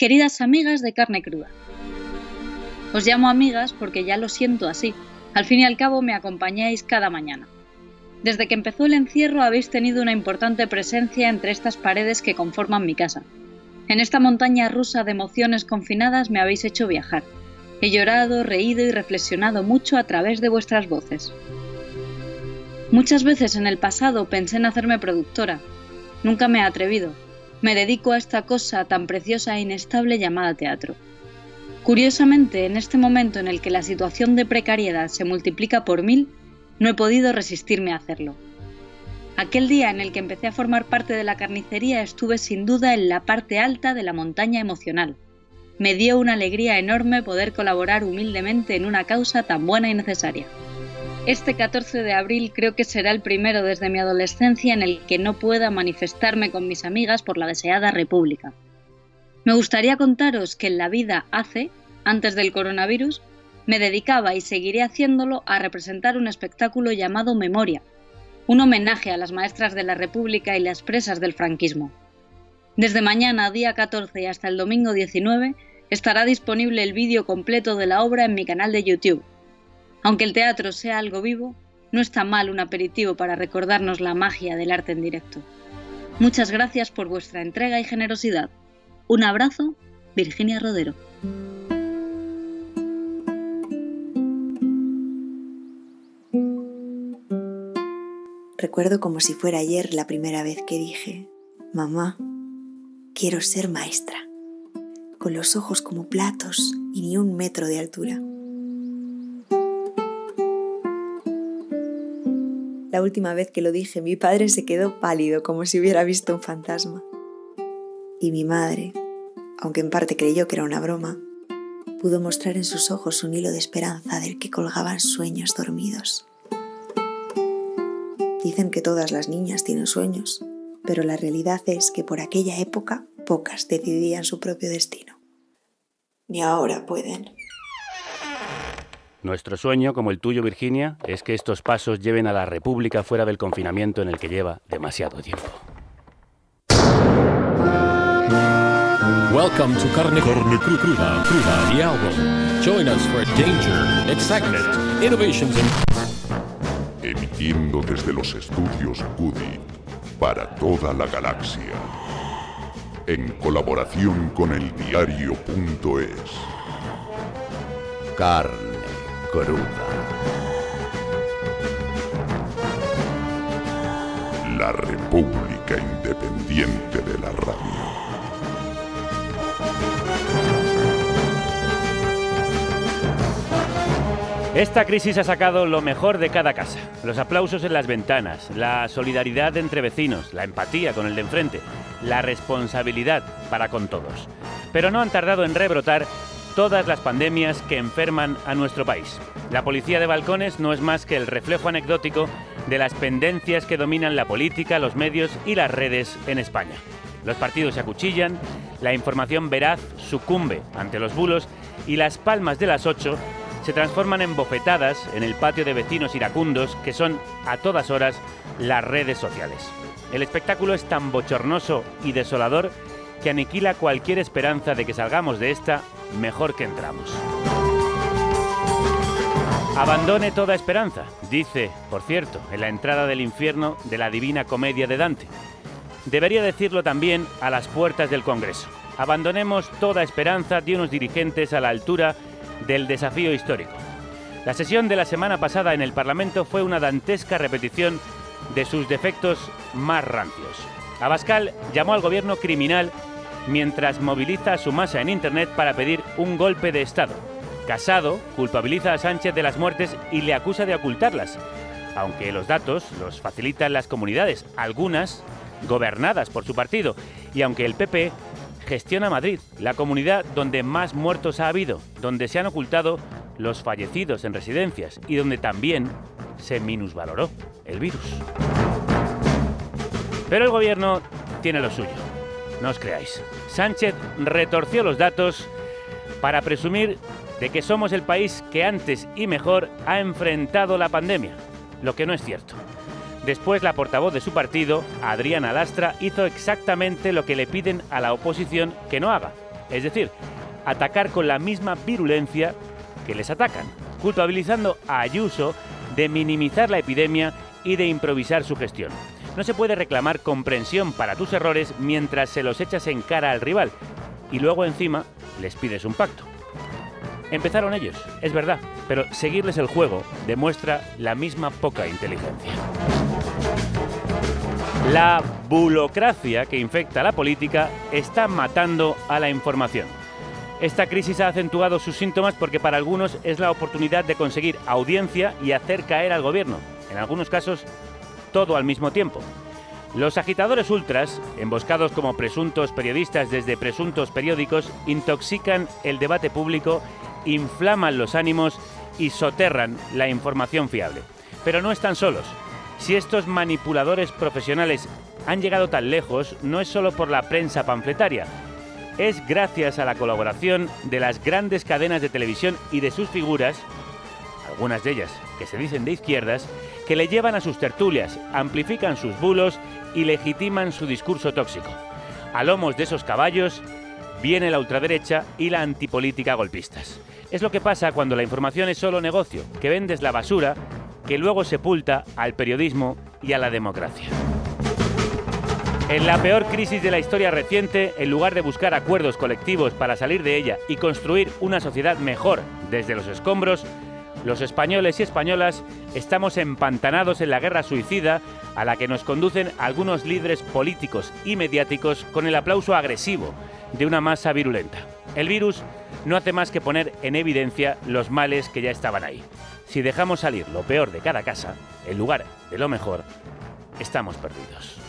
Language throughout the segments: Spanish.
Queridas amigas de carne cruda. Os llamo amigas porque ya lo siento así. Al fin y al cabo me acompañáis cada mañana. Desde que empezó el encierro habéis tenido una importante presencia entre estas paredes que conforman mi casa. En esta montaña rusa de emociones confinadas me habéis hecho viajar. He llorado, reído y reflexionado mucho a través de vuestras voces. Muchas veces en el pasado pensé en hacerme productora. Nunca me he atrevido. Me dedico a esta cosa tan preciosa e inestable llamada teatro. Curiosamente, en este momento en el que la situación de precariedad se multiplica por mil, no he podido resistirme a hacerlo. Aquel día en el que empecé a formar parte de la carnicería estuve sin duda en la parte alta de la montaña emocional. Me dio una alegría enorme poder colaborar humildemente en una causa tan buena y necesaria. Este 14 de abril creo que será el primero desde mi adolescencia en el que no pueda manifestarme con mis amigas por la deseada República. Me gustaría contaros que en la vida hace, antes del coronavirus, me dedicaba y seguiré haciéndolo a representar un espectáculo llamado Memoria, un homenaje a las maestras de la República y las presas del franquismo. Desde mañana, día 14 y hasta el domingo 19, estará disponible el vídeo completo de la obra en mi canal de YouTube. Aunque el teatro sea algo vivo, no está mal un aperitivo para recordarnos la magia del arte en directo. Muchas gracias por vuestra entrega y generosidad. Un abrazo, Virginia Rodero. Recuerdo como si fuera ayer la primera vez que dije, mamá, quiero ser maestra, con los ojos como platos y ni un metro de altura. La última vez que lo dije, mi padre se quedó pálido como si hubiera visto un fantasma. Y mi madre, aunque en parte creyó que era una broma, pudo mostrar en sus ojos un hilo de esperanza del que colgaban sueños dormidos. Dicen que todas las niñas tienen sueños, pero la realidad es que por aquella época pocas decidían su propio destino. Ni ahora pueden. Nuestro sueño, como el tuyo, Virginia, es que estos pasos lleven a la República fuera del confinamiento en el que lleva demasiado tiempo. Welcome to Carne, Carne Cruda, Cruda, the album. Join us for danger, excitement, innovations and emitiendo desde los estudios Cudi para toda la galaxia, en colaboración con el diario.es. Carne cruda. La República Independiente de la Radio. Esta crisis ha sacado lo mejor de cada casa. Los aplausos en las ventanas, la solidaridad entre vecinos, la empatía con el de enfrente, la responsabilidad para con todos. Pero no han tardado en rebrotar todas las pandemias que enferman a nuestro país. La policía de balcones no es más que el reflejo anecdótico de las pendencias que dominan la política, los medios y las redes en España. Los partidos se acuchillan, la información veraz sucumbe ante los bulos y las palmas de las ocho se transforman en bofetadas en el patio de vecinos iracundos que son a todas horas las redes sociales. El espectáculo es tan bochornoso y desolador que aniquila cualquier esperanza de que salgamos de esta mejor que entramos. Abandone toda esperanza, dice, por cierto, en la entrada del infierno de la Divina Comedia de Dante. Debería decirlo también a las puertas del Congreso. Abandonemos toda esperanza de unos dirigentes a la altura del desafío histórico. La sesión de la semana pasada en el Parlamento fue una dantesca repetición de sus defectos más rancios. Abascal llamó al gobierno criminal mientras moviliza a su masa en Internet para pedir un golpe de Estado. Casado culpabiliza a Sánchez de las muertes y le acusa de ocultarlas, aunque los datos los facilitan las comunidades, algunas gobernadas por su partido, y aunque el PP gestiona Madrid, la comunidad donde más muertos ha habido, donde se han ocultado los fallecidos en residencias y donde también se minusvaloró el virus. Pero el gobierno tiene lo suyo, no os creáis. Sánchez retorció los datos para presumir de que somos el país que antes y mejor ha enfrentado la pandemia, lo que no es cierto. Después, la portavoz de su partido, Adriana Lastra, hizo exactamente lo que le piden a la oposición que no haga, es decir, atacar con la misma virulencia que les atacan, culpabilizando a Ayuso de minimizar la epidemia y de improvisar su gestión. No se puede reclamar comprensión para tus errores mientras se los echas en cara al rival y luego encima les pides un pacto. Empezaron ellos, es verdad, pero seguirles el juego demuestra la misma poca inteligencia. La bulocracia que infecta la política está matando a la información. Esta crisis ha acentuado sus síntomas porque para algunos es la oportunidad de conseguir audiencia y hacer caer al gobierno, en algunos casos todo al mismo tiempo. Los agitadores ultras, emboscados como presuntos periodistas desde presuntos periódicos, intoxican el debate público, inflaman los ánimos y soterran la información fiable. Pero no están solos. Si estos manipuladores profesionales han llegado tan lejos, no es solo por la prensa panfletaria, es gracias a la colaboración de las grandes cadenas de televisión y de sus figuras, algunas de ellas que se dicen de izquierdas, que le llevan a sus tertulias, amplifican sus bulos y legitiman su discurso tóxico. A lomos de esos caballos viene la ultraderecha y la antipolítica golpistas. Es lo que pasa cuando la información es solo negocio, que vendes la basura que luego sepulta al periodismo y a la democracia. En la peor crisis de la historia reciente, en lugar de buscar acuerdos colectivos para salir de ella y construir una sociedad mejor desde los escombros, los españoles y españolas estamos empantanados en la guerra suicida a la que nos conducen algunos líderes políticos y mediáticos con el aplauso agresivo de una masa virulenta. El virus no hace más que poner en evidencia los males que ya estaban ahí. Si dejamos salir lo peor de cada casa, en lugar de lo mejor, estamos perdidos.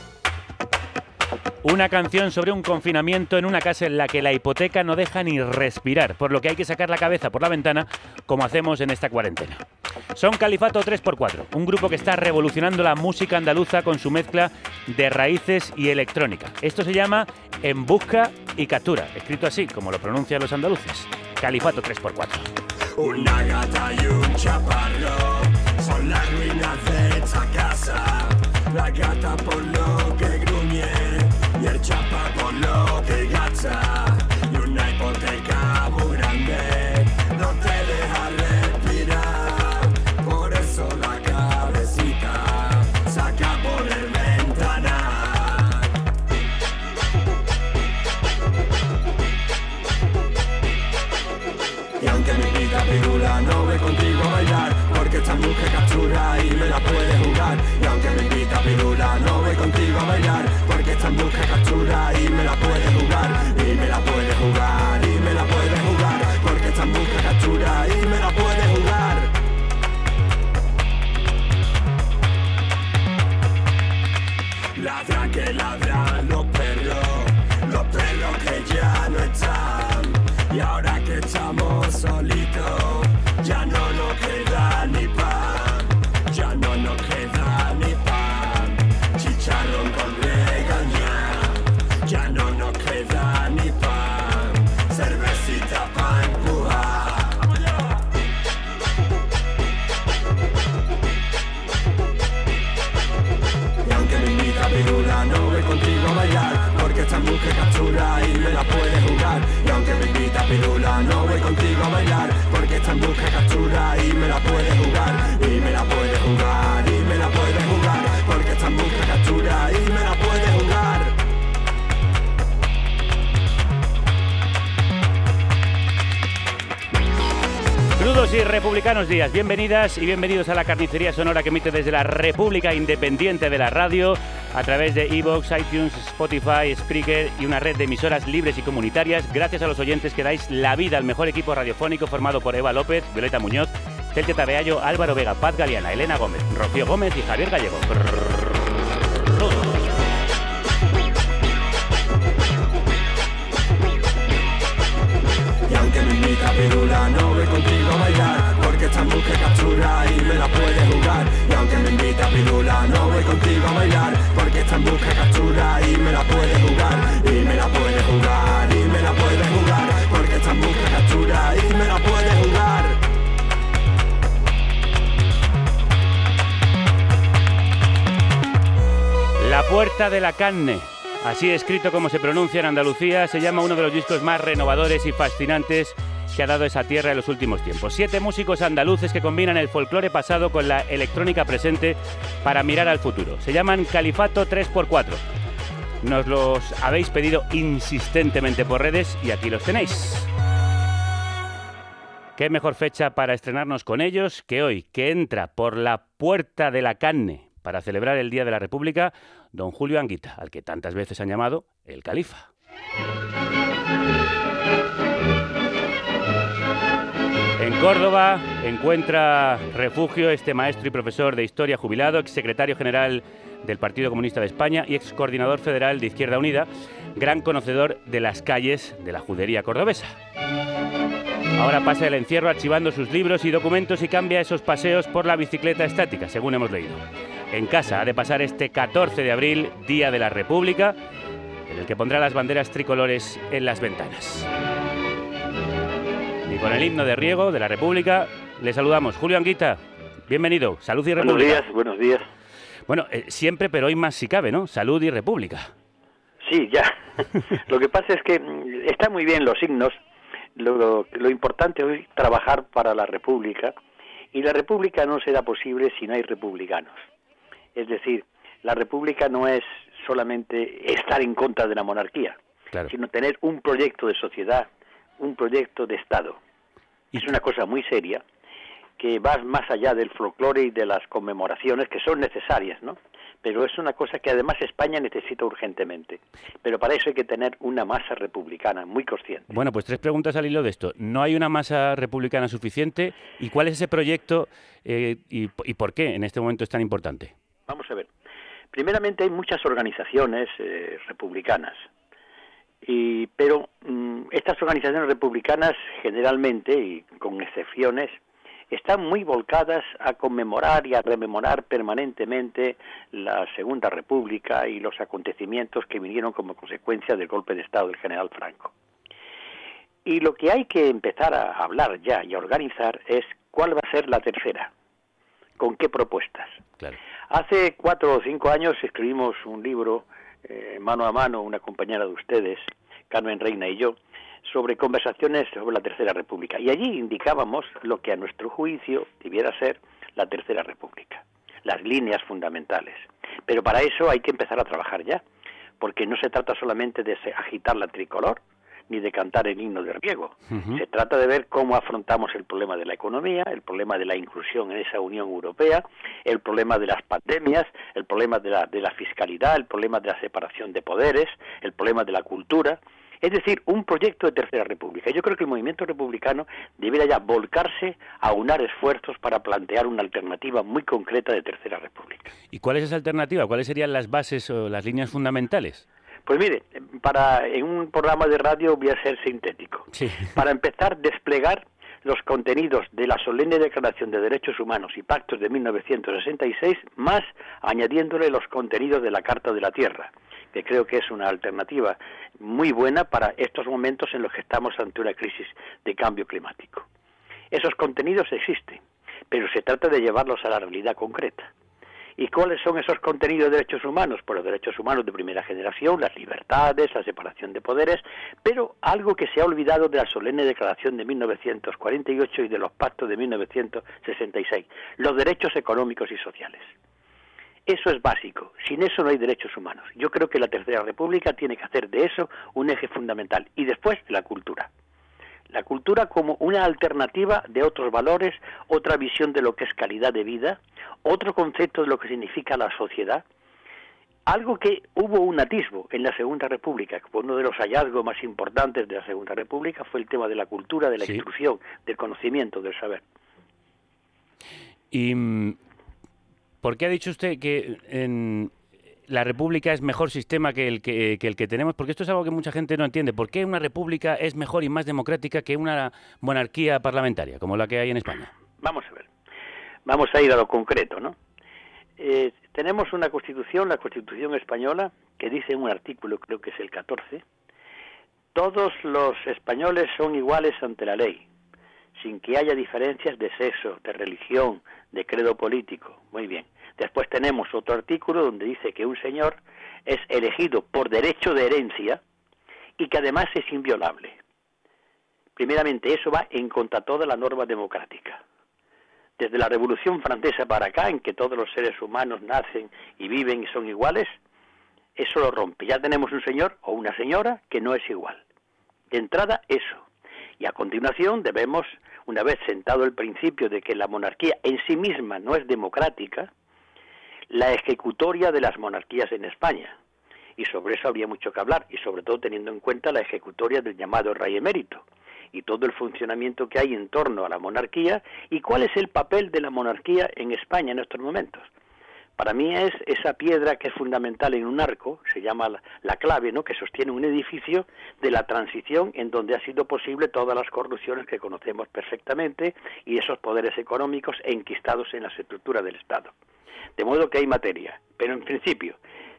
Una canción sobre un confinamiento en una casa en la que la hipoteca no deja ni respirar, por lo que hay que sacar la cabeza por la ventana como hacemos en esta cuarentena. Son Califato 3x4, un grupo que está revolucionando la música andaluza con su mezcla de raíces y electrónica. Esto se llama En Busca y Captura, escrito así como lo pronuncian los andaluces. Califato 3x4. Una gata y un chaparro son las ruinas de esta casa. La gata por lo que gruñe y el chapa por lo que gasta. Y una hipoteca muy grande no te deja respirar. Por eso la cabecita saca por el ventanal. Y aunque mi vida pirula no ve contigo bailar Porque esta mujer captura y me la puede jugar solitos, ya no nos queda ni pan, ya no nos queda ni pan. Chicharrón con regaña, ya no nos queda ni pan. Cervecita pa' empujar. Y aunque me invita a pirula, no voy contigo a bailar Porque esta mujer captura y republicanos días, bienvenidas y bienvenidos a la carnicería sonora que emite desde la República Independiente de la Radio a través de Evox, iTunes, Spotify, Spreaker y una red de emisoras libres y comunitarias. Gracias a los oyentes que dais la vida al mejor equipo radiofónico formado por Eva López, Violeta Muñoz, Celtia Tabeallo, Álvaro Vega, Paz Galeana, Elena Gómez, Rocío Gómez y Javier Gallego. Pirula, no voy contigo a bailar Porque esta mujer captura y me la puede jugar Y aunque me invita a pirula, no voy contigo a bailar Porque esta mujer captura y me la puede jugar Y me la puede jugar, y me la puede jugar Porque esta mujer captura y me la puede jugar La puerta de la carne. Así escrito como se pronuncia en Andalucía, se llama uno de los discos más renovadores y fascinantes que ha dado esa tierra en los últimos tiempos. Siete músicos andaluces que combinan el folclore pasado con la electrónica presente para mirar al futuro. Se llaman Califato 3x4. Nos los habéis pedido insistentemente por redes y aquí los tenéis. Qué mejor fecha para estrenarnos con ellos que hoy, que entra por la puerta de la carne para celebrar el Día de la República, don Julio Anguita, al que tantas veces han llamado el Califa. Córdoba encuentra refugio este maestro y profesor de historia jubilado, ex secretario general del Partido Comunista de España y ex coordinador federal de Izquierda Unida, gran conocedor de las calles de la judería cordobesa. Ahora pasa el encierro archivando sus libros y documentos y cambia esos paseos por la bicicleta estática, según hemos leído. En casa ha de pasar este 14 de abril, Día de la República, en el que pondrá las banderas tricolores en las ventanas. Y con el himno de riego de la República, le saludamos. Julio Anguita, bienvenido. Salud y República. Buenos días, buenos días. Bueno, eh, siempre, pero hoy más si cabe, ¿no? Salud y República. Sí, ya. lo que pasa es que mm, están muy bien los himnos. Lo, lo, lo importante hoy es trabajar para la República. Y la República no será posible si no hay republicanos. Es decir, la República no es solamente estar en contra de la monarquía, Claro. sino tener un proyecto de sociedad, un proyecto de Estado. Es una cosa muy seria que va más allá del folclore y de las conmemoraciones que son necesarias, ¿no? Pero es una cosa que además España necesita urgentemente. Pero para eso hay que tener una masa republicana muy consciente. Bueno, pues tres preguntas al hilo de esto. ¿No hay una masa republicana suficiente? ¿Y cuál es ese proyecto eh, y, y por qué en este momento es tan importante? Vamos a ver. Primeramente hay muchas organizaciones eh, republicanas, y, pero mm, estas organizaciones republicanas generalmente, y con excepciones, están muy volcadas a conmemorar y a rememorar permanentemente la Segunda República y los acontecimientos que vinieron como consecuencia del golpe de Estado del general Franco. Y lo que hay que empezar a hablar ya y a organizar es cuál va a ser la tercera, con qué propuestas. Claro. Hace cuatro o cinco años escribimos un libro, eh, mano a mano, una compañera de ustedes, Carmen Reina y yo, sobre conversaciones sobre la Tercera República. Y allí indicábamos lo que a nuestro juicio debiera ser la Tercera República, las líneas fundamentales. Pero para eso hay que empezar a trabajar ya, porque no se trata solamente de agitar la tricolor, ni de cantar el himno de riego. Se trata de ver cómo afrontamos el problema de la economía, el problema de la inclusión en esa Unión Europea, el problema de las pandemias, el problema de la, de la fiscalidad, el problema de la separación de poderes, el problema de la cultura. Es decir, un proyecto de tercera república. Yo creo que el movimiento republicano debería ya volcarse a unar esfuerzos para plantear una alternativa muy concreta de tercera república. ¿Y cuál es esa alternativa? ¿Cuáles serían las bases o las líneas fundamentales? Pues mire, para en un programa de radio voy a ser sintético. Sí. Para empezar, desplegar los contenidos de la solemne Declaración de Derechos Humanos y Pactos de 1966, más añadiéndole los contenidos de la Carta de la Tierra, que creo que es una alternativa muy buena para estos momentos en los que estamos ante una crisis de cambio climático. Esos contenidos existen, pero se trata de llevarlos a la realidad concreta. ¿Y cuáles son esos contenidos de derechos humanos? Pues los derechos humanos de primera generación, las libertades, la separación de poderes, pero algo que se ha olvidado de la solemne declaración de 1948 y de los pactos de 1966, los derechos económicos y sociales. Eso es básico. Sin eso no hay derechos humanos. Yo creo que la Tercera República tiene que hacer de eso un eje fundamental. Y después la cultura. La cultura como una alternativa de otros valores, otra visión de lo que es calidad de vida, otro concepto de lo que significa la sociedad. Algo que hubo un atisbo en la Segunda República, que fue uno de los hallazgos más importantes de la Segunda República, fue el tema de la cultura, de la Sí. instrucción, del conocimiento, del saber. ¿Y mm, por qué ha dicho usted que en la república es mejor sistema que el que, el que tenemos? Porque esto es algo que mucha gente no entiende. ¿Por qué una república es mejor y más democrática que una monarquía parlamentaria, como la que hay en España? Vamos a ver. Vamos a ir a lo concreto, ¿no? Eh, tenemos una constitución, la constitución española, que dice en un artículo, creo que es el 14, todos los españoles son iguales ante la ley, sin que haya diferencias de sexo, de religión, de credo político. Muy bien. Después tenemos otro artículo donde dice que un señor es elegido por derecho de herencia y que además es inviolable. Primeramente, eso va en contra toda la norma democrática. Desde la Revolución Francesa para acá, en que todos los seres humanos nacen y viven y son iguales, eso lo rompe. Ya tenemos un señor o una señora que no es igual. De entrada, eso. Y a continuación debemos, una vez sentado el principio de que la monarquía en sí misma no es democrática, la ejecutoria de las monarquías en España. Y sobre eso habría mucho que hablar, y sobre todo teniendo en cuenta la ejecutoria del llamado rey emérito y todo el funcionamiento que hay en torno a la monarquía y cuál es el papel de la monarquía en España en estos momentos. Para mí es esa piedra que es fundamental en un arco, se llama la, clave, ¿no? que sostiene un edificio de la transición en donde ha sido posible todas las corrupciones que conocemos perfectamente y esos poderes económicos enquistados en las estructuras del Estado. De modo que hay materia, pero en principio,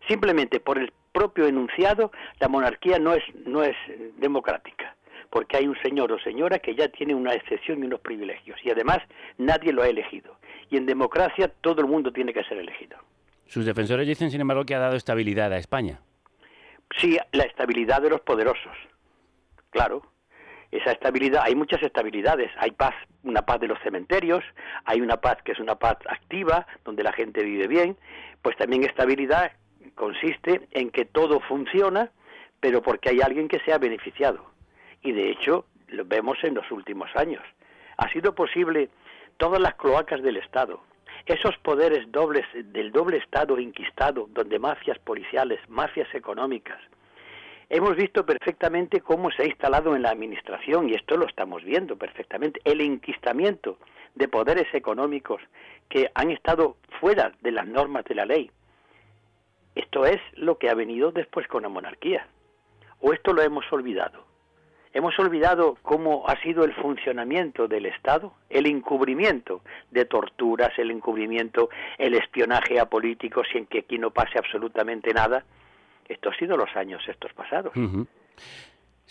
simplemente por el propio enunciado, la monarquía no es, no es democrática porque hay un señor o señora que ya tiene una excepción y unos privilegios y además nadie lo ha elegido. Y en democracia todo el mundo tiene que ser elegido. Sus defensores dicen, sin embargo, que ha dado estabilidad a España. Sí, la estabilidad de los poderosos. Claro, esa estabilidad, hay muchas estabilidades, hay paz, una paz de los cementerios, hay una paz que es una paz activa, donde la gente vive bien, pues también estabilidad consiste en que todo funciona, pero porque hay alguien que se ha beneficiado y de hecho lo vemos en los últimos años. Ha sido posible todas las cloacas del Estado, esos poderes dobles del doble Estado inquistado, donde mafias policiales, mafias económicas. Hemos visto perfectamente cómo se ha instalado en la administración, y esto lo estamos viendo perfectamente, el inquistamiento de poderes económicos que han estado fuera de las normas de la ley. Esto es lo que ha venido después con la monarquía. ¿O esto lo hemos olvidado? Hemos olvidado cómo ha sido el funcionamiento del Estado, el encubrimiento de torturas, el encubrimiento, el espionaje a políticos sin que aquí no pase absolutamente nada. Esto ha sido los años estos pasados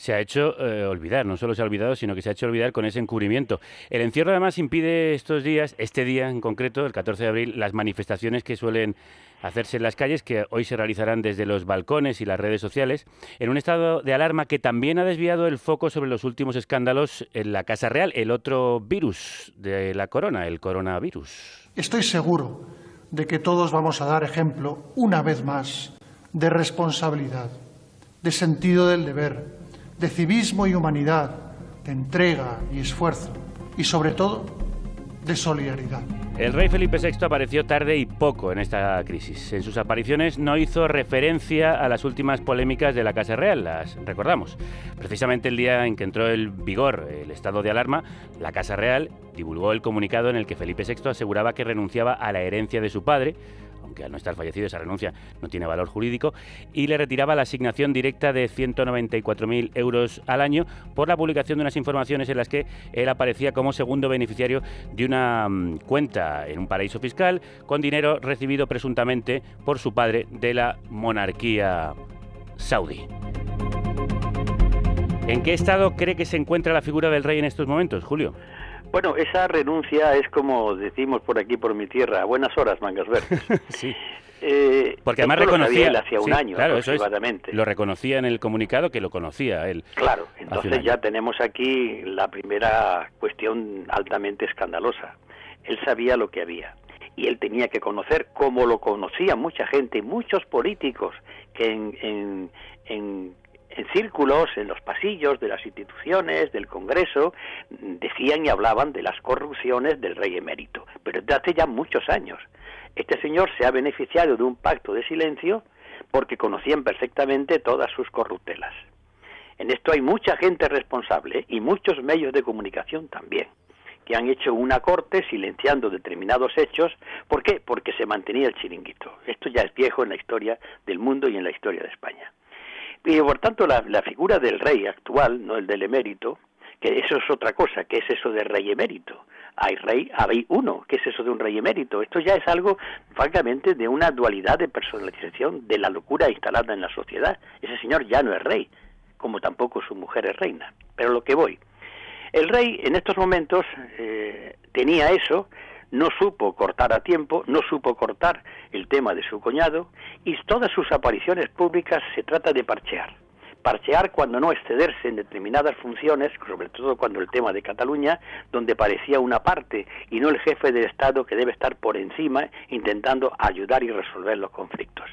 se ha hecho eh, olvidar, no solo se ha olvidado, sino que se ha hecho olvidar con ese encubrimiento. El encierro además impide estos días, este día en concreto, el 14 de abril, las manifestaciones que suelen hacerse en las calles, que hoy se realizarán desde los balcones y las redes sociales, en un estado de alarma que también ha desviado el foco sobre los últimos escándalos en la Casa Real, el otro virus de la corona, el coronavirus. Estoy seguro de que todos vamos a dar ejemplo, una vez más, de responsabilidad, de sentido del deber de civismo y humanidad, de entrega y esfuerzo y sobre todo de solidaridad. El rey Felipe VI apareció tarde y poco en esta crisis. En sus apariciones no hizo referencia a las últimas polémicas de la Casa Real, las recordamos. Precisamente el día en que entró en vigor el estado de alarma, la Casa Real divulgó el comunicado en el que Felipe VI aseguraba que renunciaba a la herencia de su padre, aunque al no estar fallecido esa renuncia no tiene valor jurídico, y le retiraba la asignación directa de 194.000 euros al año por la publicación de unas informaciones en las que él aparecía como segundo beneficiario de una mm, cuenta en un paraíso fiscal con dinero recibido presuntamente por su padre de la monarquía saudí. ¿En qué estado cree que se encuentra la figura del rey en estos momentos, Julio? Bueno, esa renuncia es como decimos por aquí, por mi tierra, a buenas horas, mangas verdes. sí. Eh, Porque además reconocía él hacía un año claro, eso lo reconocía en el comunicado que lo conocía él. Claro, entonces ya tenemos aquí la primera cuestión altamente escandalosa. Él sabía lo que había y él tenía que conocer como lo conocía mucha gente, muchos políticos que en, en en círculos, en los pasillos de las instituciones, del Congreso, decían y hablaban de las corrupciones del rey emérito, pero desde hace ya muchos años. Este señor se ha beneficiado de un pacto de silencio porque conocían perfectamente todas sus corruptelas. En esto hay mucha gente responsable y muchos medios de comunicación también, que han hecho una corte silenciando determinados hechos. ¿Por qué? Porque se mantenía el chiringuito. Esto ya es viejo en la historia del mundo y en la historia de España. Y por tanto la, figura del rey actual, no el del emérito, que eso es otra cosa, ¿qué es eso de rey emérito? Hay rey, hay uno, ¿qué es eso de un rey emérito? Esto ya es algo, francamente, de una dualidad de personalización de la locura instalada en la sociedad. Ese señor ya no es rey, como tampoco su mujer es reina. Pero lo que voy, el rey en estos momentos eh, tenía eso no supo cortar a tiempo, no supo cortar el tema de su cuñado y todas sus apariciones públicas se trata de parchear. Parchear cuando no excederse en determinadas funciones, sobre todo cuando el tema de Cataluña, donde parecía una parte y no el jefe del Estado que debe estar por encima intentando ayudar y resolver los conflictos.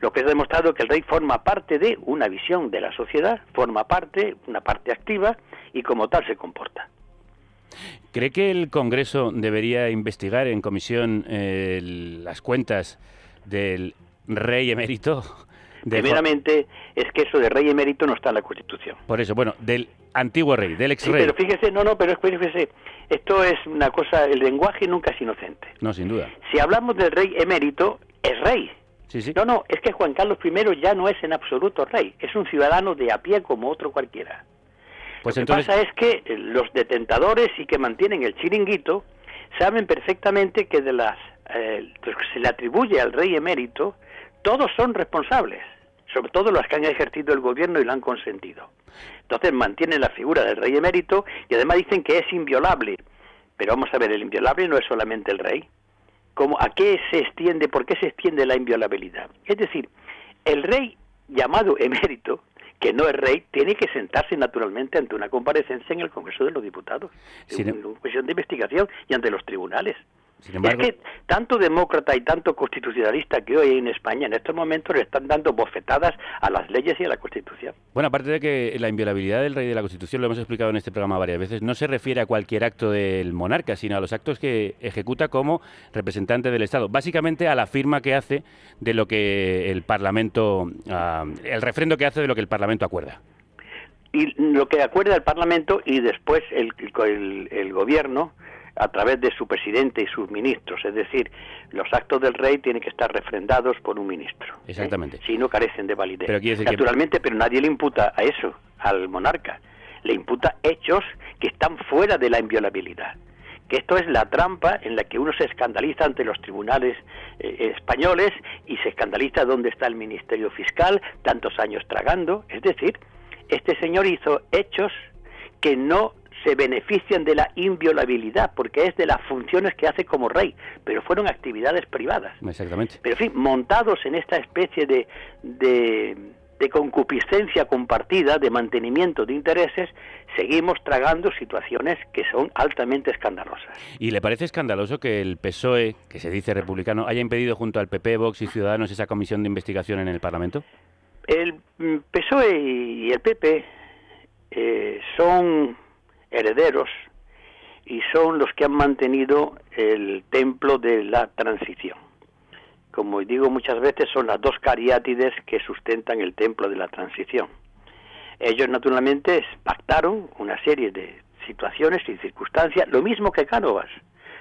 Lo que ha demostrado que el rey forma parte de una visión de la sociedad, forma parte, una parte activa y como tal se comporta. ¿Cree que el Congreso debería investigar en comisión eh, las cuentas del rey emérito? Primeramente, es que eso de rey emérito no está en la Constitución. Por eso, bueno, del antiguo rey, del ex Sí, rey. pero fíjese, no, no, pero es- fíjese, esto es una cosa, el lenguaje nunca es inocente. No, sin duda. Si hablamos del rey emérito, es rey. Sí, sí. No, no, es que Juan Carlos I ya no es en absoluto rey, es un ciudadano de a pie como otro cualquiera. Pues Lo que pasa es que eh, los detentadores y que mantienen el chiringuito saben perfectamente que de las eh, los que se le atribuye al rey emérito, todos son responsables, sobre todo los que han ejercido el gobierno y lo han consentido. Entonces mantienen la figura del rey emérito y además dicen que es inviolable. Pero vamos a ver, el inviolable no es solamente el rey. ¿Cómo, ¿A qué se extiende? ¿Por qué se extiende la inviolabilidad? Es decir, el rey llamado emérito, que no es rey, tiene que sentarse naturalmente ante una comparecencia en el Congreso de los Diputados, en una comisión de investigación y ante los tribunales. Sin embargo, Es que tanto demócrata y tanto constitucionalista que hoy hay en España en estos momentos le están dando bofetadas a las leyes y a la Constitución. bueno, aparte de que la inviolabilidad del rey de la Constitución, lo hemos explicado en este programa varias veces, no se refiere a cualquier acto del monarca, sino a los actos que ejecuta como representante del Estado. Básicamente a la firma que hace de lo que el Parlamento, ah, el refrendo que hace de lo que el Parlamento acuerda. y lo que acuerda el Parlamento y después el, el- el gobierno a través de su presidente y sus ministros. Es decir, los actos del rey tienen que estar refrendados por un ministro. ¿eh? Exactamente. Si no carecen de validez. Pero que- Naturalmente, pero nadie le imputa a eso, al monarca. Le imputa hechos que están fuera de la inviolabilidad. Que esto es la trampa en la que uno se escandaliza ante los tribunales eh, españoles y se escandaliza donde está el Ministerio Fiscal, tantos años tragando. Es decir, este señor hizo hechos que no se benefician de la inviolabilidad, porque es de las funciones que hace como rey, pero fueron actividades privadas. Exactamente. Pero en fin, montados en esta especie de, de, de concupiscencia compartida, de mantenimiento de intereses, seguimos tragando situaciones que son altamente escandalosas. ¿Y le parece escandaloso que el PSOE, que se dice republicano, haya impedido junto al PP, Vox y Ciudadanos esa comisión de investigación en el Parlamento? El mm, PSOE y el PP eh, son herederos y son los que han mantenido el templo de la transición. Como digo muchas veces, son las dos cariátides que sustentan el templo de la transición. Ellos naturalmente pactaron una serie de situaciones y circunstancias, lo mismo que Cánovas,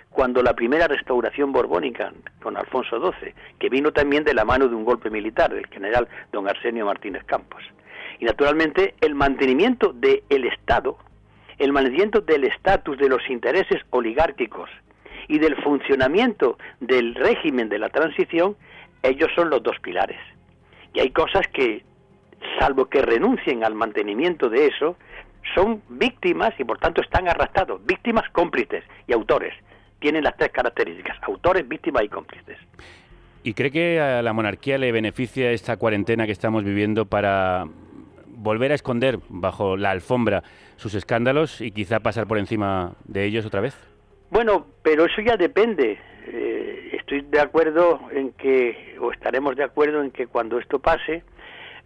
cuando la primera restauración borbónica con Alfonso XII, que vino también de la mano de un golpe militar del general don Arsenio Martínez Campos. Y naturalmente el mantenimiento del Estado, el mantenimiento del estatus de los intereses oligárquicos y del funcionamiento del régimen de la transición, ellos son los dos pilares. Y hay cosas que, salvo que renuncien al mantenimiento de eso, son víctimas y por tanto están arrastrados, víctimas cómplices y autores. Tienen las tres características, autores, víctimas y cómplices. ¿Y cree que a la monarquía le beneficia esta cuarentena que estamos viviendo para volver a esconder bajo la alfombra sus escándalos y quizá pasar por encima de ellos otra vez? Bueno, pero eso ya depende. Eh, estoy de acuerdo en que, o estaremos de acuerdo en que cuando esto pase,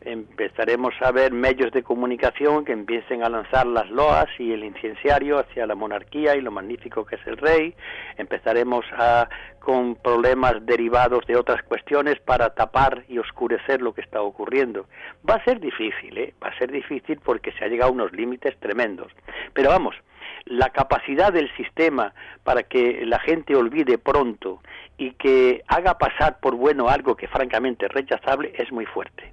empezaremos a ver medios de comunicación que empiecen a lanzar las loas y el incienciario hacia la monarquía y lo magnífico que es el rey. Empezaremos a con problemas derivados de otras cuestiones para tapar y oscurecer lo que está ocurriendo. Va a ser difícil, ¿eh? Va a ser difícil porque se ha llegado a unos límites tremendos. Pero vamos, la capacidad del sistema para que la gente olvide pronto y que haga pasar por bueno algo que francamente es rechazable es muy fuerte.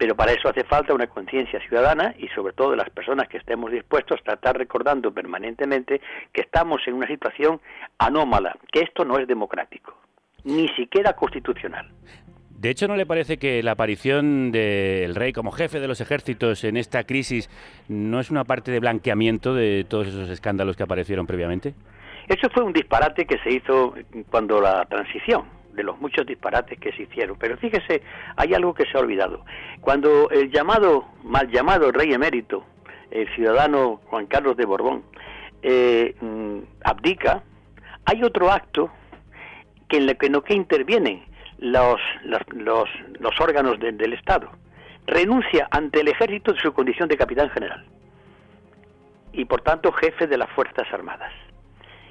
Pero para eso hace falta una conciencia ciudadana y sobre todo de las personas que estemos dispuestos a estar recordando permanentemente que estamos en una situación anómala, que esto no es democrático, ni siquiera constitucional. De hecho, ¿no le parece que la aparición del rey como jefe de los ejércitos en esta crisis no es una parte de blanqueamiento de todos esos escándalos que aparecieron previamente? Eso fue un disparate que se hizo cuando la transición, de los muchos disparates que se hicieron. Pero fíjese, hay algo que se ha olvidado. Cuando el llamado, mal llamado rey emérito, el ciudadano Juan Carlos de Borbón, eh, mm, abdica, hay otro acto que en el que no que intervienen los, los, los, órganos del Estado. Renuncia ante el ejército de su condición de capitán general y por tanto jefe de las Fuerzas Armadas.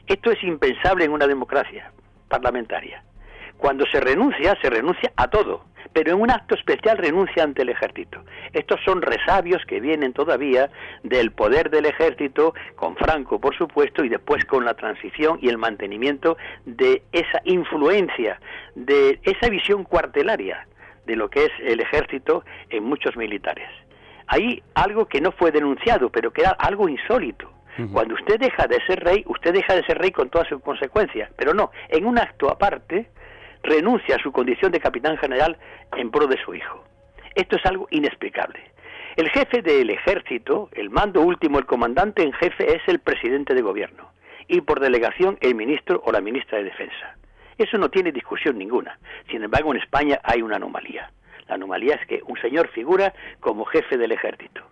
Esto es impensable en una democracia parlamentaria. Cuando se renuncia, se renuncia a todo, pero en un acto especial renuncia ante el ejército. Estos son resabios que vienen todavía del poder del ejército, con Franco, por supuesto, y después con la transición y el mantenimiento de esa influencia, de esa visión cuartelaria de lo que es el ejército en muchos militares. Hay algo que no fue denunciado, pero que era algo insólito. Cuando usted deja de ser rey, usted deja de ser rey con todas sus consecuencias, pero no, en un acto aparte, renuncia a su condición de capitán general en pro de su hijo. Esto es algo inexplicable. El jefe del ejército, el mando último, el comandante en jefe es el presidente de gobierno y por delegación el ministro o la ministra de defensa. Eso no tiene discusión ninguna. Sin embargo, en España hay una anomalía. La anomalía es que un señor figura como jefe del ejército.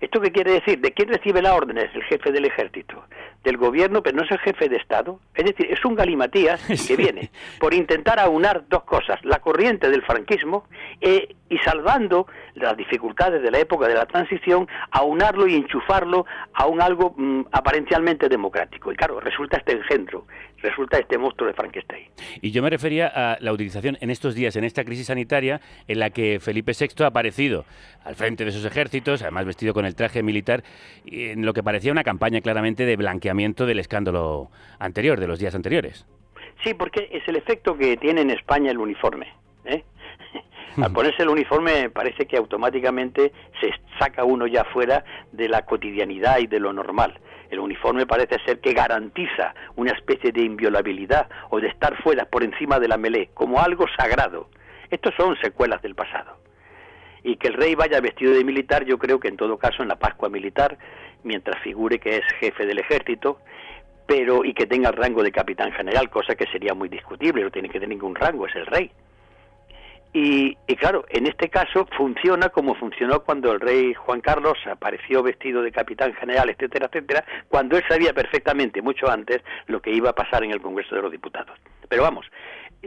¿Esto qué quiere decir? ¿De quién recibe las órdenes? El jefe del ejército. Del gobierno, pero no es el jefe de Estado. Es decir, es un galimatías que viene por intentar aunar dos cosas, la corriente del franquismo eh, y salvando las dificultades de la época de la transición, aunarlo y enchufarlo a un algo mm, aparentemente democrático. Y claro, resulta este engendro, resulta este monstruo de Frankenstein. Y yo me refería a la utilización en estos días, en esta crisis sanitaria, en la que Felipe VI ha aparecido al frente de sus ejércitos, además vestido con el traje militar, en lo que parecía una campaña claramente de blanqueamiento del escándalo anterior, de los días anteriores. Sí, porque es el efecto que tiene en España el uniforme. ¿eh? Al ponerse el uniforme parece que automáticamente se saca uno ya fuera de la cotidianidad y de lo normal. El uniforme parece ser que garantiza una especie de inviolabilidad o de estar fuera por encima de la melé, como algo sagrado. Estos son secuelas del pasado. Y que el rey vaya vestido de militar, yo creo que en todo caso en la Pascua militar, mientras figure que es jefe del ejército, pero y que tenga el rango de capitán general, cosa que sería muy discutible, no tiene que tener ningún rango, es el rey. Y, claro, en este caso funciona como funcionó cuando el rey Juan Carlos apareció vestido de capitán general, etcétera, etcétera, cuando él sabía perfectamente, mucho antes, lo que iba a pasar en el Congreso de los Diputados. Pero vamos,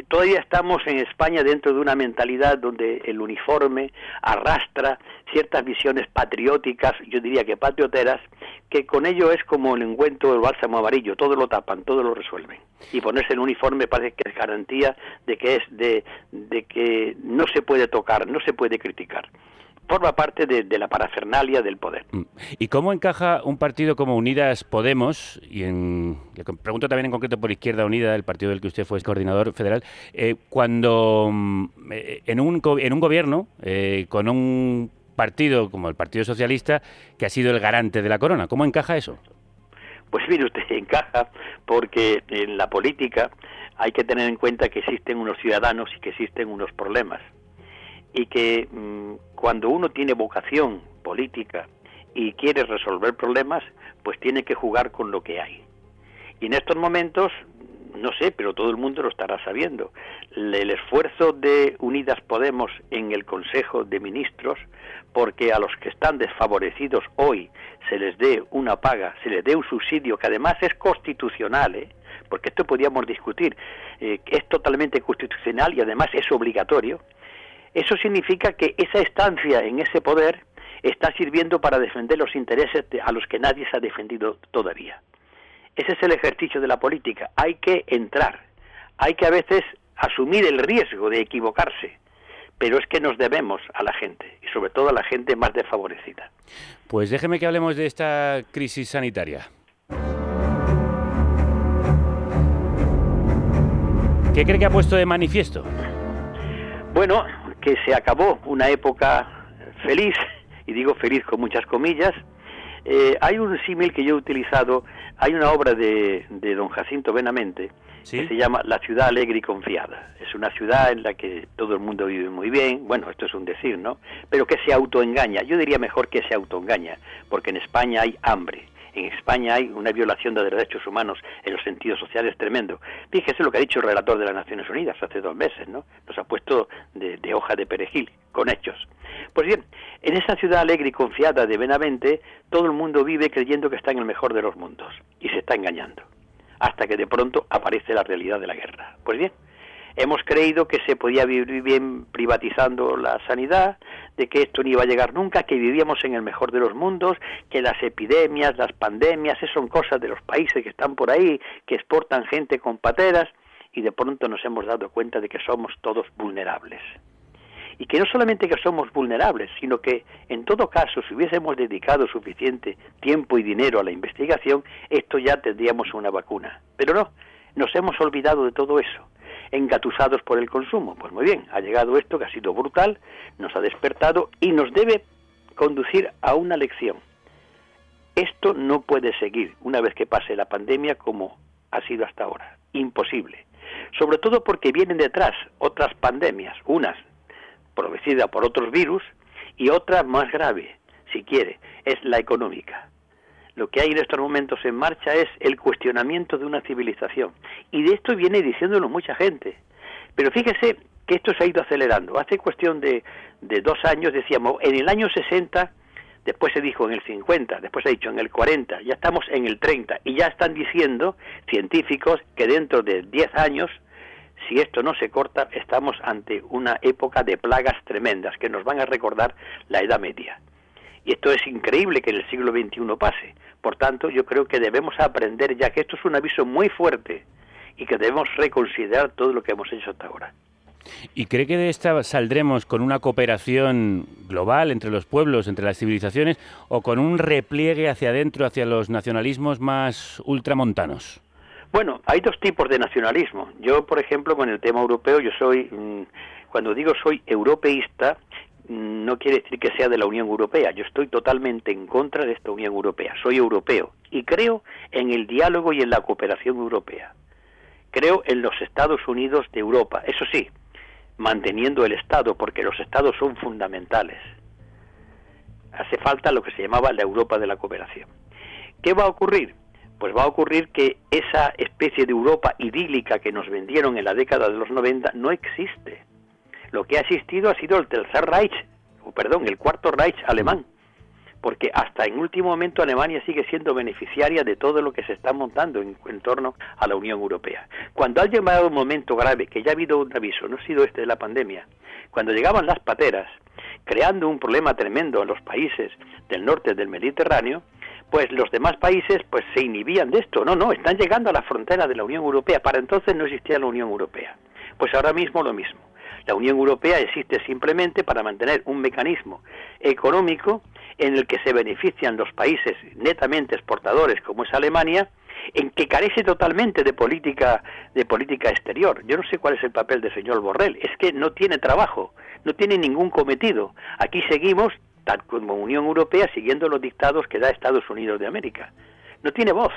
todavía estamos en España dentro de una mentalidad donde el uniforme arrastra ciertas visiones patrióticas, yo diría que patrioteras, que con ello es como el encuentro del bálsamo amarillo, todo lo tapan, todo lo resuelven. Y ponerse el uniforme parece que es garantía de que es de, de que no se puede tocar, no se puede criticar forma parte de, la parafernalia del poder. Mm. ¿Y cómo encaja un partido como Unidas Podemos, y en, le pregunto también en concreto por Izquierda Unida, el partido del que usted fue coordinador federal, eh, cuando mm, eh, en, un, en un gobierno eh, con un partido como el Partido Socialista que ha sido el garante de la corona, ¿cómo encaja eso? Pues mire usted, encaja porque en la política hay que tener en cuenta que existen unos ciudadanos y que existen unos problemas y que mm, cuando uno tiene vocación política y quiere resolver problemas, pues tiene que jugar con lo que hay. Y en estos momentos, no sé, pero todo el mundo lo estará sabiendo, el esfuerzo de Unidas Podemos en el Consejo de Ministros, porque a los que están desfavorecidos hoy se les dé una paga, se les dé un subsidio que además es constitucional, ¿eh? porque esto podríamos discutir, eh, es totalmente constitucional y además es obligatorio, eso significa que esa estancia en ese poder está sirviendo para defender los intereses a los que nadie se ha defendido todavía. Ese es el ejercicio de la política. Hay que entrar, hay que a veces asumir el riesgo de equivocarse, pero es que nos debemos a la gente y sobre todo a la gente más desfavorecida. Pues déjeme que hablemos de esta crisis sanitaria. ¿Qué cree que ha puesto de manifiesto? Bueno, que se acabó una época feliz, y digo feliz con muchas comillas. Eh, hay un símil que yo he utilizado, hay una obra de, de don Jacinto Benamente que se llama La ciudad alegre y confiada. Es una ciudad en la que todo el mundo vive muy bien, bueno, esto es un decir, ¿no? Pero que se autoengaña. Yo diría mejor que se autoengaña, porque en España hay hambre, en España hay una violación de derechos humanos en los sentidos sociales tremendo. Fíjese lo que ha dicho el relator de las Naciones Unidas hace dos meses, ¿no? Nos ha puesto de, de hoja de perejil, con hechos. Pues bien, en esa ciudad alegre y confiada de Benavente, todo el mundo vive creyendo que está en el mejor de los mundos y se está engañando, hasta que de pronto aparece la realidad de la guerra. Pues bien, hemos creído que se podía vivir bien privatizando la sanidad, de que esto no iba a llegar nunca, que vivíamos en el mejor de los mundos, que las epidemias, las pandemias, eso son cosas de los países que están por ahí, que exportan gente con pateras, y de pronto nos hemos dado cuenta de que somos todos vulnerables. Y que no solamente que somos vulnerables, sino que en todo caso, si hubiésemos dedicado suficiente tiempo y dinero a la investigación, esto ya tendríamos una vacuna. Pero no, nos hemos olvidado de todo eso engatusados por el consumo. Pues muy bien, ha llegado esto que ha sido brutal, nos ha despertado y nos debe conducir a una lección. Esto no puede seguir una vez que pase la pandemia como ha sido hasta ahora. Imposible. Sobre todo porque vienen detrás otras pandemias, unas producidas por otros virus y otra más grave, si quiere, es la económica lo que hay en estos momentos en marcha es el cuestionamiento de una civilización. Y de esto viene diciéndolo mucha gente. Pero fíjese que esto se ha ido acelerando. Hace cuestión de, de dos años decíamos, en el año 60, después se dijo en el 50, después se ha dicho en el 40, ya estamos en el 30 y ya están diciendo científicos que dentro de 10 años, si esto no se corta, estamos ante una época de plagas tremendas que nos van a recordar la Edad Media. Y esto es increíble que en el siglo XXI pase. Por tanto, yo creo que debemos aprender ya que esto es un aviso muy fuerte y que debemos reconsiderar todo lo que hemos hecho hasta ahora. ¿Y cree que de esta saldremos con una cooperación global entre los pueblos, entre las civilizaciones, o con un repliegue hacia adentro, hacia los nacionalismos más ultramontanos? Bueno, hay dos tipos de nacionalismo. Yo, por ejemplo, con el tema europeo, yo soy, mm, cuando digo soy europeísta, no quiere decir que sea de la Unión Europea. Yo estoy totalmente en contra de esta Unión Europea. Soy europeo y creo en el diálogo y en la cooperación europea. Creo en los Estados Unidos de Europa. Eso sí, manteniendo el Estado, porque los Estados son fundamentales. Hace falta lo que se llamaba la Europa de la cooperación. ¿Qué va a ocurrir? Pues va a ocurrir que esa especie de Europa idílica que nos vendieron en la década de los 90 no existe lo que ha existido ha sido el Tercer Reich, o perdón, el Cuarto Reich alemán, porque hasta en último momento Alemania sigue siendo beneficiaria de todo lo que se está montando en, torno a la Unión Europea. Cuando ha llegado un momento grave, que ya ha habido un aviso, no ha sido este de la pandemia, cuando llegaban las pateras, creando un problema tremendo en los países del norte del Mediterráneo, pues los demás países pues se inhibían de esto. No, no, están llegando a la frontera de la Unión Europea. Para entonces no existía la Unión Europea. Pues ahora mismo lo mismo. La Unión Europea existe simplemente para mantener un mecanismo económico en el que se benefician los países netamente exportadores como es Alemania, en que carece totalmente de política de política exterior. Yo no sé cuál es el papel del señor Borrell, es que no tiene trabajo, no tiene ningún cometido. Aquí seguimos tal como Unión Europea siguiendo los dictados que da Estados Unidos de América. No tiene voz,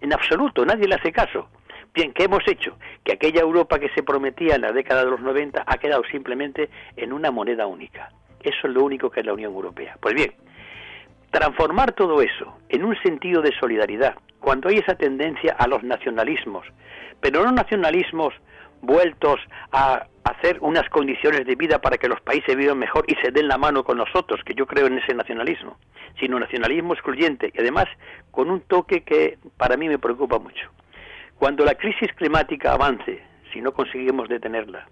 en absoluto, nadie le hace caso. Bien, ¿qué hemos hecho? Que aquella Europa que se prometía en la década de los 90 ha quedado simplemente en una moneda única. Eso es lo único que es la Unión Europea. Pues bien, transformar todo eso en un sentido de solidaridad, cuando hay esa tendencia a los nacionalismos, pero no nacionalismos vueltos a hacer unas condiciones de vida para que los países vivan mejor y se den la mano con nosotros, que yo creo en ese nacionalismo, sino nacionalismo excluyente y además con un toque que para mí me preocupa mucho. Cuando la crisis climática avance, si no conseguimos detenerla,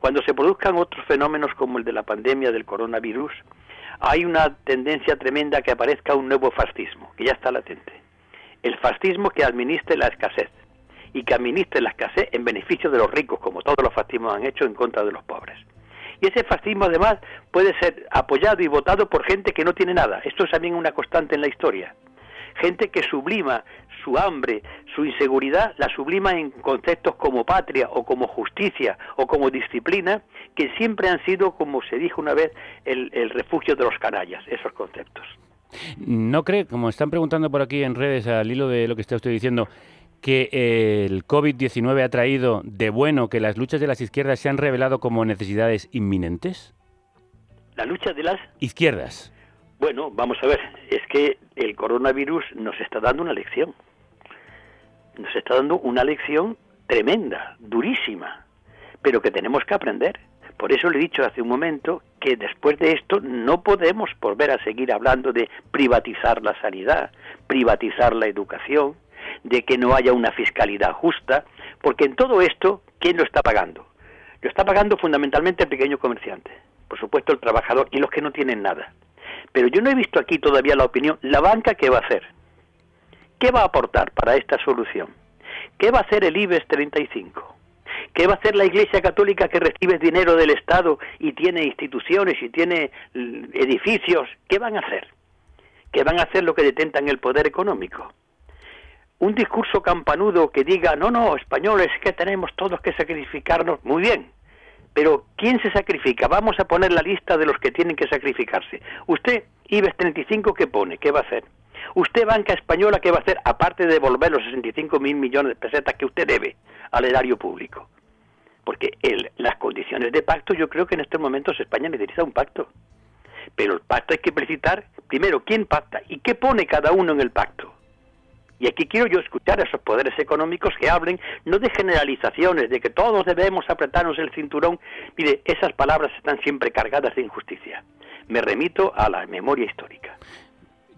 cuando se produzcan otros fenómenos como el de la pandemia del coronavirus, hay una tendencia tremenda que aparezca un nuevo fascismo, que ya está latente. El fascismo que administre la escasez y que administre la escasez en beneficio de los ricos, como todos los fascismos han hecho en contra de los pobres. Y ese fascismo además puede ser apoyado y votado por gente que no tiene nada. Esto es también una constante en la historia. Gente que sublima su hambre, su inseguridad, la sublima en conceptos como patria o como justicia o como disciplina, que siempre han sido, como se dijo una vez, el, refugio de los canallas, esos conceptos. ¿No cree, como están preguntando por aquí en redes al hilo de lo que está usted diciendo, que el COVID-19 ha traído de bueno que las luchas de las izquierdas se han revelado como necesidades inminentes? ¿La lucha de las? Izquierdas. Bueno, vamos a ver, es que el coronavirus nos está dando una lección. Nos está dando una lección tremenda, durísima, pero que tenemos que aprender. Por eso le he dicho hace un momento que después de esto no podemos volver a seguir hablando de privatizar la sanidad, privatizar la educación, de que no haya una fiscalidad justa, porque en todo esto, ¿quién lo está pagando? Lo está pagando fundamentalmente el pequeño comerciante, por supuesto el trabajador y los que no tienen nada. Pero yo no he visto aquí todavía la opinión, la banca qué va a hacer, qué va a aportar para esta solución, qué va a hacer el IBEX 35, ¿Qué va a hacer la Iglesia Católica que recibe dinero del Estado y tiene instituciones y tiene mm, edificios? ¿Qué van a hacer? ¿Qué van a hacer lo que detentan el poder económico? Un discurso campanudo que diga, no, no, españoles, que tenemos todos que sacrificarnos. Muy bien, pero ¿quién se sacrifica? Vamos a poner la lista de los que tienen que sacrificarse. Usted, IBEX 35, ¿qué pone? ¿Qué va a hacer? Usted, banca española, ¿qué va a hacer? Aparte de devolver los 65 mil millones de pesetas que usted debe al erario público. Porque el, las condiciones de pacto, yo creo que en estos momentos España necesita un pacto. Pero el pacto hay que precisar, primero, quién pacta y qué pone cada uno en el pacto. Y aquí quiero yo escuchar a esos poderes económicos que hablen no de generalizaciones, de que todos debemos apretarnos el cinturón. Mire, esas palabras están siempre cargadas de injusticia. Me remito a la memoria histórica.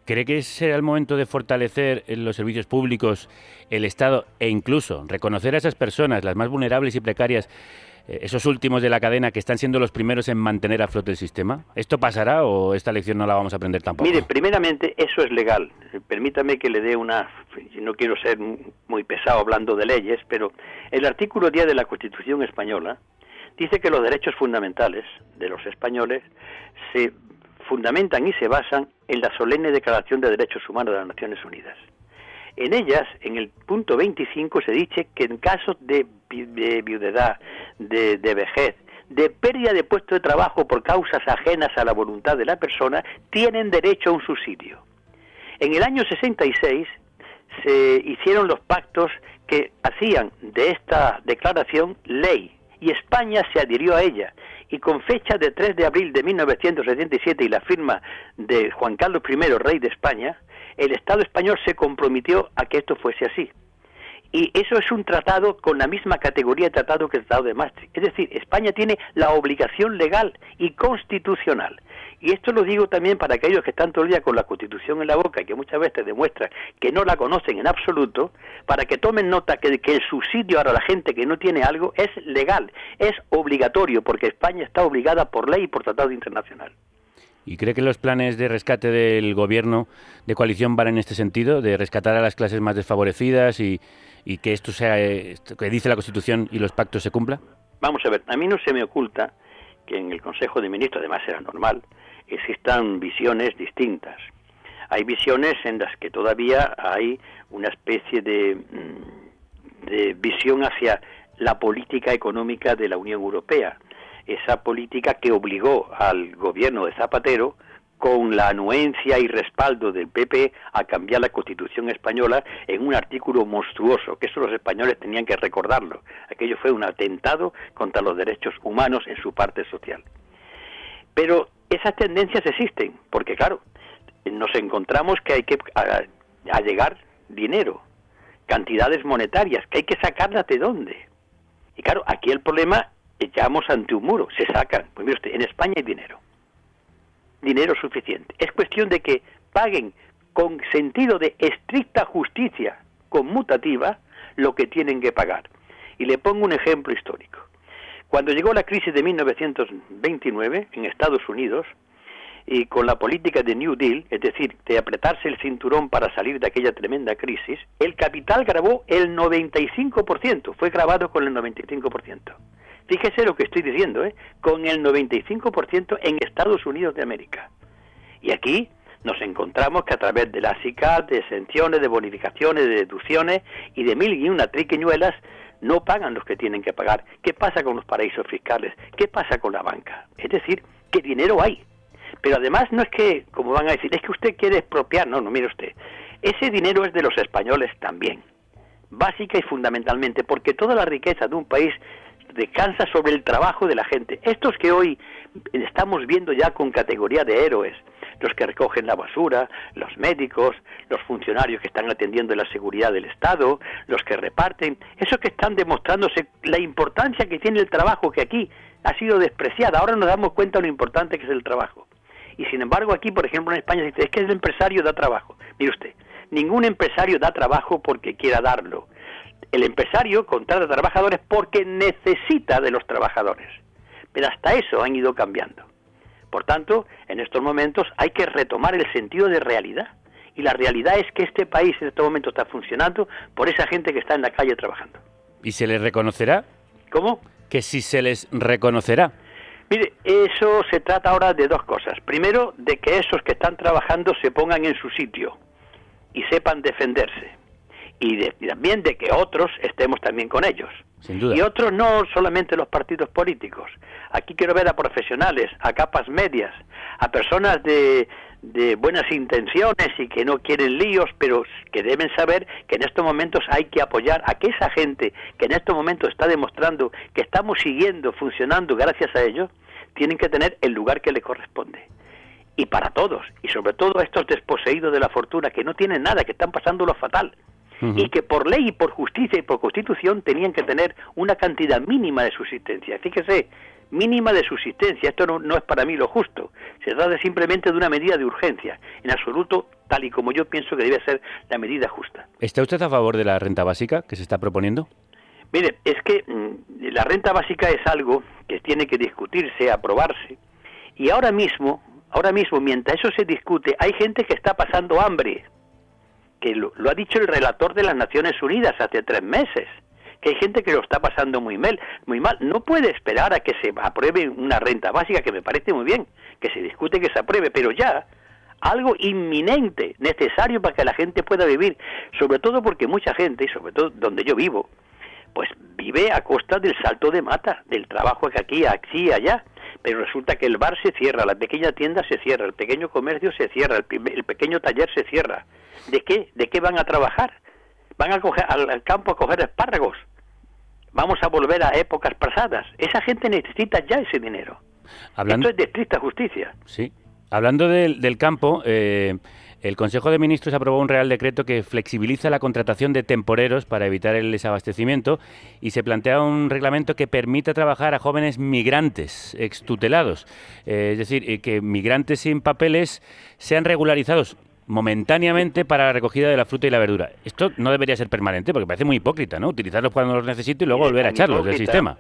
¿Cree que será el momento de fortalecer los servicios públicos, el Estado e incluso reconocer a esas personas, las más vulnerables y precarias, esos últimos de la cadena que están siendo los primeros en mantener a flote el sistema? ¿Esto pasará o esta lección no la vamos a aprender tampoco? Mire, primeramente eso es legal. Permítame que le dé una... No quiero ser muy pesado hablando de leyes, pero el artículo 10 de la Constitución española dice que los derechos fundamentales de los españoles se fundamentan y se basan en la solemne Declaración de Derechos Humanos de las Naciones Unidas. En ellas, en el punto 25, se dice que en casos de, viudedad, de, vejez, de pérdida de puesto de trabajo por causas ajenas a la voluntad de la persona, tienen derecho a un subsidio. En el año 66 se hicieron los pactos que hacían de esta declaración ley y España se adhirió a ella y con fecha de 3 de abril de 1977 y la firma de Juan Carlos I, rey de España, el Estado español se comprometió a que esto fuese así. Y eso es un tratado con la misma categoría de tratado que el Tratado de Maastricht. Es decir, España tiene la obligación legal y constitucional y esto lo digo también para aquellos que están todo el día con la Constitución en la boca y que muchas veces demuestran que no la conocen en absoluto, para que tomen nota que, que el subsidio a la gente que no tiene algo es legal, es obligatorio, porque España está obligada por ley y por tratado internacional. ¿Y cree que los planes de rescate del gobierno de coalición van en este sentido, de rescatar a las clases más desfavorecidas y, que esto sea, que dice la Constitución y los pactos se cumpla? Vamos a ver, a mí no se me oculta que en el Consejo de Ministros, además era normal, existan visiones distintas. Hay visiones en las que todavía hay una especie de, mm, de visión hacia la política económica de la Unión Europea, esa política que obligó al gobierno de Zapatero con la anuencia y respaldo del PP a cambiar la Constitución española en un artículo monstruoso, que eso los españoles tenían que recordarlo. Aquello fue un atentado contra los derechos humanos en su parte social. Pero esas tendencias existen, porque claro, nos encontramos que hay que allegar dinero, cantidades monetarias, que hay que sacarlas de dónde. Y claro, aquí el problema, echamos ante un muro, se sacan. Pues usted, en España hay dinero, dinero suficiente. Es cuestión de que paguen con sentido de estricta justicia conmutativa lo que tienen que pagar. Y le pongo un ejemplo histórico. Cuando llegó la crisis de 1929 en Estados Unidos, y con la política de New Deal, es decir, de apretarse el cinturón para salir de aquella tremenda crisis, el capital grabó el 95%, fue grabado con el 95%. Fíjese lo que estoy diciendo, ¿eh? con el 95% en Estados Unidos de América. Y aquí nos encontramos que a través de la CICAT, de exenciones, de bonificaciones, de deducciones y de mil y una triqueñuelas, no pagan los que tienen que pagar. ¿Qué pasa con los paraísos fiscales? ¿Qué pasa con la banca? Es decir, ¿qué dinero hay? Pero además no es que, como van a decir, es que usted quiere expropiar, no, no, mire usted, ese dinero es de los españoles también, básica y fundamentalmente, porque toda la riqueza de un país descansa sobre el trabajo de la gente. Estos que hoy estamos viendo ya con categoría de héroes, los que recogen la basura, los médicos, los funcionarios que están atendiendo la seguridad del Estado, los que reparten, esos que están demostrándose la importancia que tiene el trabajo que aquí ha sido despreciada. Ahora nos damos cuenta de lo importante que es el trabajo. Y sin embargo aquí, por ejemplo, en España dice, es que el empresario da trabajo. Mire usted, ningún empresario da trabajo porque quiera darlo. El empresario contrata trabajadores porque necesita de los trabajadores. Pero hasta eso han ido cambiando. Por tanto, en estos momentos hay que retomar el sentido de realidad. Y la realidad es que este país en este momento está funcionando por esa gente que está en la calle trabajando. ¿Y se les reconocerá? ¿Cómo? Que si se les reconocerá. Mire, eso se trata ahora de dos cosas. Primero, de que esos que están trabajando se pongan en su sitio y sepan defenderse. Y, también de que otros estemos también con ellos. Sin duda. Y otros no solamente los partidos políticos. Aquí quiero ver a profesionales, a capas medias, a personas de, de buenas intenciones y que no quieren líos, pero que deben saber que en estos momentos hay que apoyar a que esa gente que en estos momentos está demostrando que estamos siguiendo funcionando gracias a ellos, tienen que tener el lugar que le corresponde. Y para todos, y sobre todo a estos desposeídos de la fortuna que no tienen nada, que están pasando y que por ley y por justicia y por constitución tenían que tener una cantidad mínima de subsistencia. Fíjese, mínima de subsistencia. Esto no, es para mí lo justo. Se trata simplemente de una medida de urgencia, en absoluto tal y como yo pienso que debe ser la medida justa. ¿Está usted a favor de la renta básica que se está proponiendo? Mire, es que mm, la renta básica es algo que tiene que discutirse, aprobarse, y ahora mismo, ahora mismo, mientras eso se discute, hay gente que está pasando hambre, que lo ha dicho el relator de las Naciones Unidas hace tres meses que hay gente que lo está pasando muy mal, muy mal. No puede esperar a que se apruebe una renta básica, que me parece muy bien, que se discute que se apruebe, pero ya algo inminente, necesario para que la gente pueda vivir, sobre todo porque mucha gente, y sobre todo donde yo vivo, pues vive a costa del salto de mata, del trabajo que aquí, aquí allá. Pero resulta que el bar se cierra, la pequeña tienda se cierra, el pequeño comercio se cierra, el, el pequeño taller se cierra. ¿De qué? ¿De qué van a trabajar? van a coger al, campo a coger espárragos. Vamos a volver a épocas pasadas. Esa gente necesita ya ese dinero. Esto es de estricta justicia. Sí. Hablando del, campo, eh, el Consejo de Ministros aprobó un Real Decreto que flexibiliza la contratación de temporeros para evitar el desabastecimiento y se plantea un reglamento que permita trabajar a jóvenes migrantes extutelados. Eh, es decir, eh, que migrantes sin papeles sean regularizados momentáneamente para la recogida de la fruta y la verdura. Esto no debería ser permanente porque parece muy hipócrita, ¿no? Utilizarlos cuando los necesito y luego volver a echarlos del sistema.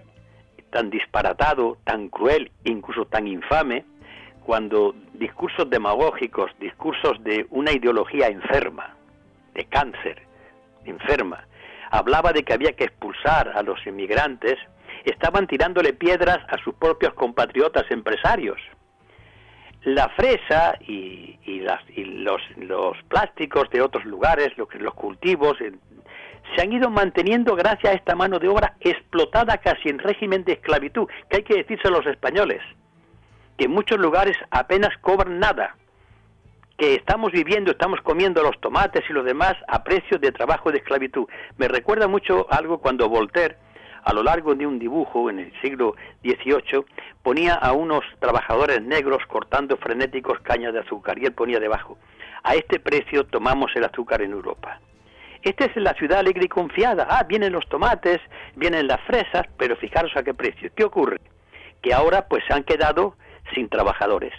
Tan disparatado, tan cruel, incluso tan infame, cuando discursos demagógicos, discursos de una ideología enferma, de cáncer, enferma, hablaba de que había que expulsar a los inmigrantes, estaban tirándole piedras a sus propios compatriotas empresarios. La fresa y, los, plásticos de otros lugares, los cultivos, se han ido manteniendo gracias a esta mano de obra explotada casi en régimen de esclavitud, que hay que decirse a los españoles, que muchos lugares apenas cobran nada, que estamos viviendo, estamos comiendo los tomates y lo demás a precio de trabajo de esclavitud. Me recuerda mucho algo cuando Voltaire a lo largo de un dibujo en el siglo XVIII, ponía a unos trabajadores negros cortando frenéticos cañas de azúcar y él ponía debajo, a este precio tomamos el azúcar en Europa. Esta es la ciudad alegre y confiada. Ah, vienen los tomates, vienen las fresas, pero fijaros a qué precio. ¿Qué ocurre? Que ahora pues se han quedado sin trabajadores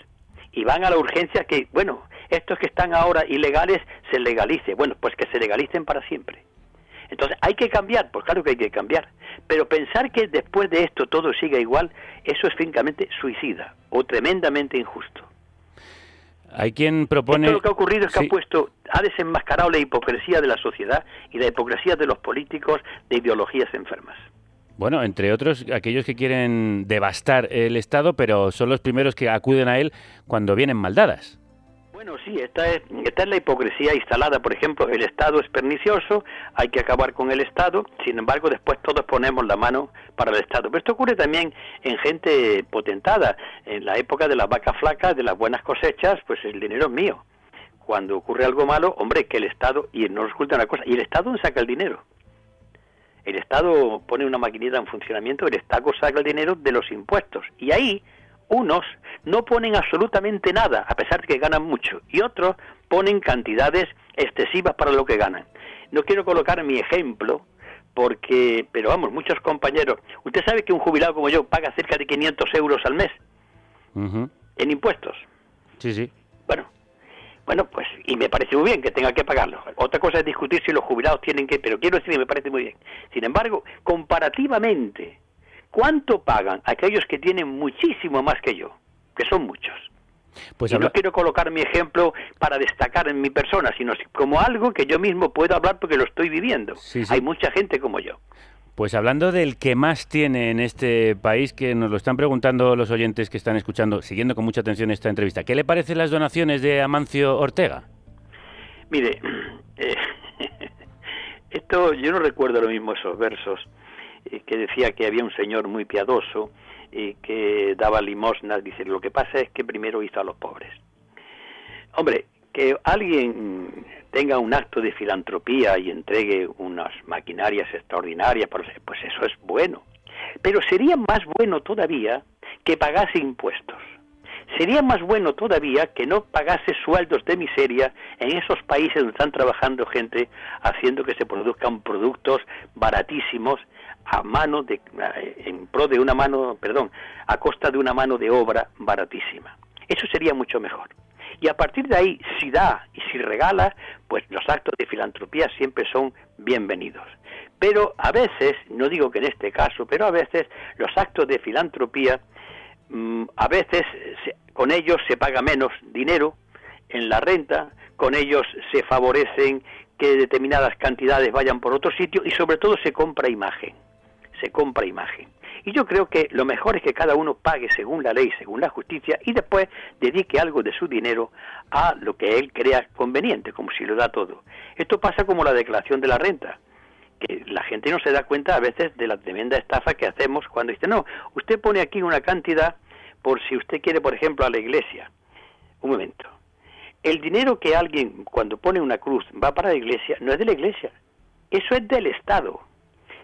y van a la urgencia que, bueno, estos que están ahora ilegales se legalice. Bueno, pues que se legalicen para siempre. Entonces, ¿hay que cambiar? Pues claro que hay que cambiar. Pero pensar que después de esto todo siga igual, eso es francamente suicida o tremendamente injusto. Hay quien propone... lo que ha ocurrido es que ha puesto, ha desenmascarado la hipocresía de la sociedad y la hipocresía de los políticos de ideologías enfermas. Bueno, entre otros, aquellos que quieren devastar el Estado, pero son los primeros que acuden a él cuando vienen maldadas. Bueno, sí, esta es, esta es la hipocresía instalada. Por ejemplo, el Estado es pernicioso, hay que acabar con el Estado, sin embargo, después todos ponemos la mano para el Estado. Pero esto ocurre también en gente potentada. En la época de las vacas flacas, de las buenas cosechas, pues el dinero es mío. Cuando ocurre algo malo, hombre, que el Estado, y no resulta una cosa, ¿y el Estado saca el dinero? El Estado pone una maquinita en funcionamiento, el Estado saca el dinero de los impuestos. Y ahí unos no ponen absolutamente nada, a pesar de que ganan mucho, y otros ponen cantidades excesivas para lo que ganan. No quiero colocar mi ejemplo, porque, pero vamos, muchos compañeros, usted sabe que un jubilado como yo paga cerca de 500 euros al mes en impuestos. Sí, sí. Bueno, bueno, pues, y me parece muy bien que tenga que pagarlo. Otra cosa es discutir si los jubilados tienen que, pero quiero decir que me parece muy bien. Sin embargo, comparativamente, ¿cuánto pagan aquellos que tienen muchísimo más que yo? Que son muchos. Pues y habla- no quiero colocar mi ejemplo para destacar en mi persona, sino como algo que yo mismo puedo hablar porque lo estoy viviendo. Sí, sí. Hay mucha gente como yo. Pues hablando del que más tiene en este país, que nos lo están preguntando los oyentes que están escuchando, siguiendo con mucha atención esta entrevista, ¿qué le parecen las donaciones de Amancio Ortega? Mire, eh, esto yo no recuerdo lo mismo esos versos eh, que decía que había un señor muy piadoso y que daba limosnas. Dice, lo que pasa es que primero hizo a los pobres. Hombre, que alguien tenga un acto de filantropía y entregue unas maquinarias extraordinarias, pues eso es bueno. Pero sería más bueno todavía que pagase impuestos. Sería más bueno todavía que no pagase sueldos de miseria en esos países donde están trabajando gente haciendo que se produzcan productos baratísimos a mano de en pro de una mano, perdón, a costa de una mano de obra baratísima. Eso sería mucho mejor. Y a partir de ahí, si da y si regala, pues los actos de filantropía siempre son bienvenidos. Pero a veces, no digo que en este caso, pero a veces los actos de filantropía, mm, a veces con ellos se paga menos dinero en la renta, con ellos se favorecen que determinadas cantidades vayan por otro sitio y sobre todo se compra imagen, se compra imagen. Y yo creo que lo mejor es que cada uno pague según la ley, según la justicia, y después dedique algo de su dinero a lo que él crea conveniente, como si lo da todo. Esto pasa como la declaración de la renta, que la gente no se da cuenta a veces de la tremenda estafa que hacemos cuando dice, no, usted pone aquí una cantidad por si usted quiere, por ejemplo, a la iglesia. Un momento. El dinero que alguien cuando pone una cruz va para la iglesia no es de la iglesia, eso es del Estado.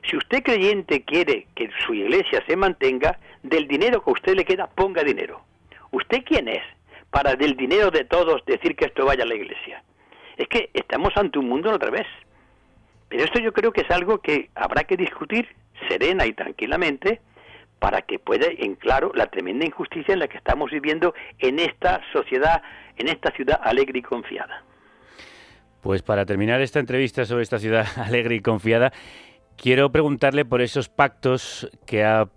Si usted creyente quiere que su iglesia se mantenga, del dinero que a usted le queda, ponga dinero. ¿Usted quién es para del dinero de todos decir que esto vaya a la iglesia? Es que estamos ante un mundo al revés. Pero esto yo creo que es algo que habrá que discutir serena y tranquilamente para que pueda en claro la tremenda injusticia en la que estamos viviendo en esta sociedad, en esta ciudad alegre y confiada. Pues para terminar esta entrevista sobre esta ciudad alegre y confiada, quiero preguntarle por esos pactos que ha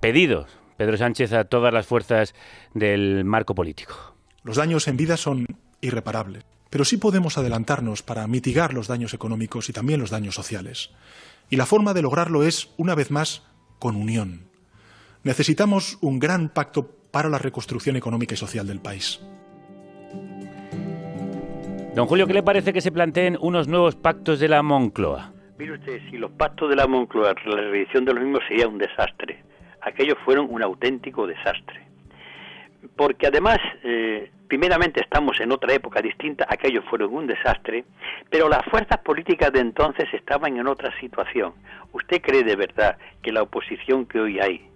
pedido Pedro Sánchez a todas las fuerzas del marco político. Los daños en vida son irreparables, pero sí podemos adelantarnos para mitigar los daños económicos y también los daños sociales. Y la forma de lograrlo es, una vez más, con unión. Necesitamos un gran pacto para la reconstrucción económica y social del país. Don Julio, ¿qué le parece que se planteen unos nuevos pactos de la Moncloa? Mire usted, si los pactos de la Moncloa, la revisión de los mismos sería un desastre. Aquellos fueron un auténtico desastre. Porque además, eh, primeramente estamos en otra época distinta, aquellos fueron un desastre, pero las fuerzas políticas de entonces estaban en otra situación. ¿Usted cree de verdad que la oposición que hoy hay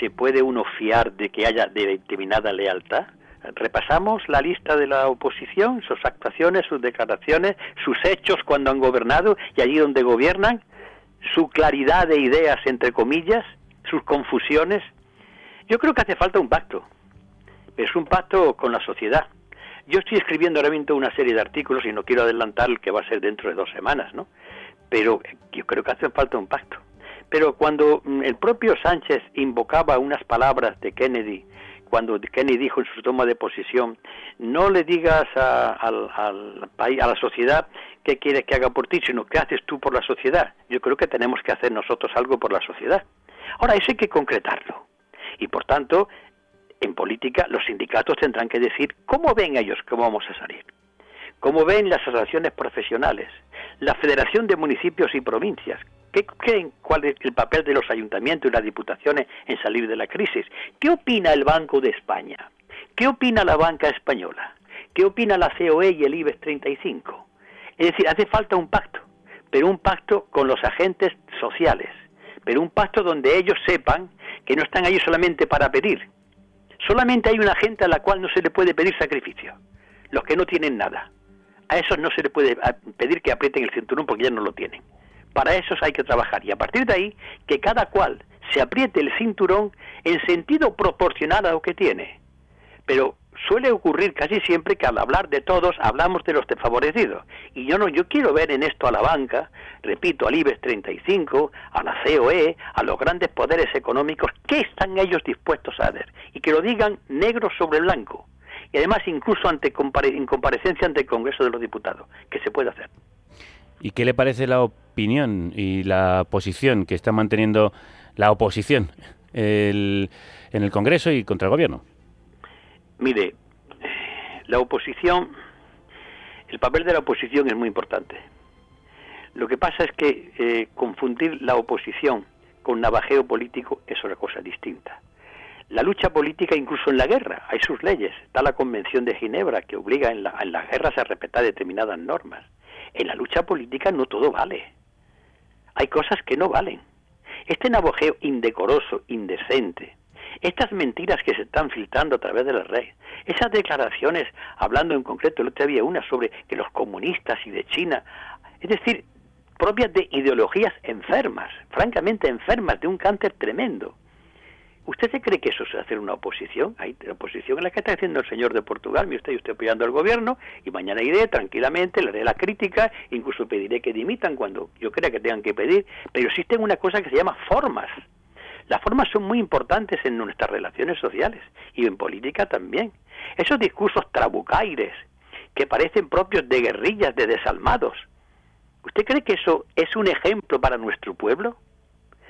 se puede uno fiar de que haya determinada lealtad? Repasamos la lista de la oposición, sus actuaciones, sus declaraciones, sus hechos cuando han gobernado y allí donde gobiernan, su claridad de ideas, entre comillas, sus confusiones. Yo creo que hace falta un pacto, es un pacto con la sociedad. Yo estoy escribiendo ahora mismo una serie de artículos y no quiero adelantar el que va a ser dentro de dos semanas, ¿no? Pero yo creo que hace falta un pacto. Pero cuando mm, el propio Sánchez invocaba unas palabras de Kennedy, cuando Kennedy dijo en su toma de posición, no le digas a, al, país, a la sociedad qué quieres que haga por ti, sino qué haces tú por la sociedad. Yo creo que tenemos que hacer nosotros algo por la sociedad. Ahora, eso hay que concretarlo. Y por tanto, en política, los sindicatos tendrán que decir cómo ven ellos cómo vamos a salir. Cómo ven las asociaciones profesionales, la Federación de Municipios y Provincias, ¿Qué creen cuál es el papel de los ayuntamientos y las diputaciones en salir de la crisis? ¿Qué opina el Banco de España? ¿Qué opina la banca española? ¿Qué opina la COE y el IBEX 35? Es decir, hace falta un pacto, pero un pacto con los agentes sociales, pero un pacto donde ellos sepan que no están ahí solamente para pedir, Solamente hay una gente a la cual no se le puede pedir sacrificio, los que no tienen nada. A esos no se le puede pedir que aprieten el cinturón porque ya no lo tienen. Para esos hay que trabajar y a partir de ahí que cada cual se apriete el cinturón en sentido proporcional a lo que tiene. Pero suele ocurrir casi siempre que al hablar de todos hablamos de los desfavorecidos. Y yo no, yo quiero ver en esto a la banca, repito, al IBEX 35, a la COE, a los grandes poderes económicos, qué están ellos dispuestos a hacer. Y que lo digan negro sobre blanco. Y además incluso ante en comparecencia ante el Congreso de los Diputados, que se puede hacer. ¿Y qué le parece la opinión y la posición que está manteniendo la oposición en el Congreso y contra el Gobierno? Mire, la oposición, el papel de la oposición es muy importante. Lo que pasa es que eh, confundir la oposición con navajeo político es una cosa distinta. La lucha política, incluso en la guerra, hay sus leyes. Está la Convención de Ginebra que obliga en, en las guerras a respetar determinadas normas. En la lucha política no todo vale. Hay cosas que no valen. Este navajeo indecoroso, indecente, estas mentiras que se están filtrando a través de las redes, esas declaraciones, hablando en concreto, el otro había una sobre que los comunistas y de China, es decir, propias de ideologías enfermas, francamente enfermas, de un cáncer tremendo. ¿Usted se cree que eso es hacer una oposición? Hay oposición en la que está haciendo el señor de Portugal, me usted, apoyando al gobierno y mañana iré tranquilamente, le haré la crítica, incluso pediré que dimitan cuando yo crea que tengan que pedir, pero existe una cosa que se llama formas. Las formas son muy importantes en nuestras relaciones sociales y en política también. Esos discursos trabucaires que parecen propios de guerrillas, de desalmados. ¿Usted cree que eso es un ejemplo para nuestro pueblo?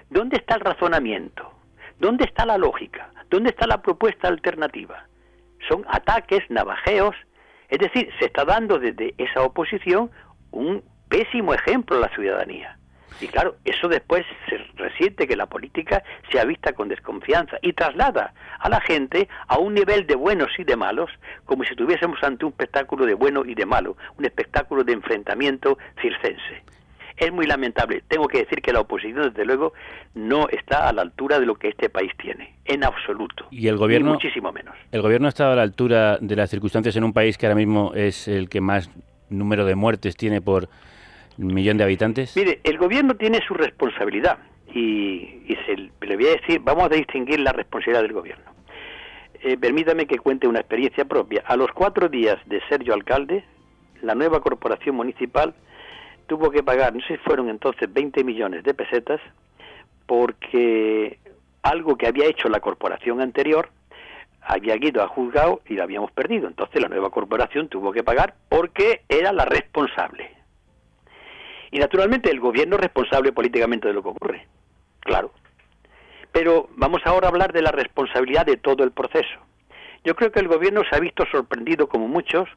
¿Dónde está el razonamiento? ¿Dónde está la lógica? ¿Dónde está la propuesta alternativa? Son ataques, navajeos, es decir, se está dando desde esa oposición un pésimo ejemplo a la ciudadanía. Y claro, eso después se resiente que la política sea vista con desconfianza y traslada a la gente a un nivel de buenos y de malos, como si estuviésemos ante un espectáculo de bueno y de malo, un espectáculo de enfrentamiento circense. Es muy lamentable. Tengo que decir que la oposición, desde luego, no está a la altura de lo que este país tiene, en absoluto. Y el gobierno, muchísimo menos. El gobierno ha estado a la altura de las circunstancias en un país que ahora mismo es el que más número de muertes tiene por millón de habitantes. Mire, el gobierno tiene su responsabilidad y, se, le voy a decir, vamos a distinguir la responsabilidad del gobierno. Eh, permítame que cuente una experiencia propia. A los cuatro días de ser yo alcalde, la nueva corporación municipal tuvo que pagar, no sé si fueron entonces 20 millones de pesetas, porque algo que había hecho la corporación anterior había ido a juzgado y lo habíamos perdido. Entonces la nueva corporación tuvo que pagar porque era la responsable. Y naturalmente el gobierno es responsable políticamente de lo que ocurre. Claro. Pero vamos ahora a hablar de la responsabilidad de todo el proceso. Yo creo que el gobierno se ha visto sorprendido como muchos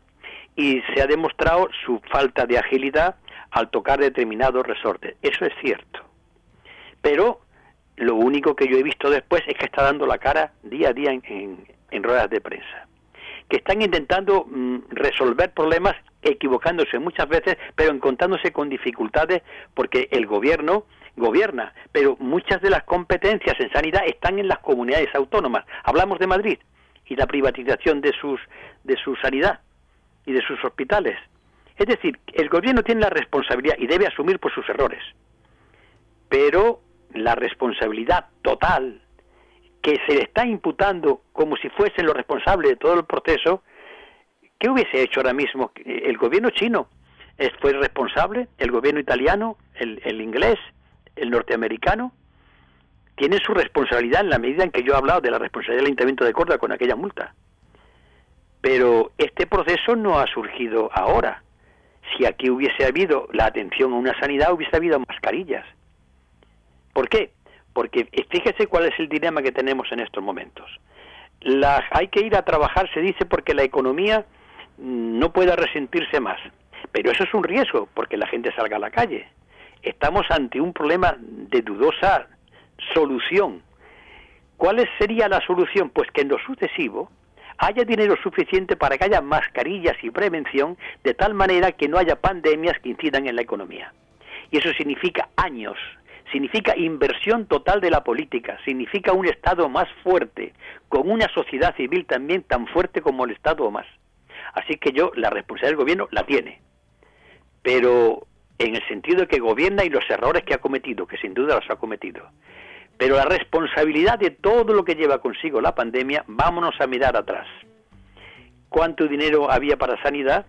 y se ha demostrado su falta de agilidad al tocar determinados resortes. Eso es cierto. Pero lo único que yo he visto después es que está dando la cara día a día en, ruedas de prensa. Que están intentando mm, resolver problemas equivocándose muchas veces, pero encontrándose con dificultades porque el gobierno gobierna, pero muchas de las competencias en sanidad están en las comunidades autónomas. Hablamos de Madrid y la privatización de sus de su sanidad y de sus hospitales. Es decir, el gobierno tiene la responsabilidad y debe asumir por sus errores. Pero la responsabilidad total que se le está imputando como si fuesen los responsables de todo el proceso, ¿qué hubiese hecho ahora mismo el gobierno chino? ¿Fue responsable? ¿El gobierno italiano? ¿El, inglés? ¿El norteamericano? Tienen su responsabilidad en la medida en que yo he hablado de la responsabilidad del Ayuntamiento de Córdoba con aquella multa. Pero este proceso no ha surgido ahora si aquí hubiese habido la atención a una sanidad, hubiese habido mascarillas. ¿Por qué? Porque fíjese cuál es el dilema que tenemos en estos momentos. hay que ir a trabajar, se dice, porque la economía no pueda resentirse más. Pero eso es un riesgo, porque la gente salga a la calle. Estamos ante un problema de dudosa solución. ¿Cuál sería la solución? Pues que en lo sucesivo haya dinero suficiente para que haya mascarillas y prevención de tal manera que no haya pandemias que incidan en la economía. Y eso significa años, significa inversión total de la política, significa un Estado más fuerte, con una sociedad civil también tan fuerte como el Estado o más. Así que yo, la responsabilidad del gobierno la tiene, pero en el sentido de que gobierna y los errores que ha cometido, que sin duda los ha cometido. Pero la responsabilidad de todo lo que lleva consigo la pandemia, vámonos a mirar atrás. ¿Cuánto dinero había para sanidad?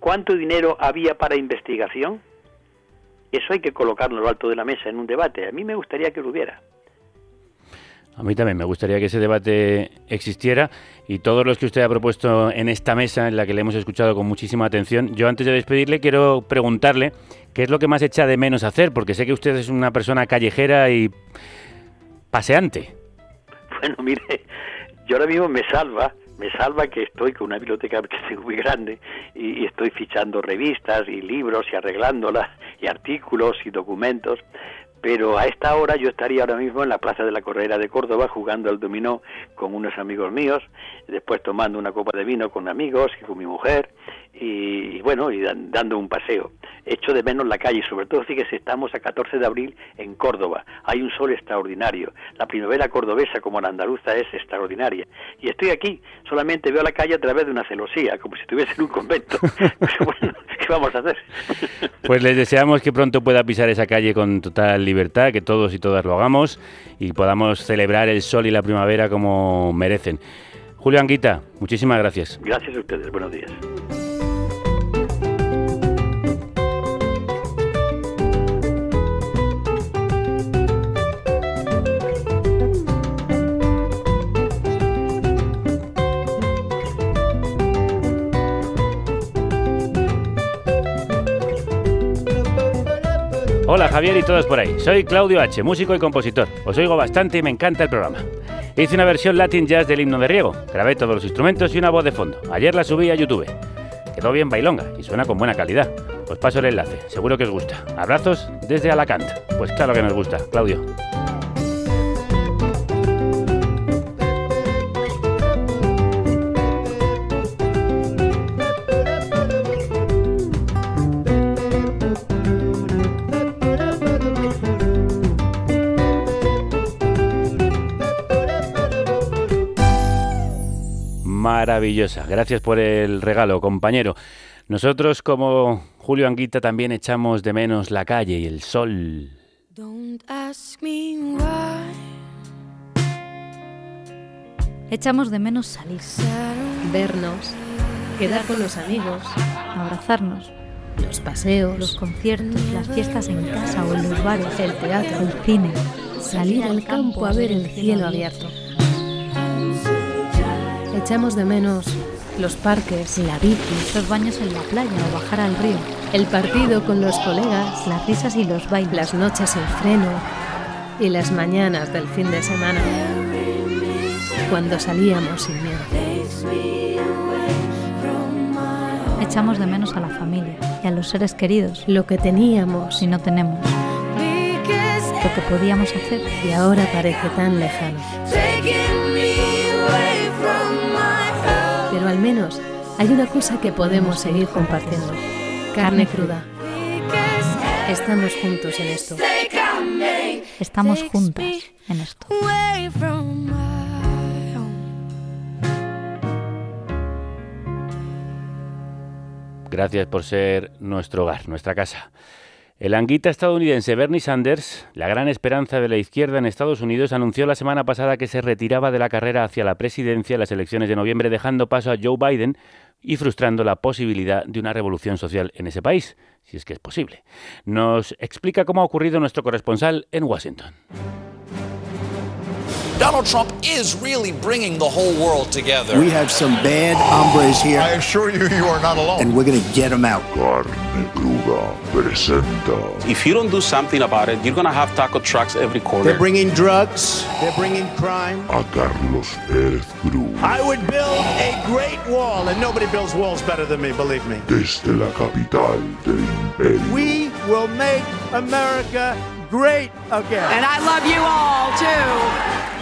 ¿Cuánto dinero había para investigación? Eso hay que colocarlo en lo alto de la mesa en un debate. A mí me gustaría que lo hubiera. A mí también me gustaría que ese debate existiera y todos los que usted ha propuesto en esta mesa, en la que le hemos escuchado con muchísima atención, yo antes de despedirle quiero preguntarle qué es lo que más echa de menos hacer, porque sé que usted es una persona callejera y paseante. Bueno, mire, yo ahora mismo me salva me salva que estoy con una biblioteca que tengo muy grande y, estoy fichando revistas y libros y arreglándolas y artículos y documentos pero a esta hora yo estaría ahora mismo en la Plaza de la Correra de Córdoba jugando al dominó con unos amigos míos, después tomando una copa de vino con amigos y con mi mujer y, bueno, y dando un paseo. Echo de menos la calle, sobre todo fíjese, estamos a 14 de abril en Córdoba, hay un sol extraordinario, la primavera cordobesa como la andaluza es extraordinaria y estoy aquí, solamente veo la calle a través de una celosía, como si estuviese en un convento. bueno, ¿qué vamos a hacer? pues les deseamos que pronto pueda pisar esa calle con total libertad, que todos y todas lo hagamos y podamos celebrar el sol y la primavera como merecen. Julio Anguita, muchísimas gracias. Gracias a ustedes, buenos días. Hola Javier y todos por ahí. Soy Claudio H., músico y compositor. Os oigo bastante y me encanta el programa. Hice una versión Latin Jazz del himno de Riego. Grabé todos los instrumentos y una voz de fondo. Ayer la subí a YouTube. Quedó bien bailonga y suena con buena calidad. Os paso el enlace, seguro que os gusta. Abrazos desde Alacant. Pues claro que nos gusta, Claudio. Maravillosa. Gracias por el regalo, compañero. Nosotros, como Julio Anguita, también echamos de menos la calle y el sol. Echamos de menos salir, vernos, quedar con los amigos, abrazarnos, los paseos, los conciertos, las fiestas en casa o en los bares, el teatro, el cine, salir al campo a ver el cielo abierto. Echamos de menos los parques, la bici, los baños en la playa o bajar al río, el partido con los colegas, las risas y los bailes, las noches en freno y las mañanas del fin de semana, cuando salíamos sin miedo. Echamos de menos a la familia y a los seres queridos, lo que teníamos y no tenemos, lo que podíamos hacer y ahora parece tan lejano. Al menos hay una cosa que podemos seguir compartiendo. Carne cruda. Estamos juntos en esto. Estamos juntas en esto. Gracias por ser nuestro hogar, nuestra casa. El anguita estadounidense Bernie Sanders, la gran esperanza de la izquierda en Estados Unidos, anunció la semana pasada que se retiraba de la carrera hacia la presidencia en las elecciones de noviembre, dejando paso a Joe Biden y frustrando la posibilidad de una revolución social en ese país, si es que es posible. Nos explica cómo ha ocurrido nuestro corresponsal en Washington. Donald Trump is really bringing the whole world together. We have some bad hombres here. I assure you, you are not alone. And we're going to get them out. Carne cruda presenta. If you don't do something about it, you're going to have taco trucks every corner. They're bringing drugs. They're bringing crime. A Carlos Pérez Cruz. I would build a great wall, and nobody builds walls better than me, believe me. Desde la capital del imperio. We will make America great again. And I love you all, too.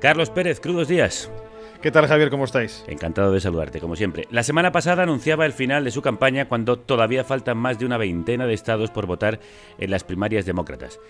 Carlos Pérez, crudos días. ¿Qué tal Javier? ¿Cómo estáis? Encantado de saludarte, como siempre. La semana pasada anunciaba el final de su campaña cuando todavía faltan más de una veintena de estados por votar en las primarias demócratas.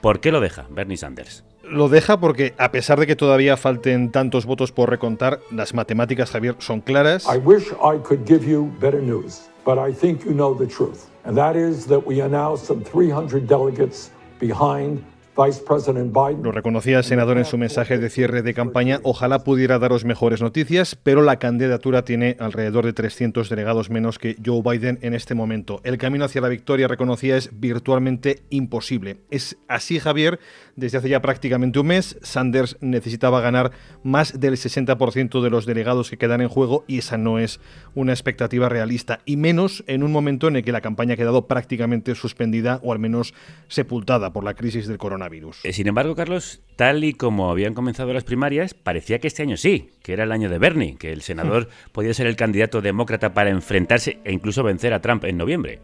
¿Por qué lo deja Bernie Sanders? Lo deja porque, a pesar de que todavía falten tantos votos por recontar, las matemáticas, Javier, son claras. I wish I could give you better news, but I think you know the truth. And that is that we are now some 300 delegates behind lo reconocía el senador en su mensaje de cierre de campaña. Ojalá pudiera daros mejores noticias, pero la candidatura tiene alrededor de 300 delegados menos que Joe Biden en este momento. El camino hacia la victoria, reconocía, es virtualmente imposible. Es así, Javier, desde hace ya prácticamente un mes. Sanders necesitaba ganar más del 60% de los delegados que quedan en juego y esa no es una expectativa realista, y menos en un momento en el que la campaña ha quedado prácticamente suspendida o al menos sepultada por la crisis del coronavirus. Eh, sin embargo, Carlos, tal y como habían comenzado las primarias, parecía que este año sí, que era el año de Bernie, que el senador podía ser el candidato demócrata para enfrentarse e incluso vencer a Trump en noviembre.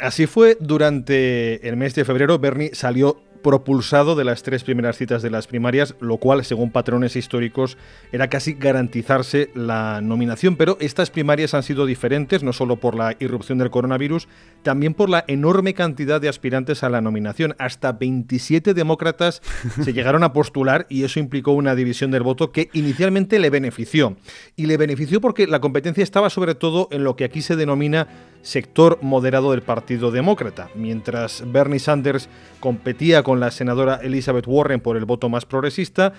Así fue durante el mes de febrero. Bernie salió propulsado de las tres primeras citas de las primarias, lo cual, según patrones históricos, era casi garantizarse la nominación. Pero estas primarias han sido diferentes, no solo por la irrupción del coronavirus, también por la enorme cantidad de aspirantes a la nominación. Hasta 27 demócratas se llegaron a postular y eso implicó una división del voto que inicialmente le benefició. Y le benefició porque la competencia estaba sobre todo en lo que aquí se denomina sector moderado del Partido Demócrata. Mientras Bernie Sanders competía con la senadora Elizabeth Warren por el voto más progresista,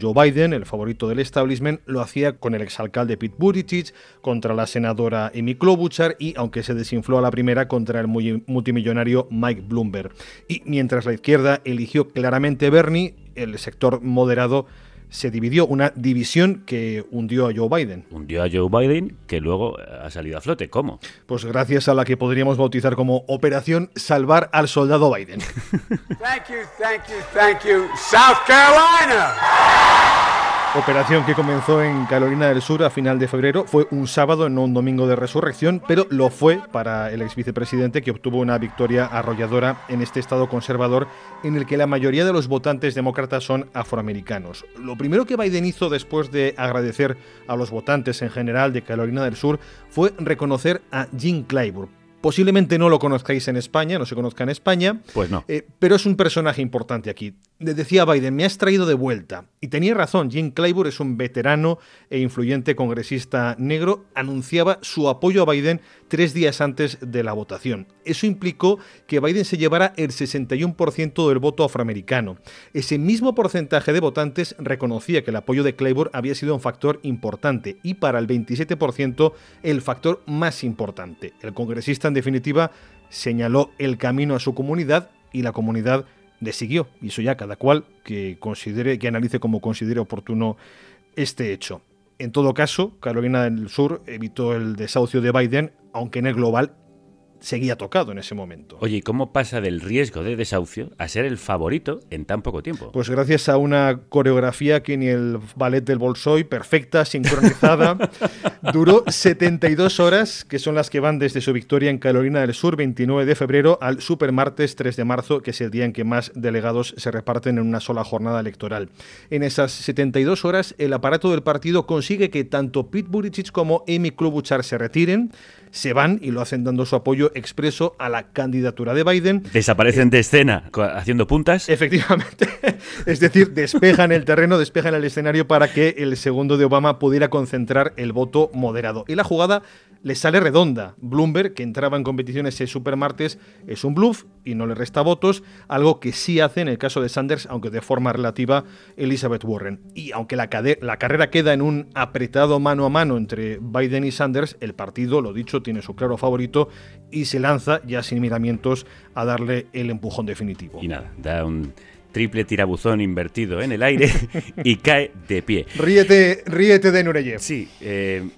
Joe Biden, el favorito del establishment, lo hacía con el exalcalde Pete Buttigieg, contra la senadora Amy Klobuchar y, aunque se desinfló a la primera, contra el multimillonario Mike Bloomberg. Y mientras la izquierda eligió claramente Bernie, el sector moderado se dividió, una división que hundió a Joe Biden. Hundió a Joe Biden, que luego ha salido a flote. ¿Cómo? Pues gracias a la que podríamos bautizar como Operación Salvar al Soldado Biden. Thank you, thank you, thank you, South Carolina. Operación que comenzó en Carolina del Sur a final de febrero. Fue un sábado, no un domingo de resurrección, pero lo fue para el ex vicepresidente que obtuvo una victoria arrolladora en este estado conservador en el que la mayoría de los votantes demócratas son afroamericanos. Lo primero que Biden hizo después de agradecer a los votantes en general de Carolina del Sur fue reconocer a Jim Clyburn, Posiblemente no lo conozcáis en España, no se conozca en España. Pues no. Eh, pero es un personaje importante aquí. Decía Biden, me has traído de vuelta. Y tenía razón, Jim Clyburn es un veterano e influyente congresista negro. Anunciaba su apoyo a Biden tres días antes de la votación. Eso implicó que Biden se llevara el 61% del voto afroamericano. Ese mismo porcentaje de votantes reconocía que el apoyo de Clyburn había sido un factor importante y para el 27% el factor más importante. El congresista en definitiva, señaló el camino a su comunidad y la comunidad le siguió. Y eso ya cada cual que considere, que analice como considere oportuno este hecho. En todo caso, Carolina del Sur evitó el desahucio de Biden, aunque en el global seguía tocado en ese momento. Oye, ¿y cómo pasa del riesgo de desahucio a ser el favorito en tan poco tiempo? Pues gracias a una coreografía que ni el ballet del Bolsoy, perfecta, sincronizada, duró 72 horas, que son las que van desde su victoria en Carolina del Sur, 29 de febrero, al supermartes 3 de marzo, que es el día en que más delegados se reparten en una sola jornada electoral. En esas 72 horas, el aparato del partido consigue que tanto Pete Buttigieg como Amy Klobuchar se retiren, se van y lo hacen dando su apoyo expreso a la candidatura de Biden. Desaparecen eh, de escena haciendo puntas. Efectivamente. es decir, despejan el terreno, despejan el escenario para que el segundo de Obama pudiera concentrar el voto moderado. Y la jugada le sale redonda. Bloomberg, que entraba en competiciones ese supermartes, es un bluff y no le resta votos, algo que sí hace en el caso de Sanders, aunque de forma relativa, Elizabeth Warren. Y aunque la, la carrera queda en un apretado mano a mano entre Biden y Sanders, el partido, lo dicho, tiene su claro favorito y se lanza ya sin miramientos a darle el empujón definitivo. Y nada, da un triple tirabuzón invertido en el aire y cae de pie. Ríete, ríete de Nureyev. Sí. Eh,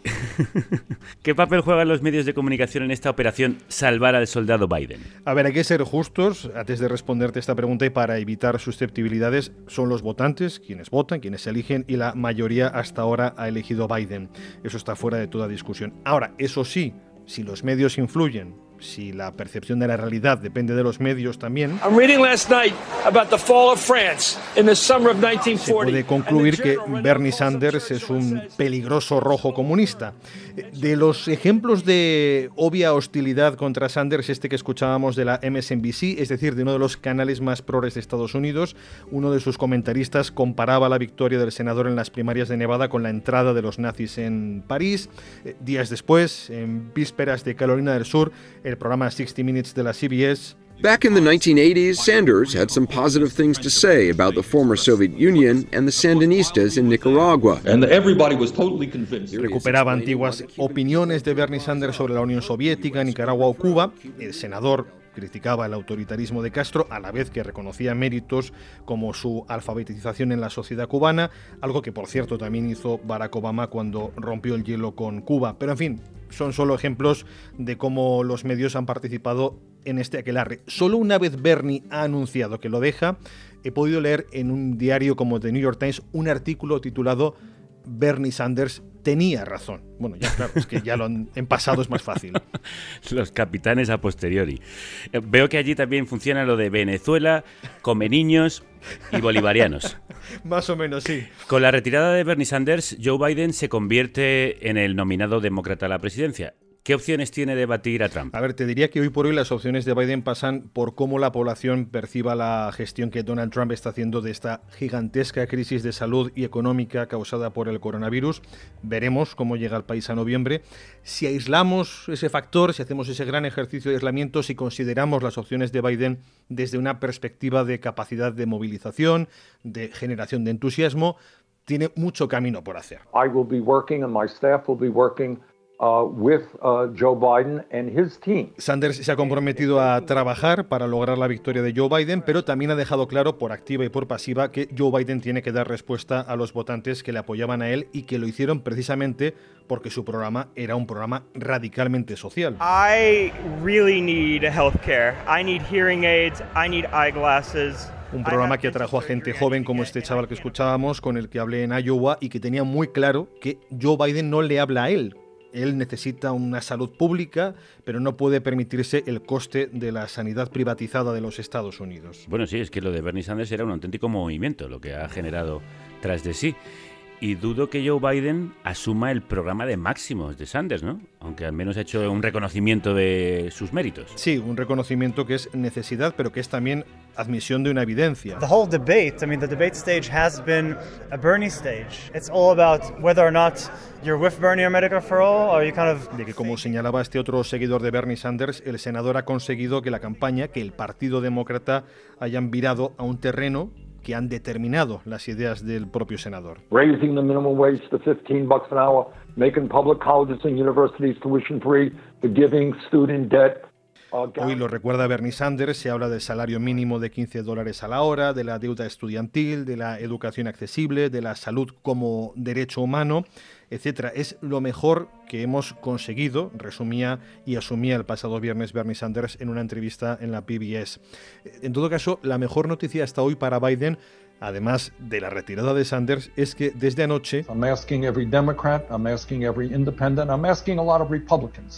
¿Qué papel juegan los medios de comunicación en esta operación salvar al soldado Biden? A ver, hay que ser justos antes de responderte esta pregunta y para evitar susceptibilidades son los votantes quienes votan, quienes eligen y la mayoría hasta ahora ha elegido Biden. Eso está fuera de toda discusión. Ahora, eso sí, si los medios influyen, si la percepción de la realidad depende de los medios también, I'm reading last night about the fall of France in the summer of se 1940. puede concluir que Bernie Sanders es un peligroso rojo comunista. De los ejemplos de obvia hostilidad contra Sanders, este que escuchábamos de la MSNBC, es decir, de uno de los canales más progres de Estados Unidos, uno de sus comentaristas comparaba la victoria del senador en las primarias de Nevada con la entrada de los nazis en París. Eh, Días después, en vísperas de Carolina del Sur, el programa 60 Minutes de la CBS Back in the 1980s, Sanders had some positive things to say about the former Soviet Union and the Sandinistas in Nicaragua. And everybody was totally convinced. recuperaba antiguas opiniones de Bernie Sanders sobre la Unión Soviética, Nicaragua o Cuba. El senador criticaba el autoritarismo de Castro a la vez que reconocía méritos como su alfabetización en la sociedad cubana, algo que por cierto también hizo Barack Obama cuando rompió el hielo con Cuba. Pero en fin, son solo ejemplos de cómo los medios han participado en este aquelarre. Solo una vez Bernie ha anunciado que lo deja, he podido leer en un diario como The New York Times un artículo titulado Bernie Sanders tenía razón. Bueno, ya claro, es que ya lo han, en pasado es más fácil. Los capitanes a posteriori. Eh, Veo que allí también funciona lo de Venezuela, come niños y bolivarianos. más o menos, sí. Con la retirada de Bernie Sanders, Joe Biden se convierte en el nominado demócrata a la presidencia. ¿Qué opciones tiene de batir a Trump? A ver, te diría que hoy por hoy las opciones de Biden pasan por cómo la población perciba la gestión que Donald Trump está haciendo de esta gigantesca crisis de salud y económica causada por el coronavirus. Veremos cómo llega el país a noviembre. Si aislamos ese factor, si hacemos ese gran ejercicio de aislamiento, si consideramos las opciones de Biden desde una perspectiva de capacidad de movilización, de generación de entusiasmo, tiene mucho camino por hacer. I will be working and my staff will be working with uh, Joe Biden and his team. Sanders se ha comprometido a trabajar para lograr la victoria de Joe Biden, pero también ha dejado claro por activa y por pasiva que Joe Biden tiene que dar respuesta a los votantes que le apoyaban a él y que lo hicieron precisamente porque su programa era un programa radicalmente social. I really need healthcare. I need hearing aids. I need eyeglasses. Un programa que atrajo a gente joven como este chaval que escuchábamos, con el que hablé en Iowa y que tenía muy claro que Joe Biden no le habla a él. Él necesita una salud pública, pero no puede permitirse el coste de la sanidad privatizada de los Estados Unidos. Bueno, sí, es que lo de Bernie Sanders era un auténtico movimiento lo que ha generado tras de sí. Y dudo que Joe Biden asuma el programa de máximos de Sanders, ¿no? Aunque al menos ha hecho un reconocimiento de sus méritos. Sí, un reconocimiento que es necesidad, pero que es también admisión de una evidencia. The whole debate, I mean, the debate stage has been a Bernie stage. It's all about whether or not you're with Bernie or Medicare for All, or you kind of. De que, como señalaba este otro seguidor de Bernie Sanders, el senador ha conseguido que la campaña, que el Partido Demócrata hayan virado a un terreno que han determinado las ideas del propio senador. Raising the minimum wage to 15 bucks an hour, making public colleges and universities tuition free, forgiving student debt. uh, Hoy lo recuerda Bernie Sanders, se habla del salario mínimo de 15 dólares a la hora, de la deuda estudiantil, de la educación accesible, de la salud como derecho humano, etcétera. Es lo mejor que hemos conseguido, resumía y asumía el pasado viernes Bernie Sanders en una entrevista en la PBS. En todo caso, la mejor noticia hasta hoy para Biden además de la retirada de Sanders, es que desde anoche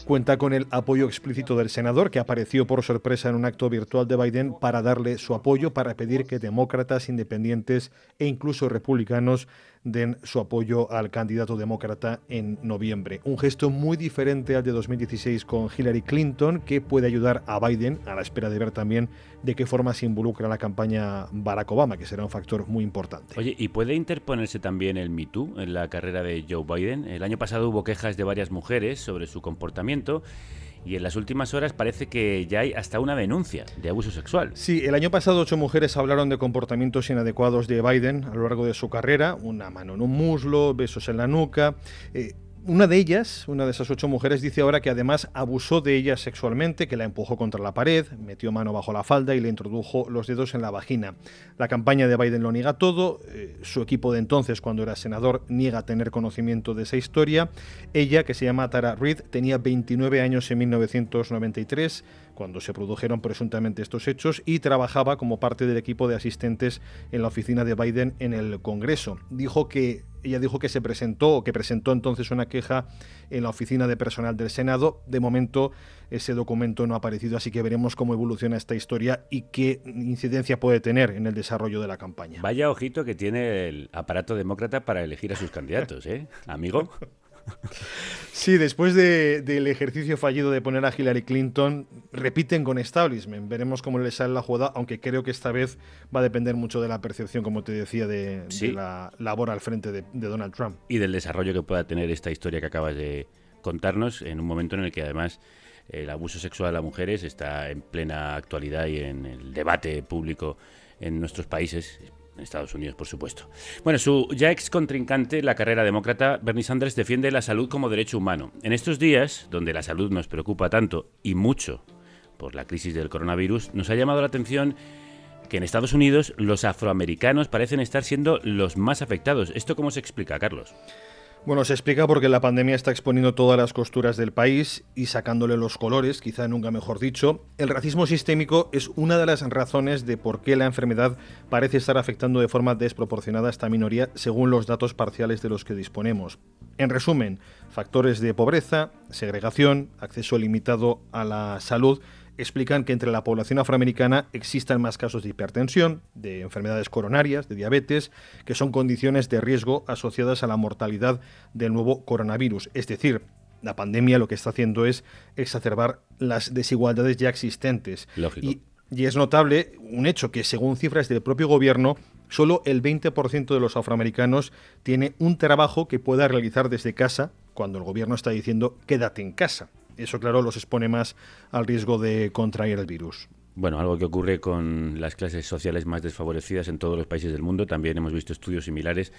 cuenta con el apoyo explícito del senador, que apareció por sorpresa en un acto virtual de Biden para darle su apoyo, para pedir que demócratas, independientes e incluso republicanos den su apoyo al candidato demócrata en noviembre. Un gesto muy diferente al de 2016 con Hillary Clinton, que puede ayudar a Biden, a la espera de ver también de qué forma se involucra la campaña Barack Obama, que será un factor muy importante. Oye, ¿y puede interponerse también el Me Too en la carrera de Joe Biden? El año pasado hubo quejas de varias mujeres sobre su comportamiento y en las últimas horas parece que ya hay hasta una denuncia de abuso sexual. Sí, el año pasado ocho mujeres hablaron de comportamientos inadecuados de Biden a lo largo de su carrera, una mano en un muslo, besos en la nuca. Eh, una de ellas, una de esas ocho mujeres, dice ahora que además abusó de ella sexualmente, que la empujó contra la pared, metió mano bajo la falda y le introdujo los dedos en la vagina. La campaña de Biden lo niega todo, eh, su equipo de entonces, cuando era senador, niega tener conocimiento de esa historia. Ella, que se llama Tara Reid, tenía 29 años en 1993, cuando se produjeron presuntamente estos hechos y trabajaba como parte del equipo de asistentes en la oficina de Biden en el Congreso. Dijo que ella dijo que se presentó o que presentó entonces una queja en la oficina de personal del Senado. De momento ese documento no ha aparecido, así que veremos cómo evoluciona esta historia y qué incidencia puede tener en el desarrollo de la campaña. Vaya ojito que tiene el aparato demócrata para elegir a sus candidatos, ¿eh? Amigo. Sí, después del ejercicio fallido de poner a Hillary Clinton, repiten con establishment. Veremos cómo les sale la jugada, aunque creo que esta vez va a depender mucho de la percepción, como te decía, de, la labor al frente de, Donald Trump. Y del desarrollo que pueda tener esta historia que acabas de contarnos en un momento en el que además el abuso sexual a mujeres está en plena actualidad y en el debate público en nuestros países, Estados Unidos, por supuesto. Bueno, su ya ex contrincante, la carrera demócrata, Bernie Sanders, defiende la salud como derecho humano. En estos días, donde la salud nos preocupa tanto y mucho por la crisis del coronavirus, nos ha llamado la atención que en Estados Unidos los afroamericanos parecen estar siendo los más afectados. ¿Esto cómo se explica, Carlos? Bueno, se explica porque la pandemia está exponiendo todas las costuras del país y sacándole los colores, quizá nunca mejor dicho. El racismo sistémico es una de las razones de por qué la enfermedad parece estar afectando de forma desproporcionada a esta minoría según los datos parciales de los que disponemos. En resumen, factores de pobreza, segregación, acceso limitado a la salud explican que entre la población afroamericana existan más casos de hipertensión, de enfermedades coronarias, de diabetes, que son condiciones de riesgo asociadas a la mortalidad del nuevo coronavirus. Es decir, la pandemia lo que está haciendo es exacerbar las desigualdades ya existentes. Y, y es notable un hecho que, según cifras del propio gobierno, solo el 20% de los afroamericanos tiene un trabajo que pueda realizar desde casa cuando el gobierno está diciendo quédate en casa. Eso, claro, los expone más al riesgo de contraer el virus. Bueno, algo que ocurre con las clases sociales más desfavorecidas en todos los países del mundo. También hemos visto estudios similares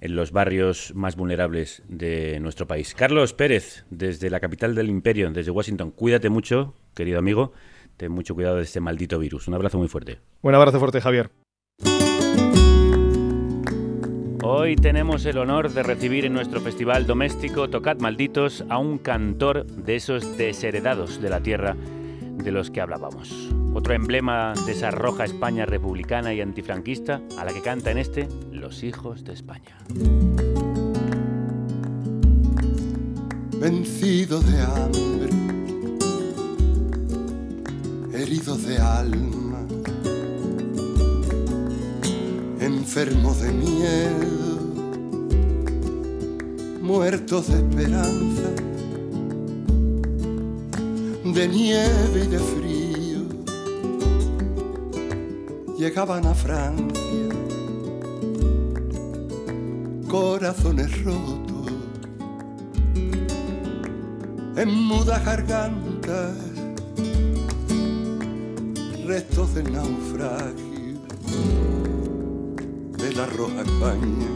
en los barrios más vulnerables de nuestro país. Carlos Pérez, desde la capital del imperio, desde Washington. Cuídate mucho, querido amigo. Ten mucho cuidado de este maldito virus. Un abrazo muy fuerte. Un abrazo fuerte, Javier. Hoy tenemos el honor de recibir en nuestro festival doméstico Tocad Malditos a un cantor de esos desheredados de la tierra de los que hablábamos. Otro emblema de esa roja España republicana y antifranquista a la que canta en este Los hijos de España. Vencido de hambre, herido de alma enfermo de miedo, muertos de esperanza, de nieve y de frío, llegaban a Francia, corazones rotos, en mudas gargantas, restos de naufragio la roja España.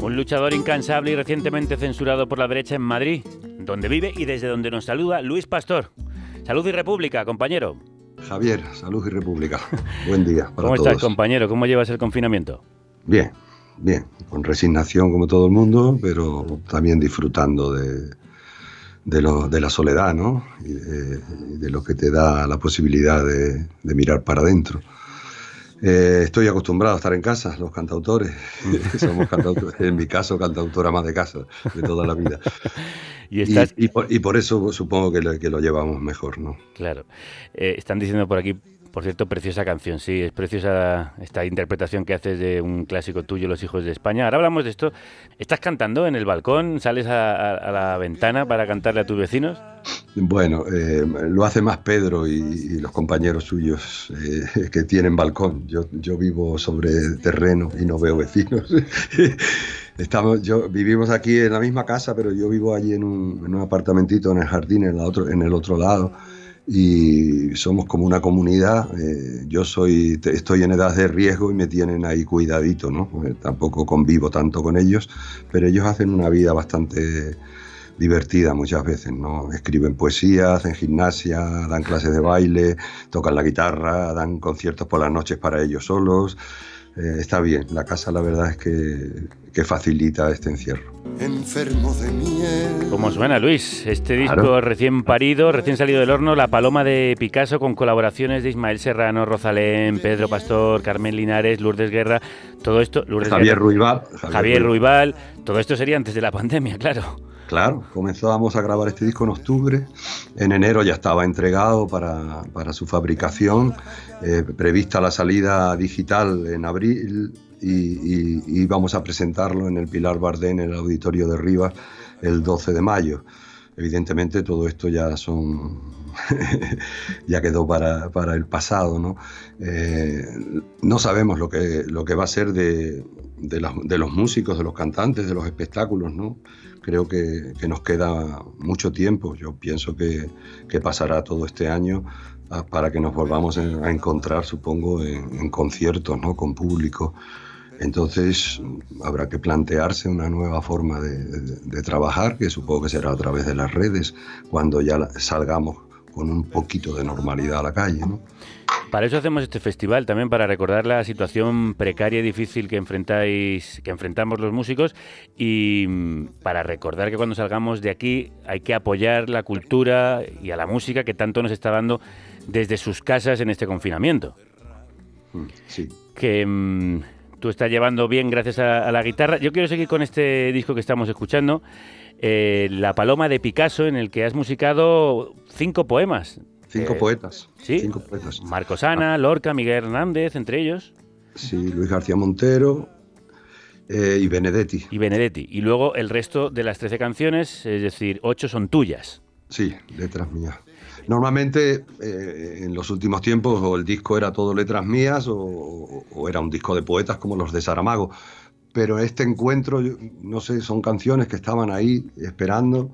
Un luchador incansable y recientemente censurado por la derecha en Madrid, donde vive y desde donde nos saluda Luis Pastor. Salud y República, compañero. Javier, salud y República. Buen día. ¿Cómo estás, compañero? ¿Cómo llevas el confinamiento? Bien, bien, con resignación como todo el mundo, pero también disfrutando de, de, la soledad, ¿no? Y de, lo que te da la posibilidad de, mirar para adentro. Eh, estoy acostumbrado a estar en casa, los cantautores. Somos cantautores, en mi caso, cantautora más de casa, de toda la vida. y, por, eso supongo que lo, que lo llevamos mejor, ¿no? Claro. Eh, están diciendo por aquí por cierto, preciosa canción, sí, es preciosa esta interpretación que haces de un clásico tuyo, Los Hijos de España. Ahora hablamos de esto. ¿Estás cantando en el balcón? ¿Sales a, la ventana para cantarle a tus vecinos? Bueno, eh, lo hace más Pedro y, los compañeros suyos eh, que tienen balcón. Yo, yo vivo sobre terreno y no veo vecinos. Estamos, yo, vivimos aquí en la misma casa, pero yo vivo allí en un, en un apartamentito en el jardín, en, la otro, en el otro lado y somos como una comunidad. Eh, yo soy, estoy en edad de riesgo y me tienen ahí cuidadito, ¿no? Eh, tampoco convivo tanto con ellos, pero ellos hacen una vida bastante divertida muchas veces, ¿no? Escriben poesía, hacen gimnasia, dan clases de baile, tocan la guitarra, dan conciertos por las noches para ellos solos. Eh, está bien. La casa la verdad es que, que facilita este encierro. Enfermo de miel. ¿Cómo suena, Luis? Este disco Claro. recién parido, recién salido del horno, La Paloma de Picasso, con colaboraciones de Ismael Serrano, Rosalén, Pedro Pastor, Carmen Linares, Lourdes Guerra, todo esto... Lourdes Javier Guerra- Ruibal. Javier, Ruibal, todo esto sería antes de la pandemia, claro. Claro, comenzamos a grabar este disco en octubre. En enero ya estaba entregado para, para su fabricación, eh, prevista la salida digital en abril y, íbamos a presentarlo en el Pilar Bardén, en el auditorio de Rivas, el 12 de mayo. Evidentemente todo esto ya son ya quedó para, para el pasado, ¿no? Eh, no sabemos lo que, lo que va a ser de, de los músicos, de los cantantes, de los espectáculos, ¿no? Creo que, nos queda mucho tiempo. Yo pienso que, pasará todo este año ah, para que nos volvamos a encontrar, supongo, en, conciertos, ¿no? Con público. Entonces habrá que plantearse una nueva forma de, trabajar, que supongo que será a través de las redes, cuando ya salgamos con un poquito de normalidad a la calle, ¿no? Para eso hacemos este festival, también para recordar la situación precaria y difícil que enfrentáis, que enfrentamos los músicos y mm, para recordar que cuando salgamos de aquí hay que apoyar la cultura y a la música que tanto nos está dando desde sus casas en este confinamiento. Sí. Que mm, tú estás llevando bien gracias a, a la guitarra. Yo quiero seguir con este disco que estamos escuchando, eh, La Paloma de Picasso, en el que has musicado cinco poemas. Cinco Eh, poetas. Sí. Cinco poetas. Marcos Ana, Lorca, Miguel Hernández, entre ellos. Sí, Luis García Montero eh, y Benedetti. Y Benedetti. Y luego el resto de las 13 canciones, es decir, ocho son tuyas. Sí, letras mías. Normalmente eh, en los últimos tiempos o el disco era todo letras mías o era un disco de poetas como los de Saramago. Pero este encuentro, no sé, son canciones que estaban ahí esperando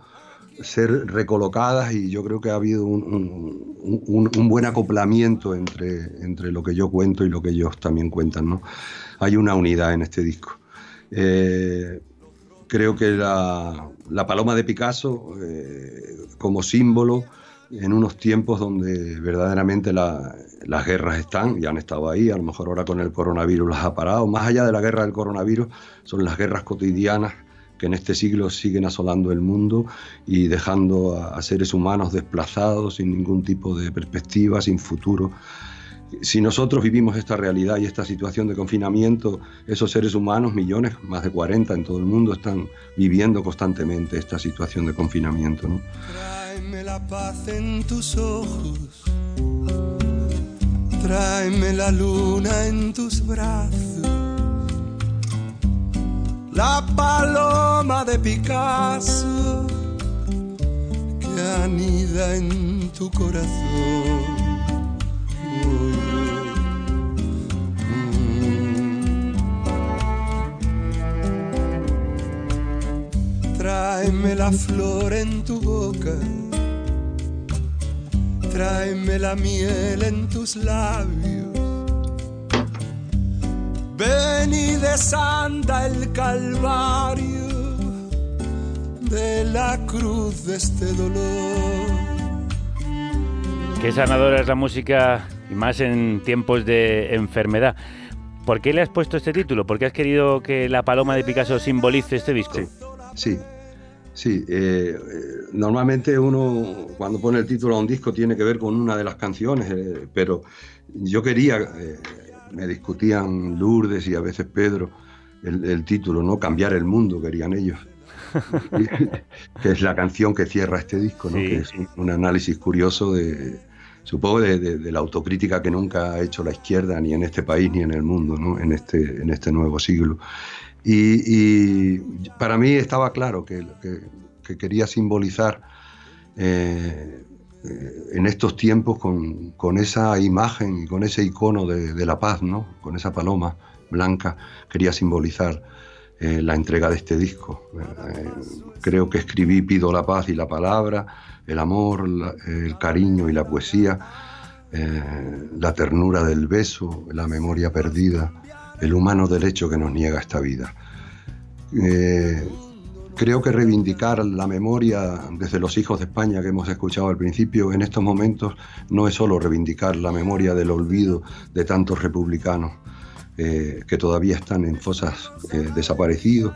ser recolocadas y yo creo que ha habido un- un buen acoplamiento entre, entre lo que yo cuento y lo que ellos también cuentan. ¿no? Hay una unidad en este disco. Eh, creo que la, la paloma de Picasso eh, como símbolo en unos tiempos donde verdaderamente la- las guerras están y han estado ahí, a lo mejor ahora con el coronavirus las ha parado, más allá de la guerra del coronavirus son las guerras cotidianas que en este siglo siguen asolando el mundo y dejando a, seres humanos desplazados sin ningún tipo de perspectiva, sin futuro. Si nosotros vivimos esta realidad y esta situación de confinamiento, esos seres humanos, millones, más de 40 en todo el mundo, están viviendo constantemente esta situación de confinamiento. Tráeme la paz en tus ojos, tráeme la luna en tus brazos, la paloma de Picasso que anida en tu corazón. Tráeme la flor en tu boca, tráeme la miel en tus labios. Ven y desanda el calvario de la cruz de este dolor. Qué sanadora es la música, y más en tiempos de enfermedad. ¿Por qué le has puesto este título? ¿Por qué has querido que la paloma de Picasso simbolice este disco? Sí, sí. Eh, eh, normalmente uno cuando pone el título a un disco tiene que ver con una de las canciones, eh, pero yo quería, eh, me discutían Lourdes y a veces Pedro el, el título, ¿no? Cambiar el mundo, querían ellos. que es la canción que cierra este disco, ¿no? Sí. que es un, un análisis curioso de, supongo, de, de- de la autocrítica que nunca ha hecho la izquierda ni en este país ni en el mundo, ¿no? en, este, en este nuevo siglo. Y, y para mí estaba claro que, que- que quería simbolizar eh, eh, en estos tiempos con, con esa imagen y con ese icono de, de la paz, ¿no? con esa paloma blanca, quería simbolizar eh, la entrega de este disco. Eh, creo que escribí Pido la paz y la palabra, el amor, la- el cariño y la poesía, eh, la ternura del beso, la memoria perdida, el humano derecho que nos niega esta vida. Eh, creo que reivindicar la memoria desde los hijos de España que hemos escuchado al principio, en estos momentos no es solo reivindicar la memoria del olvido de tantos republicanos eh, que todavía están en fosas eh, desaparecidos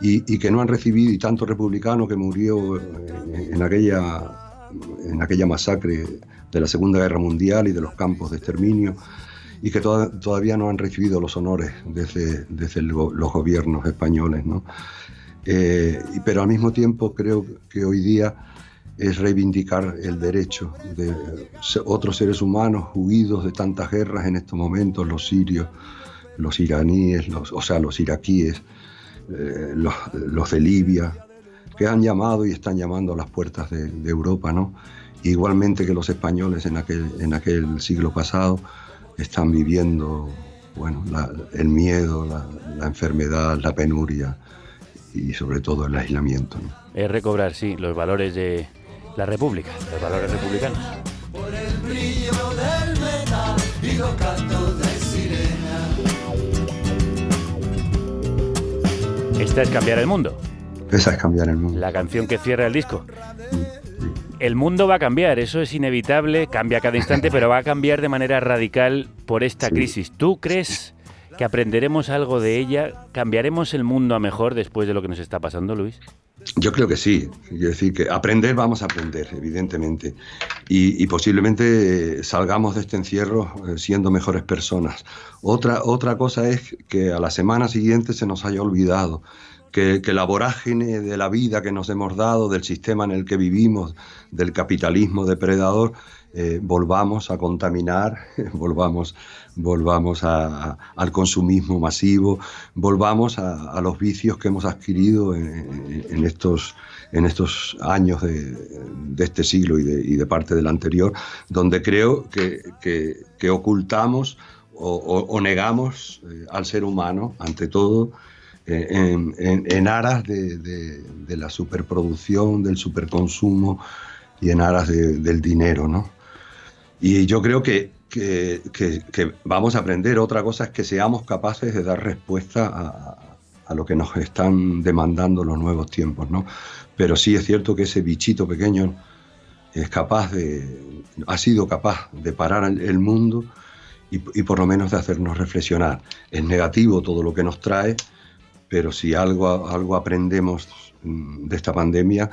y, que no han recibido, y tanto republicano que murió en, en, aquella, en aquella masacre de la Segunda Guerra Mundial y de los campos de exterminio, y que to todavía no han recibido los honores desde, desde los gobiernos españoles. ¿no? Eh, pero al mismo tiempo creo que hoy día es reivindicar el derecho de otros seres humanos huidos de tantas guerras en estos momentos, los sirios, los iraníes, o sea, los iraquíes, eh, los, los, de Libia, que han llamado y están llamando a las puertas de, de Europa, ¿no? Igualmente que los españoles en aquel, en aquel siglo pasado están viviendo, bueno, la, el miedo, la, la, enfermedad, la penuria y sobre todo el aislamiento. ¿no? Es recobrar, sí, los valores de la República, los valores republicanos. Por el brillo del metal y los cantos de sirena. Esta es cambiar el mundo. Esa es cambiar el mundo. La canción que cierra el disco. El mundo va a cambiar, eso es inevitable, cambia cada instante, pero va a cambiar de manera radical por esta sí. crisis. ¿Tú crees que aprenderemos algo de ella? ¿Cambiaremos el mundo a mejor después de lo que nos está pasando, Luis? Yo creo que sí. Quiero decir que aprender vamos a aprender, evidentemente. Y, y posiblemente salgamos de este encierro eh, siendo mejores personas. Otra, otra cosa es que a la semana siguiente se nos haya olvidado que, la vorágine de la vida que nos hemos dado, del sistema en el que vivimos, del capitalismo depredador, eh, volvamos a contaminar, volvamos, volvamos al consumismo masivo, volvamos a, los vicios que hemos adquirido en, estos, en estos años de, este siglo y de, parte del anterior, donde creo que, que, ocultamos o negamos eh, al ser humano, ante todo, en, en, en, aras de, de, de, la superproducción, del superconsumo y en aras de, del dinero, ¿no? Y yo creo que, que, que, que, vamos a aprender. Otra cosa es que seamos capaces de dar respuesta a, a, lo que nos están demandando los nuevos tiempos, ¿no? Pero sí es cierto que ese bichito pequeño es capaz de, ha sido capaz de parar el, el mundo y, y por lo menos de hacernos reflexionar. Es negativo todo lo que nos trae, pero si algo, algo aprendemos de esta pandemia,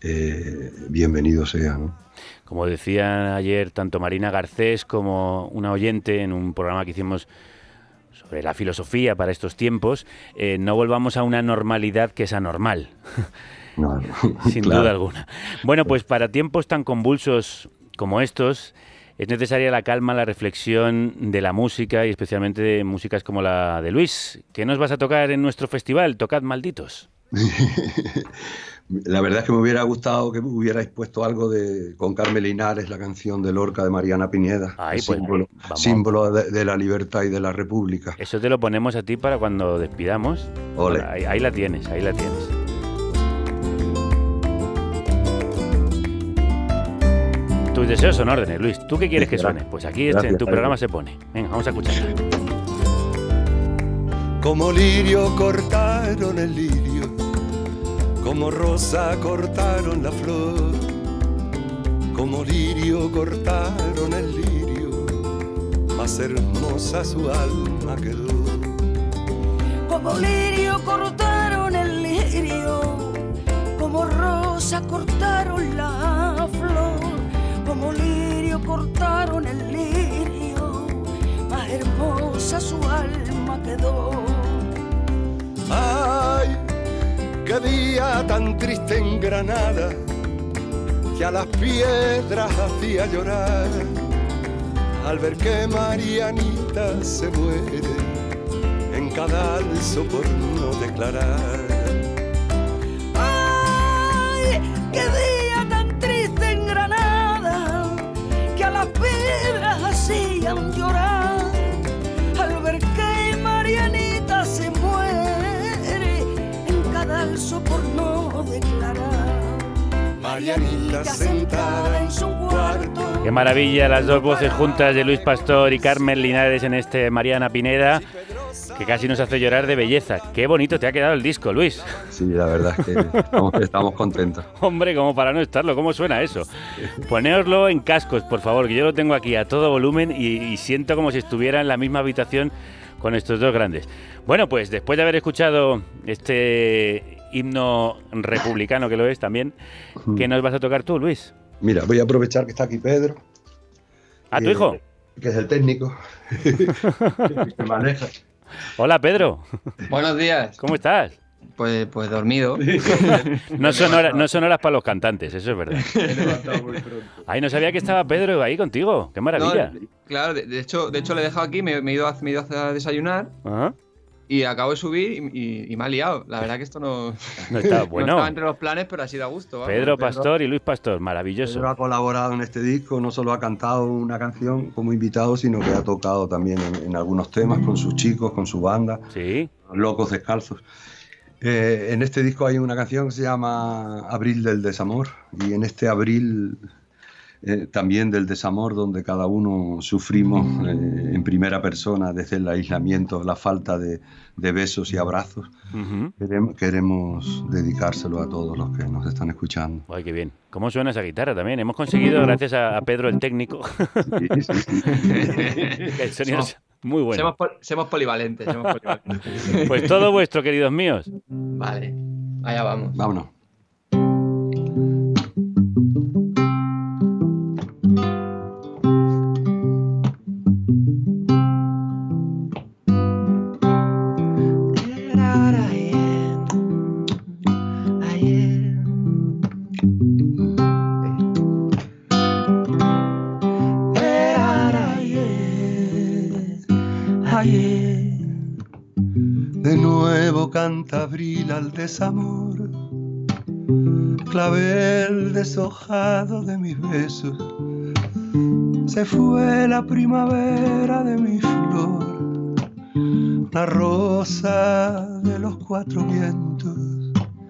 eh, bienvenido sea. ¿no? Como decía ayer tanto Marina Garcés como una oyente en un programa que hicimos sobre la filosofía para estos tiempos, eh, no volvamos a una normalidad que es anormal. No, Sin claro. duda alguna. Bueno, pues para tiempos tan convulsos como estos, es necesaria la calma, la reflexión de la música y especialmente de músicas como la de Luis. ¿Qué nos vas a tocar en nuestro festival? Tocad malditos. la verdad es que me hubiera gustado que hubierais puesto algo de con Carmen Linares, la canción de Lorca de Mariana Pineda, Ay, pues, símbolo, símbolo de, de, la libertad y de la república. Eso te lo ponemos a ti para cuando despidamos. Ole. Ahí, ahí la tienes, ahí la tienes. Tus deseos son órdenes, Luis. ¿Tú qué quieres que suene? Pues aquí este, en tu programa se pone. Venga, vamos a escucharla. Como lirio cortaron el lirio, como rosa cortaron la flor, como lirio cortaron el lirio, más hermosa su alma quedó. Como lirio cortaron el lirio, como rosa cortaron la su alma quedó. Ay, qué día tan triste en Granada, que a las piedras hacía llorar, al ver que Marianita se muere en cada alzo por no declarar. Ay, qué día Marianita sentada en su cuarto. Qué maravilla las dos voces juntas de Luis Pastor y Carmen Linares en este Mariana Pineda. que casi nos hace llorar de belleza. Qué bonito te ha quedado el disco, Luis. Sí, la verdad es que estamos, estamos contentos. Hombre, como para no estarlo, ¿cómo suena eso? Ponéoslo en cascos, por favor, que yo lo tengo aquí a todo volumen y, y siento como si estuviera en la misma habitación con estos dos grandes. Bueno, pues después de haber escuchado este himno republicano que lo es también, ¿qué nos vas a tocar tú, Luis? Mira, voy a aprovechar que está aquí Pedro. ¿A tu que- hijo? Que es el técnico. que maneja. Hola, Pedro. Buenos días. ¿Cómo estás? Pues, pues dormido. No son, horas, no son horas para los cantantes, eso es verdad. Ay, no sabía que estaba Pedro ahí contigo. Qué maravilla. No, claro, de, de hecho, de hecho le he dejado aquí, me, me he ido a, me he ido a desayunar Ajá. Y acabo de subir y, y- y me ha liado. La verdad que esto no, No está bueno. estaba entre los planes, pero ha sido a gusto. Pedro Pastor y Luis Pastor, maravilloso. Pedro ha colaborado en este disco, no solo ha cantado una canción como invitado, sino que ha tocado también en, en algunos temas con sus chicos, con su banda, Sí. Locos Descalzos. Eh, en este disco hay una canción que se llama Abril del Desamor, y en este abril eh, también del desamor, donde cada uno sufrimos eh, en primera persona desde el aislamiento, la falta de, de besos y abrazos, queremos, queremos dedicárselo a todos los que nos están escuchando. Ay, qué bien. ¿Cómo suena esa guitarra también? Hemos conseguido, gracias a, a Pedro el técnico, que el sonido Somos- muy bueno. Somos, pol- somos polivalentes. somos polivalentes. Pues todo vuestro, queridos míos. Vale, allá vamos. Vámonos. Canta abril al desamor, clavel deshojado de mis besos. Se fue la primavera de mi flor, la rosa de los cuatro vientos.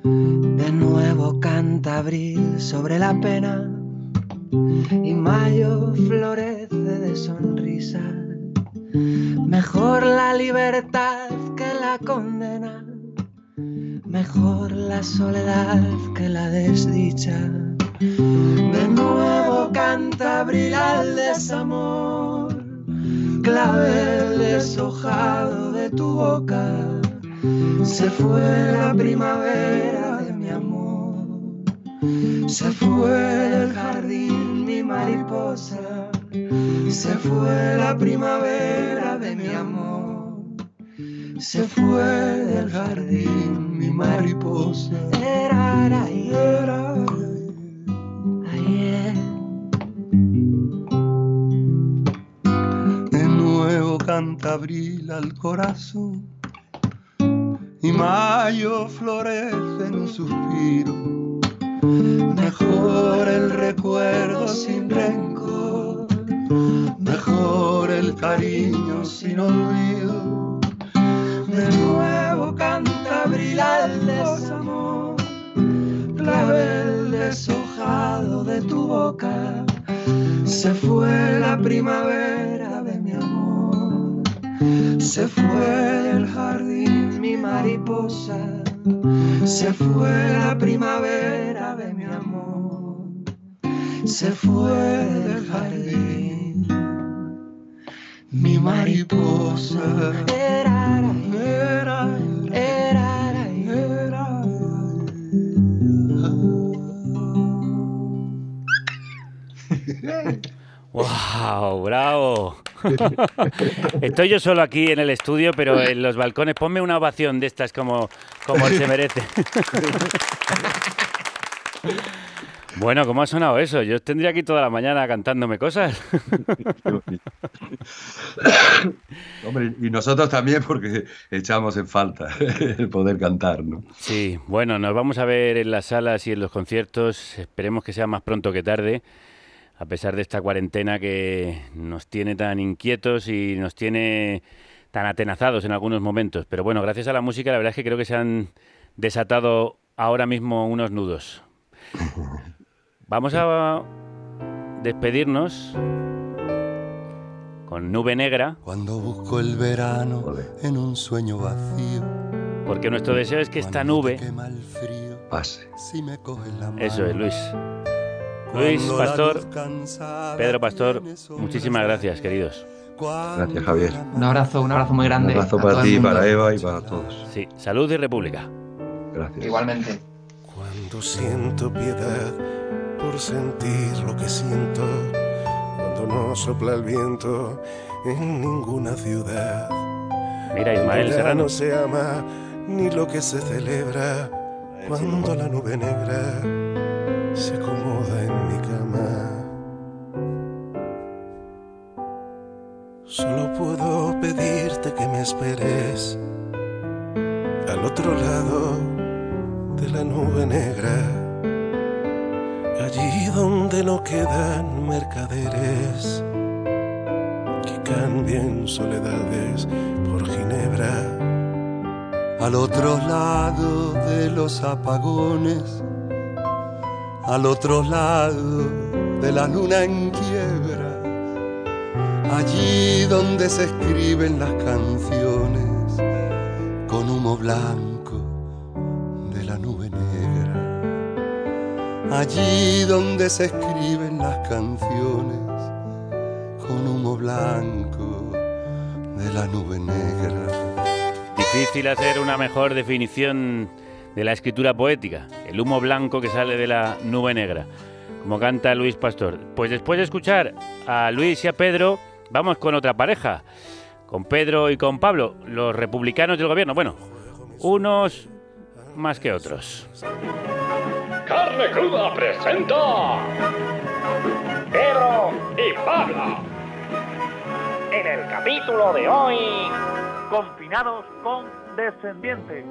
De nuevo canta abril sobre la pena y mayo florece de sonrisas. Mejor la libertad que la condena, mejor la soledad que la desdicha. De nuevo canta al desamor, clavel deshojado de tu boca. Se fue la primavera de mi amor, se fue del jardín mi mariposa, se fue la primavera de mi amor, se fue del jardín mi mariposa. Era, ayer. De nuevo canta abril al corazón y mayo florece en un suspiro. Mejor el recuerdo sin rencor, mejor el cariño sin olvido. De nuevo canta al desamor, clavel deshojado de tu boca. Se fue la primavera de mi amor, se fue del jardín mi mariposa, se fue la primavera de mi amor, se fue del jardín mi mariposa. Era, Era, era, era, ¡Wow! ¡Bravo! Estoy yo solo aquí en el estudio, pero en los balcones. Ponme una ovación de estas como, como se merece. Bueno, ¿cómo ha sonado eso? Yo tendría aquí toda la mañana cantándome cosas. Hombre, y nosotros también porque echamos en falta el poder cantar, ¿no? Sí, bueno, nos vamos a ver en las salas y en los conciertos. Esperemos que sea más pronto que tarde, a pesar de esta cuarentena que nos tiene tan inquietos y nos tiene tan atenazados en algunos momentos. Pero bueno, gracias a la música, la verdad es que creo que se han desatado ahora mismo unos nudos. Vamos a despedirnos con nube negra. Cuando busco el verano en un sueño vacío. Porque nuestro deseo es que esta nube pase. Si me coges la mano. Eso es, Luis. Luis Pastor, Pedro Pastor, muchísimas gracias, queridos. Gracias, Javier. Un abrazo, un abrazo muy grande. Un abrazo para ti, para Eva y para todos. Sí, salud y república. Gracias. Igualmente. Cuando siento piedad por sentir lo que siento, cuando no sopla el viento en ninguna ciudad. Mira, Ismael Serrano. no se ama ni lo que se celebra, cuando la nube negra se acomoda en mi cama. Solo puedo pedirte que me esperes al otro lado de la nube negra, allí donde no quedan mercaderes que cambien soledades por Ginebra. Al otro lado de los apagones, al otro lado de la luna en quiebra, allí donde se escriben las canciones con humo blanco allí donde se escriben las canciones con humo blanco de la nube negra. Difícil hacer una mejor definición de la escritura poética, el humo blanco que sale de la nube negra, como canta Luis Pastor. Pues después de escuchar a Luis y a Pedro, vamos con otra pareja, con Pedro y con Pablo, los republicanos del gobierno. Bueno, unos más que otros. Carne Cruda presenta Pedro y Pablo. En el capítulo de hoy, confinados con descendientes.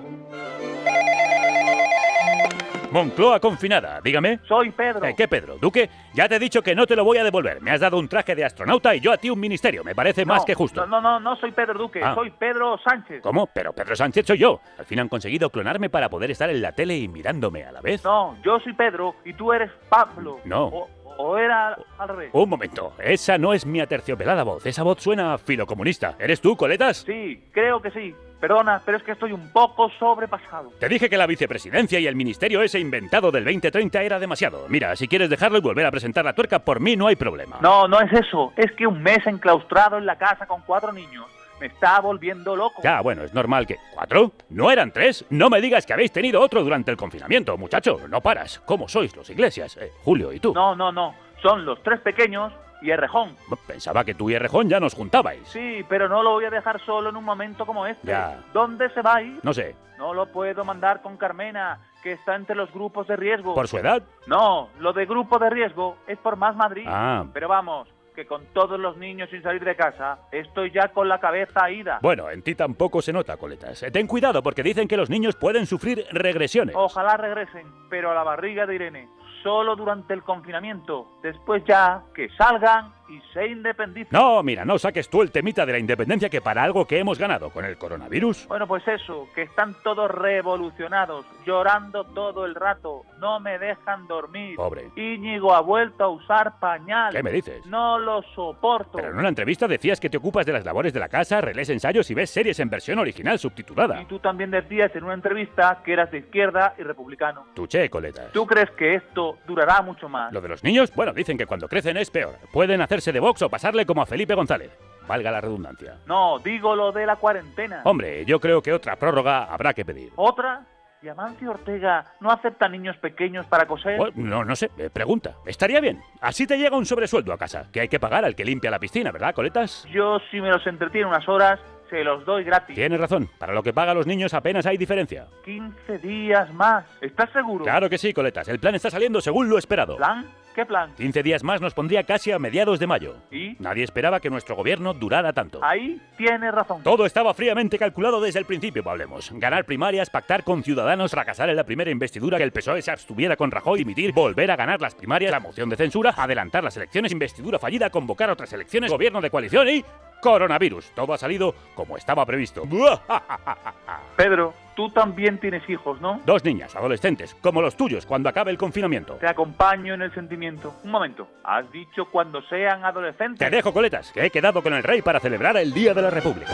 Moncloa confinada, dígame. Soy Pedro. Eh, ¿Qué Pedro? Duque, ya te he dicho que no te lo voy a devolver. Me has dado un traje de astronauta y yo a ti un ministerio. Me parece más que justo. No, no, no, no soy Pedro Duque, Ah. soy Pedro Sánchez. ¿Cómo? Pero Pedro Sánchez soy yo. Al fin han conseguido clonarme para poder estar en la tele y mirándome a la vez. No, yo soy Pedro y tú eres Pablo. No. O, o era al revés. Un momento, esa no es mi aterciopelada voz. Esa voz suena filocomunista. ¿Eres tú, Coletas? Sí, creo que sí. Perdona, pero es que estoy un poco sobrepasado. Te dije que la vicepresidencia y el ministerio ese inventado del 2030 era demasiado. Mira, si quieres dejarlo y volver a presentar la tuerca, por mí no hay problema. No, no es eso. Es que un mes enclaustrado en la casa con cuatro niños me está volviendo loco. Ya, bueno, es normal que... ¿Cuatro? ¿No eran tres? No me digas que habéis tenido otro durante el confinamiento, muchacho. No paras. ¿Cómo sois los iglesias? Eh, Julio y tú. No, no, no. Son los tres pequeños y Errejón. Pensaba que tú y Errejón ya nos juntabais. Sí, pero no lo voy a dejar solo en un momento como este. Ya. ¿Dónde se va a ir? No sé. No lo puedo mandar con Carmena, que está entre los grupos de riesgo. ¿Por su edad? No, lo de grupo de riesgo es por más Madrid. Ah. Pero vamos, que con todos los niños sin salir de casa, estoy ya con la cabeza ida. Bueno, en ti tampoco se nota, Coletas. Eh, Ten cuidado porque dicen que los niños pueden sufrir regresiones. Ojalá regresen, pero a la barriga de Irene, solo durante el confinamiento. Después ya, que salgan y se independicen. No, mira, no saques tú el temita de la independencia que para algo que hemos ganado con el coronavirus. Bueno, pues eso, que están todos revolucionados, llorando todo el rato, no me dejan dormir. Pobre. Íñigo ha vuelto a usar pañal. ¿Qué me dices? No lo soporto. Pero en una entrevista decías que te ocupas de las labores de la casa, relees ensayos y ves series en versión original subtitulada. Y tú también decías en una entrevista que eras de izquierda y republicano. Tu che, Coletas. ¿Tú crees que esto durará mucho más? Lo de los niños, bueno, dicen que cuando crecen es peor. Pueden hacerse de Vox o pasarle como a Felipe González. Valga la redundancia. No, digo lo de la cuarentena. Hombre, yo creo que otra prórroga habrá que pedir. ¿Otra? ¿Y Amancio Ortega no acepta niños pequeños para coser? Oh, no, no sé, eh, pregunta. Estaría bien. Así te llega un sobresueldo a casa, que hay que pagar al que limpia la piscina, ¿verdad, Coletas? Yo, si me los entretiene unas horas, se los doy gratis. Tienes razón. Para lo que pagan los niños apenas hay diferencia. 15 días más. ¿Estás seguro? Claro que sí, Coletas. El plan está saliendo según lo esperado. ¿Plan? ¿Qué plan? 15 días más nos pondría casi a mediados de mayo. ¿Y? Nadie esperaba que nuestro gobierno durara tanto. Ahí tienes razón. Todo estaba fríamente calculado desde el principio, hablemos. Ganar primarias, pactar con Ciudadanos, fracasar en la primera investidura, que el PSOE se abstuviera con Rajoy, dimitir, volver a ganar las primarias, la moción de censura, adelantar las elecciones, investidura fallida, convocar otras elecciones, gobierno de coalición y coronavirus. Todo ha salido como estaba previsto. Pedro, Tú también tienes hijos, ¿no? Dos niñas, adolescentes, como los tuyos, cuando acabe el confinamiento. Te acompaño en el sentimiento. Un momento, has dicho cuando sean adolescentes. Te dejo, coletas, que he quedado con el rey para celebrar el Día de la República.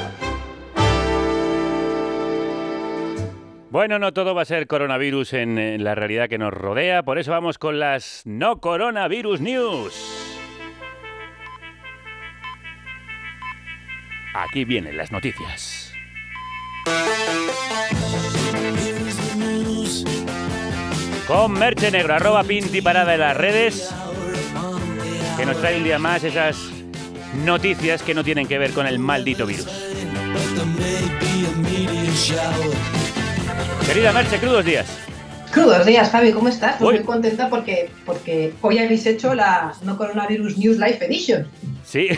Bueno, no todo va a ser coronavirus en, en la realidad que nos rodea, por eso vamos con las no coronavirus news. Aquí vienen las noticias. Con Merche Negro, arroba Pinti Parada en las redes, que nos trae un día más esas noticias que no tienen que ver con el maldito virus. Querida Merche, crudos días. Crudos días, Javi, ¿cómo estás? Pues muy contenta porque, porque hoy habéis hecho la No Coronavirus News Live Edition. Sí.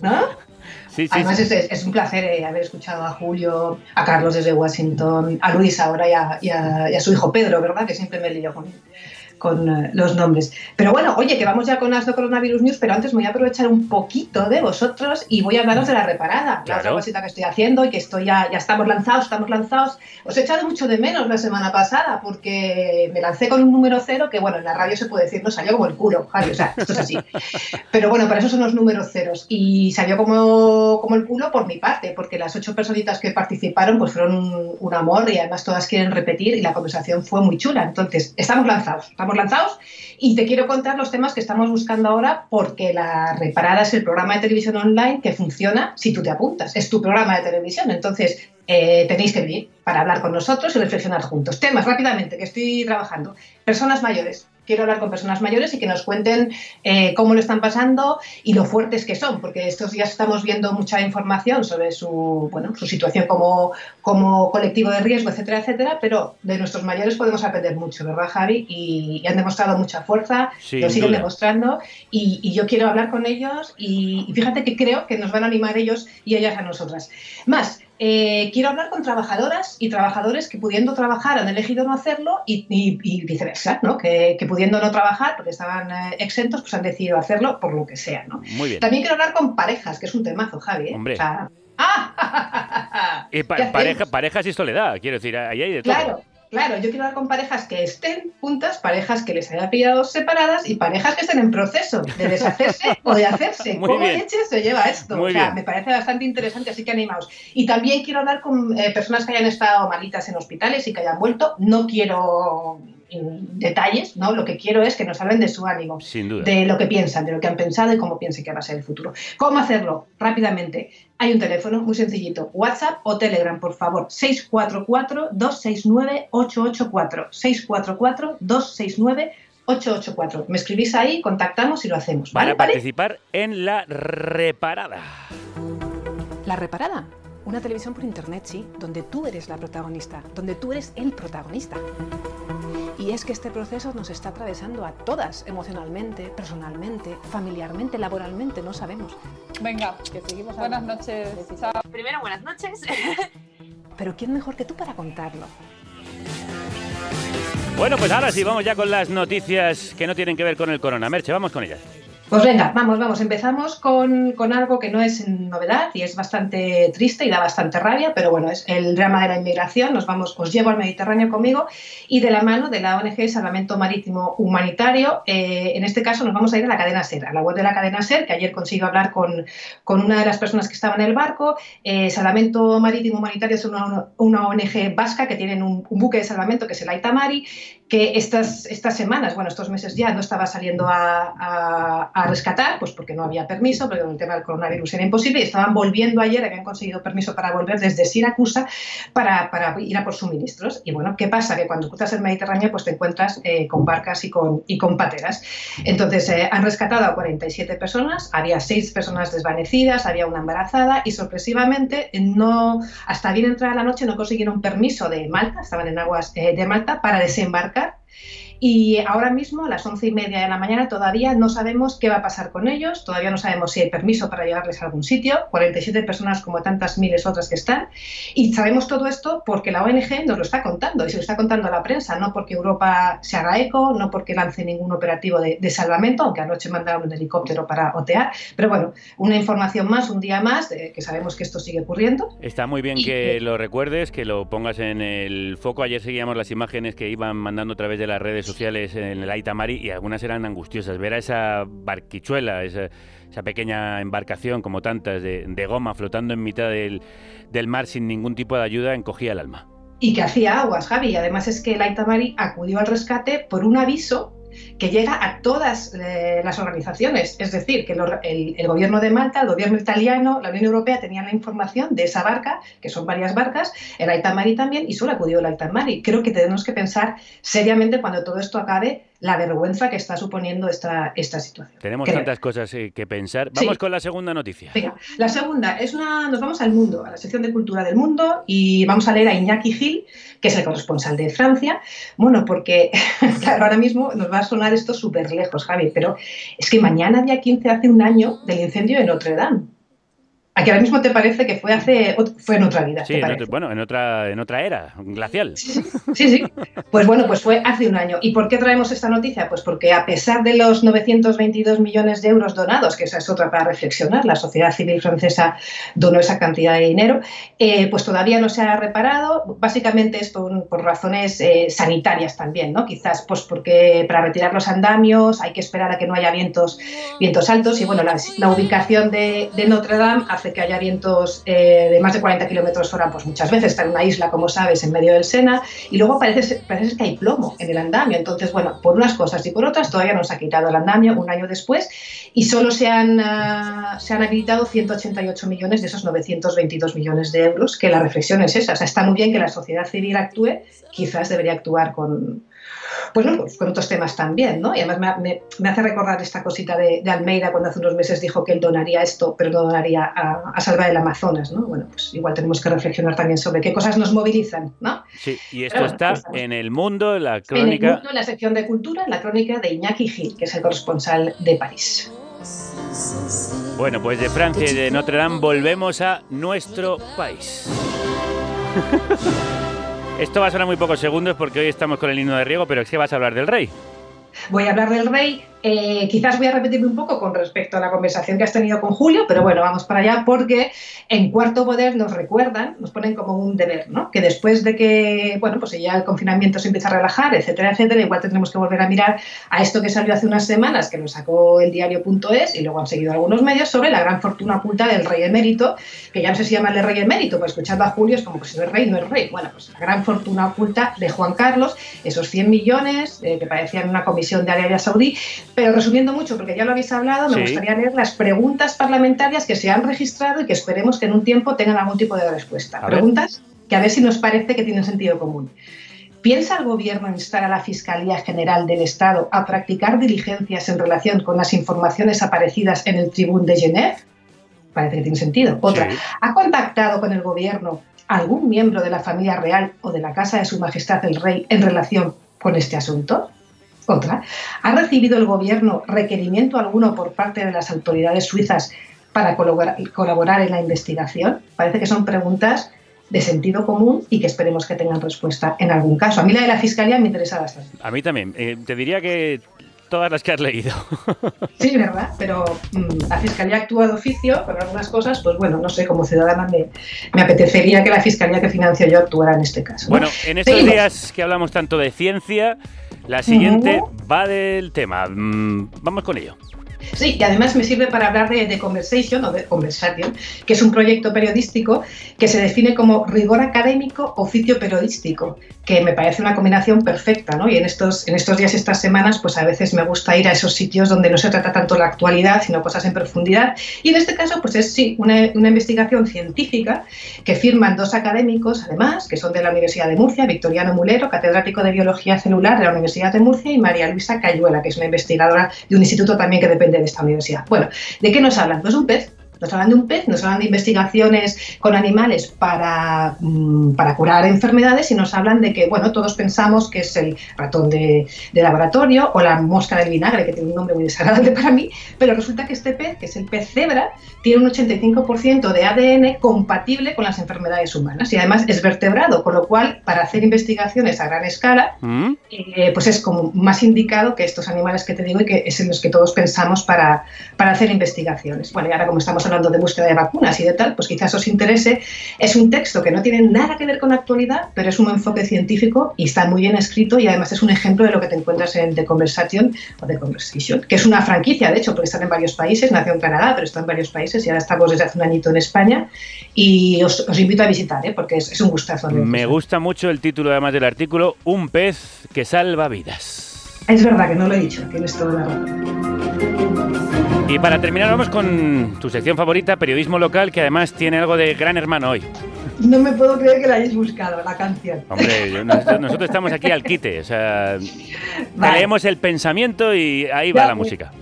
¿No? Sí, Además. Es, es un placer eh, haber escuchado a Julio, a Carlos desde Washington, a Luis ahora y a, y a- y a su hijo Pedro, ¿verdad? Que siempre me lío con, con eh, los nombres. Pero bueno, oye, que vamos ya con las coronavirus news, pero antes voy a aprovechar un poquito de vosotros y voy a hablaros de la reparada, la otra cosita que estoy haciendo y que estoy ya, ya estamos lanzados, estamos lanzados. Os he echado mucho de menos la semana pasada porque me lancé con un número cero que, bueno, en la radio se puede decir, no salió como el culo, Javi, o sea, esto es así. Pero bueno, para eso son los números ceros. Y salió como, como el culo por mi parte, porque las ocho personitas que participaron pues fueron un, un amor y además todas quieren repetir y la conversación fue muy chula. Entonces, estamos lanzados, estamos lanzados y te quiero contar los temas que estamos buscando ahora porque La Reparada es el programa de televisión online que funciona si tú te apuntas. Es tu programa de televisión. Entonces, eh, tenéis que venir para hablar con nosotros y reflexionar juntos. Temas rápidamente que estoy trabajando. Personas mayores. Quiero hablar con personas mayores y que nos cuenten eh, cómo lo están pasando y lo fuertes que son, porque estos días estamos viendo mucha información sobre su, bueno, su situación como, como colectivo de riesgo, etcétera, etcétera, pero de nuestros mayores podemos aprender mucho, ¿verdad, Javi? Y, y han demostrado mucha fuerza, lo siguen duda. demostrando y, y yo quiero hablar con ellos y, y fíjate que creo que nos van a animar ellos y ellas a nosotras. Más, eh, quiero hablar con trabajadoras y trabajadores que pudiendo trabajar han elegido no hacerlo y, y- y viceversa, ¿no? Que, que pudiendo no trabajar porque estaban eh, exentos, pues han decidido hacerlo por lo que sea, ¿no? Muy bien. También quiero hablar con parejas, que es un temazo, Javi. ¿eh? Hombre. O sea, Y pa- pareja, parejas y soledad, quiero decir, ahí hay de todo. Claro, claro, yo quiero hablar con parejas que estén juntas, parejas que les haya pillado separadas y parejas que estén en proceso de deshacerse o de hacerse. Muy ¿Cómo leche se lleva esto? Muy o sea, bien. me parece bastante interesante, así que animaos. Y también quiero hablar con eh, personas que hayan estado malitas en hospitales y que hayan vuelto. No quiero detalles, ¿no? Lo que quiero es que nos hablen de su ánimo Sin duda. de lo que piensan, de lo que han pensado y cómo piensan que va a ser el futuro. ¿Cómo hacerlo? Rápidamente. Hay un teléfono muy sencillito, WhatsApp o Telegram, por favor, 644-269-884. 644-269-884. Me escribís ahí, contactamos y lo hacemos. ¿vale? Para participar en la reparada. La Reparada, una televisión por internet, sí, donde tú eres la protagonista, donde tú eres el protagonista. Y es que este proceso nos está atravesando a todas, emocionalmente, personalmente, familiarmente, laboralmente, no sabemos. Venga, que seguimos. Buenas noches. Chao. Primero, buenas noches. Pero ¿quién mejor que tú para contarlo? Bueno, pues ahora sí, vamos ya con las noticias que no tienen que ver con el corona. Merche, vamos con ellas. Pues venga, vamos, vamos. Empezamos con, con algo que no es novedad y es bastante triste y da bastante rabia, pero bueno, es el drama de la inmigración. Nos vamos, os llevo al Mediterráneo conmigo y de la mano de la ONG Salvamento Marítimo Humanitario. eh, en este caso nos vamos a ir a la cadena SER, a la web de la cadena SER, que ayer consigo hablar con, con una de las personas que estaba en el barco. Eh, Salvamento Marítimo Humanitario es una, una ONG vasca que tienen un, un buque de salvamento que es el Aitamari, que estas, estas semanas, bueno, estos meses ya no estaba saliendo a, a- rescatar, pues porque no había permiso, porque el tema del coronavirus era imposible, y estaban volviendo ayer, habían conseguido permiso para volver desde Siracusa para, para ir a por suministros. Y bueno, ¿qué pasa? Que cuando cruzas el Mediterráneo, pues te encuentras eh, con barcas y con, y con pateras. Entonces, eh, han rescatado a 47 personas, había seis personas desvanecidas, había una embarazada y sorpresivamente, no, hasta bien entrada la noche, no consiguieron permiso de Malta, estaban en aguas eh, de Malta, para desembarcar Y ahora mismo, a las once y media de la mañana, todavía no sabemos qué va a pasar con ellos, todavía no sabemos si hay permiso para llevarles a algún sitio, 47 personas como tantas miles otras que están. Y sabemos todo esto porque la ONG nos lo está contando y se lo está contando a la prensa, no porque Europa se haga eco, no porque lance ningún operativo de, de salvamento, aunque anoche mandaron un helicóptero para otear. Pero bueno, una información más, un día más, de que sabemos que esto sigue ocurriendo. Está muy bien que lo recuerdes, que lo pongas en el foco. Ayer seguíamos las imágenes que iban mandando a través de las redes sociales en el Aitamari y algunas eran angustiosas. Ver a esa barquichuela, esa, esa pequeña embarcación como tantas de, de goma flotando en mitad del, del mar sin ningún tipo de ayuda encogía el alma. Y que hacía aguas, Javi. Además es que el Aitamari acudió al rescate por un aviso que llega a todas eh, las organizaciones. Es decir, que el, el gobierno de Malta, el gobierno italiano, la Unión Europea tenían la información de esa barca, que son varias barcas, el Aitamari también, y solo acudió el Aitamari. Creo que tenemos que pensar seriamente cuando todo esto acabe la vergüenza que está suponiendo esta, esta situación. Tenemos Creo. tantas cosas eh, que pensar. Vamos Sí. con la segunda noticia. Venga, la segunda es una. Nos vamos al mundo, a la sección de cultura del mundo, y vamos a leer a Iñaki Gil, que es el corresponsal de Francia. Bueno, porque, claro, ahora mismo nos va a sonar esto súper lejos, Javi, pero es que mañana, día 15, hace un año del incendio de Notre Dame. ¿A que ahora mismo te parece que fue hace fue en otra vida? Sí, ¿te en parece? otro- bueno, en otra, en otra era, glacial. Sí, sí. Pues bueno, pues fue hace un año. ¿Y por qué traemos esta noticia? Pues porque a pesar de los 922 millones de euros donados, que esa es otra para reflexionar, la sociedad civil francesa donó esa cantidad de dinero, eh, pues todavía no se ha reparado. Básicamente es por, por razones eh, sanitarias también, ¿no? Quizás pues porque para retirar los andamios hay que esperar a que no haya vientos, vientos altos y bueno, la, la ubicación de, de Notre Dame hace que haya vientos eh, de más de 40 kilómetros hora, pues muchas veces está en una isla, como sabes, en medio del Sena, y luego parece, parece que hay plomo en el andamio. Entonces, bueno, por unas cosas y por otras todavía no se ha quitado el andamio un año después y solo se han, ah, se han habilitado 188 millones de esos 922 millones de euros, que la reflexión es esa. O sea, está muy bien que la sociedad civil actúe, quizás debería actuar con, pues, no, pues con otros temas también, ¿no? Y además me, me- me hace recordar esta cosita de, de Almeida cuando hace unos meses dijo que él donaría esto, pero no donaría a, a salvar el Amazonas, ¿no? Bueno, pues igual tenemos que reflexionar también sobre qué cosas nos movilizan, ¿no? Sí, y esto bueno, está estamos- en el mundo, en la En el crónica. mundo, en la sección de cultura, en la crónica de Iñaki Gil, que es el corresponsal de París. Bueno, pues de Francia y de Notre Dame volvemos a nuestro país. Esto va a sonar muy pocos segundos porque hoy estamos con el himno de riego, pero es que vas a hablar del rey. Voy a hablar del rey. eh, quizás voy a repetirme un poco con respecto a la conversación que has tenido con Julio, pero bueno, vamos para allá porque en Cuarto Poder nos recuerdan, nos ponen como un deber, ¿no? Que después de que, bueno, pues ya el confinamiento se empieza a relajar, etcétera, etcétera, igual tendremos que volver a mirar a esto que salió hace unas semanas, que lo sacó el diario.es y luego han seguido algunos medios, sobre la gran fortuna oculta del rey emérito, que ya no sé si llamarle rey emérito, pues escuchando a Julio es como que si no es rey, no es rey. Bueno, pues la gran fortuna oculta de Juan Carlos, esos 100 millones eh, que parecían una comisión de Arabia Saudí, pero resumiendo mucho, porque ya lo habéis hablado, me Sí. gustaría leer las preguntas parlamentarias que se han registrado y que esperemos que en un tiempo tengan algún tipo de respuesta. A ver. preguntas que a ver si nos parece que tienen sentido común. ¿Piensa el Gobierno instar a la Fiscalía General del Estado a practicar diligencias en relación con las informaciones aparecidas en el Tribune de Genève? Parece que tiene sentido. Otra, Sí. ¿ha contactado con el Gobierno algún miembro de la familia real o de la Casa de Su Majestad el Rey en relación con este asunto? Otra, ¿ha recibido el Gobierno requerimiento alguno por parte de las autoridades suizas para colaborar, en la investigación? Parece que son preguntas de sentido común y que esperemos que tengan respuesta en algún caso. A mí la de la Fiscalía me interesa bastante. A mí también. Eh, te diría que todas las que has leído. Sí, ¿verdad? Pero mm, la Fiscalía actúa de oficio con algunas cosas, pues bueno, no sé, como ciudadana me, me apetecería que la Fiscalía que financio yo actuara en este caso. ¿no? Bueno, en estos días que hablamos tanto de ciencia, la siguiente va del tema. Mm, vamos con ello. Sí, y además me sirve para hablar de, de Conversation o de Conversation, que es un proyecto periodístico que se define como rigor académico, oficio periodístico, que me parece una combinación perfecta, ¿no? Y en estos, en estos días, estas semanas, pues a veces me gusta ir a esos sitios donde no se trata tanto la actualidad, sino cosas en profundidad. Y en este caso, pues es sí, una, una investigación científica que firman dos académicos, además, que son de la Universidad de Murcia, Victoriano Mulero, catedrático de Biología Celular de la Universidad de Murcia, y María Luisa Cayuela, que es una investigadora de un instituto también que depende de esta universidad. Bueno, ¿de qué nos hablan? Pues un pez Nos hablan de un pez, nos hablan de investigaciones con animales para, mm, para curar enfermedades y nos hablan de que, bueno, todos pensamos que es el ratón de, de laboratorio o la mosca del vinagre, que tiene un nombre muy desagradable para mí, pero resulta que este pez, que es el pez cebra, tiene un 85% de ADN compatible con las enfermedades humanas y además es vertebrado, con lo cual para hacer investigaciones a gran escala, ¿Mm? eh, pues es como más indicado que estos animales que te digo y que es en los que todos pensamos para, para hacer investigaciones. Bueno, y ahora como estamos hablando de búsqueda de vacunas y de tal, pues quizás os interese. Es un texto que no tiene nada que ver con la actualidad, pero es un enfoque científico y está muy bien escrito y además es un ejemplo de lo que te encuentras en The Conversation o The Conversation, que es una franquicia, de hecho, porque están en varios países, nació en Canadá, pero está en varios países y ahora estamos desde hace un añito en España y os, os invito a visitar, ¿eh? porque es, es un gustazo. Me gusta mucho el título además del artículo, Un pez que salva vidas. Es verdad que no lo he dicho, tienes toda la razón. Y para terminar vamos con tu sección favorita, periodismo local, que además tiene algo de gran hermano hoy. No me puedo creer que la hayáis buscado, la canción. Hombre, yo- nosotros, nosotros estamos aquí al quite, o sea, Vale. leemos el pensamiento y ahí va Ya, la pues. música.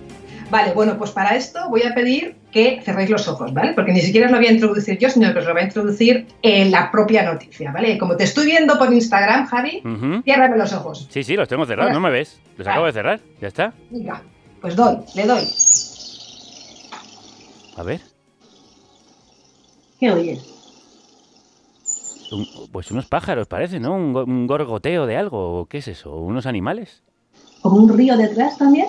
Vale, bueno, pues para esto voy a pedir que cerréis los ojos, ¿vale? Porque ni siquiera os lo voy a introducir yo, sino que os lo voy a introducir en la propia noticia, ¿vale? Como te estoy viendo por Instagram, Javi, Ujú. ciérrame los ojos. Sí, sí, los tengo cerrados, ¿no me ves? Los Vale. acabo de cerrar, ya está. Venga, pues doy, le doy. A ver, ¿Qué oyes? un- pues unos pájaros parece, ¿no? Un, go- un gorgoteo de algo, ¿qué es eso? ¿Unos animales? ¿Como un río detrás también?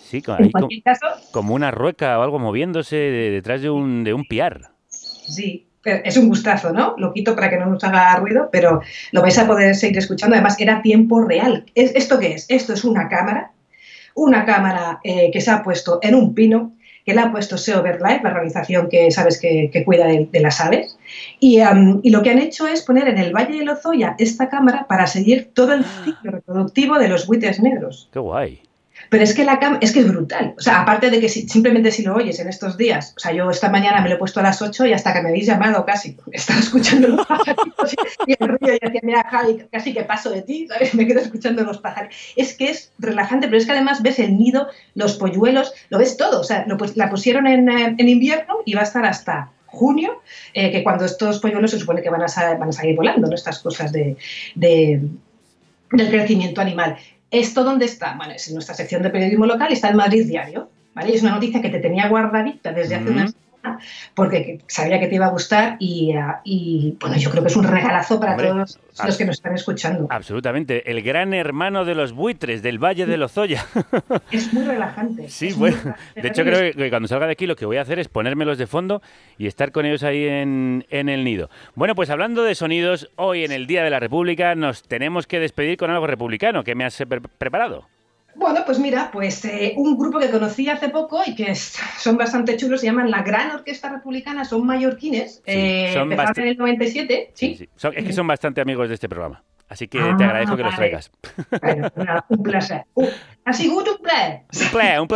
Sí, ahí co- cualquier caso, como una rueca o algo moviéndose de- detrás de un, de un piar. sí, pero es un gustazo, ¿no? Lo quito para que no nos haga ruido, pero lo vais a poder seguir escuchando. Además, era tiempo real. ¿Es- ¿Esto qué es? Esto es una cámara, una cámara eh, que se ha puesto en un pino, que la ha puesto SEO BirdLife, la organización que sabes que, que cuida de, de las aves. Y, am, y lo que han hecho es poner en el Valle de Lozoya esta cámara para seguir todo el ciclo reproductivo de los buitres negros. Qué guay. Pero es que la cam es que es brutal. O sea, aparte de que si- simplemente si lo oyes en estos días, o sea, yo esta mañana me lo he puesto a las 8 y hasta que me habéis llamado casi, estaba escuchando los pajaritos y el ruido y decía, mira, Javi, casi que paso de ti, ¿sabes? Me quedo escuchando los pájaros. Es que es relajante, pero es que además ves el nido, los polluelos, lo ves todo. O sea, lo la pusieron en, eh, en invierno y va a estar hasta junio, eh, que cuando estos polluelos se supone que van a, van a salir volando, ¿no? Estas cosas de, de- del crecimiento animal. ¿Esto dónde está? Bueno, es en nuestra sección de periodismo local, está en Madrid Diario. ¿vale? Y Es una noticia que te tenía guardadita desde hace Mm. una semana porque que- sabía que te iba a gustar y, ah, y, bueno, yo creo que es un regalazo para Hombre, todos los que nos están escuchando. Absolutamente. El gran hermano de los buitres del Valle de Lozoya. Es muy relajante. Sí, bueno. relajante. De hecho, creo que cuando salga de aquí lo que voy a hacer es ponérmelos de fondo y estar con ellos ahí en, en el nido. Bueno, pues hablando de sonidos, hoy en el Día de la República nos tenemos que despedir con algo republicano. ¿Qué me has eh, pre- preparado? Bueno, pues mira, pues eh, un grupo que conocí hace poco y que es- son bastante chulos, se llaman la Gran Orquesta Republicana, son mallorquines, eh, son empezaron en el 97, ¿sí? Sí, son- es que son bastante amigos de este programa. Así que Ah, te agradezco que los vale. traigas. Bueno, nada, un placer. Uh, ha sido un placer. Un play, un.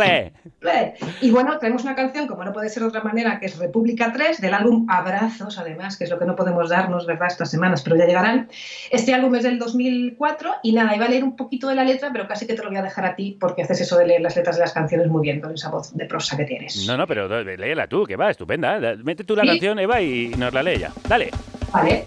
Play. Y bueno, traemos una canción, como no puede ser de otra manera, que es República 3, del álbum Abrazos, además, que es lo que no podemos darnos, ¿verdad?, estas semanas, pero ya llegarán. Este álbum es del 2004 y nada, iba a leer un poquito de la letra, pero casi que te lo voy a dejar a ti porque haces eso de leer las letras de las canciones muy bien, con esa voz de prosa que tienes. No, no, pero léela tú, que va, estupenda. Da- Mete tú la Sí. canción, Eva, y nos la lee ya. Dale. Vale.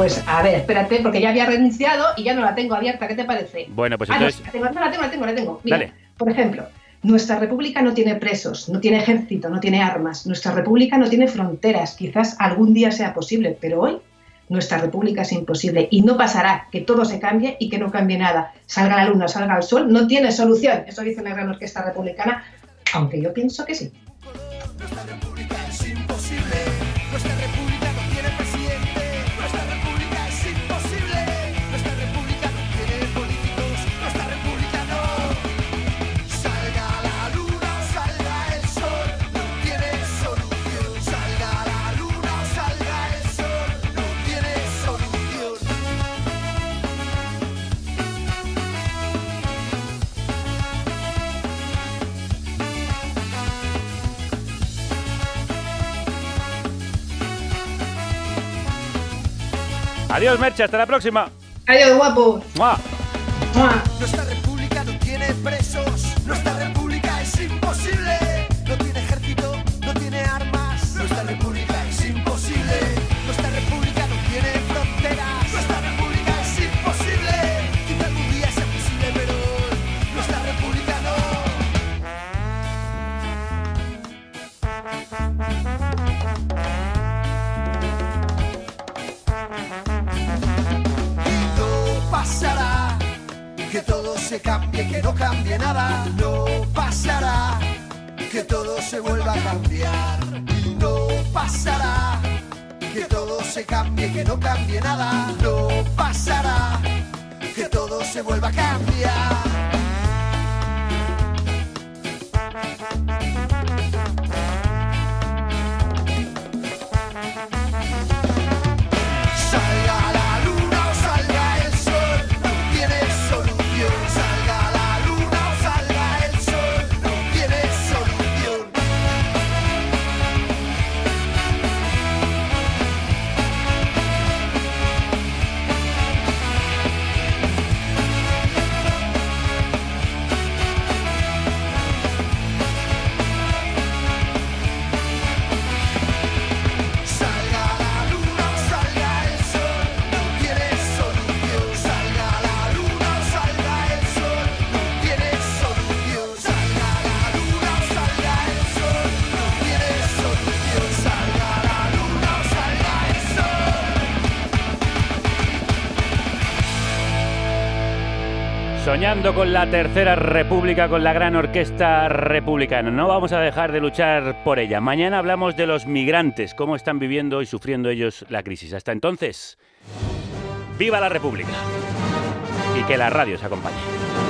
Pues a ver, espérate, porque ya había renunciado y ya no la tengo abierta, ¿qué te parece? Bueno, pues Ah, no, la tengo, no, la tengo, la tengo, la tengo. Mira, Dale. por ejemplo, nuestra república no tiene presos, no tiene ejército, no tiene armas, nuestra república no tiene fronteras, quizás algún día sea posible, pero hoy nuestra república es imposible y no pasará que todo se cambie y que no cambie nada. Salga la luna, salga el sol, no tiene solución. Eso dice la gran orquesta republicana, aunque yo pienso que sí. Adiós, Merche, hasta la próxima. Adiós, guapo. ¡Mua! Nuestra se cambie, que no cambie nada, no pasará, que todo se vuelva a cambiar, no pasará, que todo se cambie, que no cambie nada, no pasará, que todo se vuelva a cambiar. Con la Tercera República, con la gran orquesta republicana. No vamos a dejar de luchar por ella. Mañana hablamos de los migrantes, cómo están viviendo y sufriendo ellos la crisis. Hasta entonces, ¡viva la República! Y que la radio os acompañe.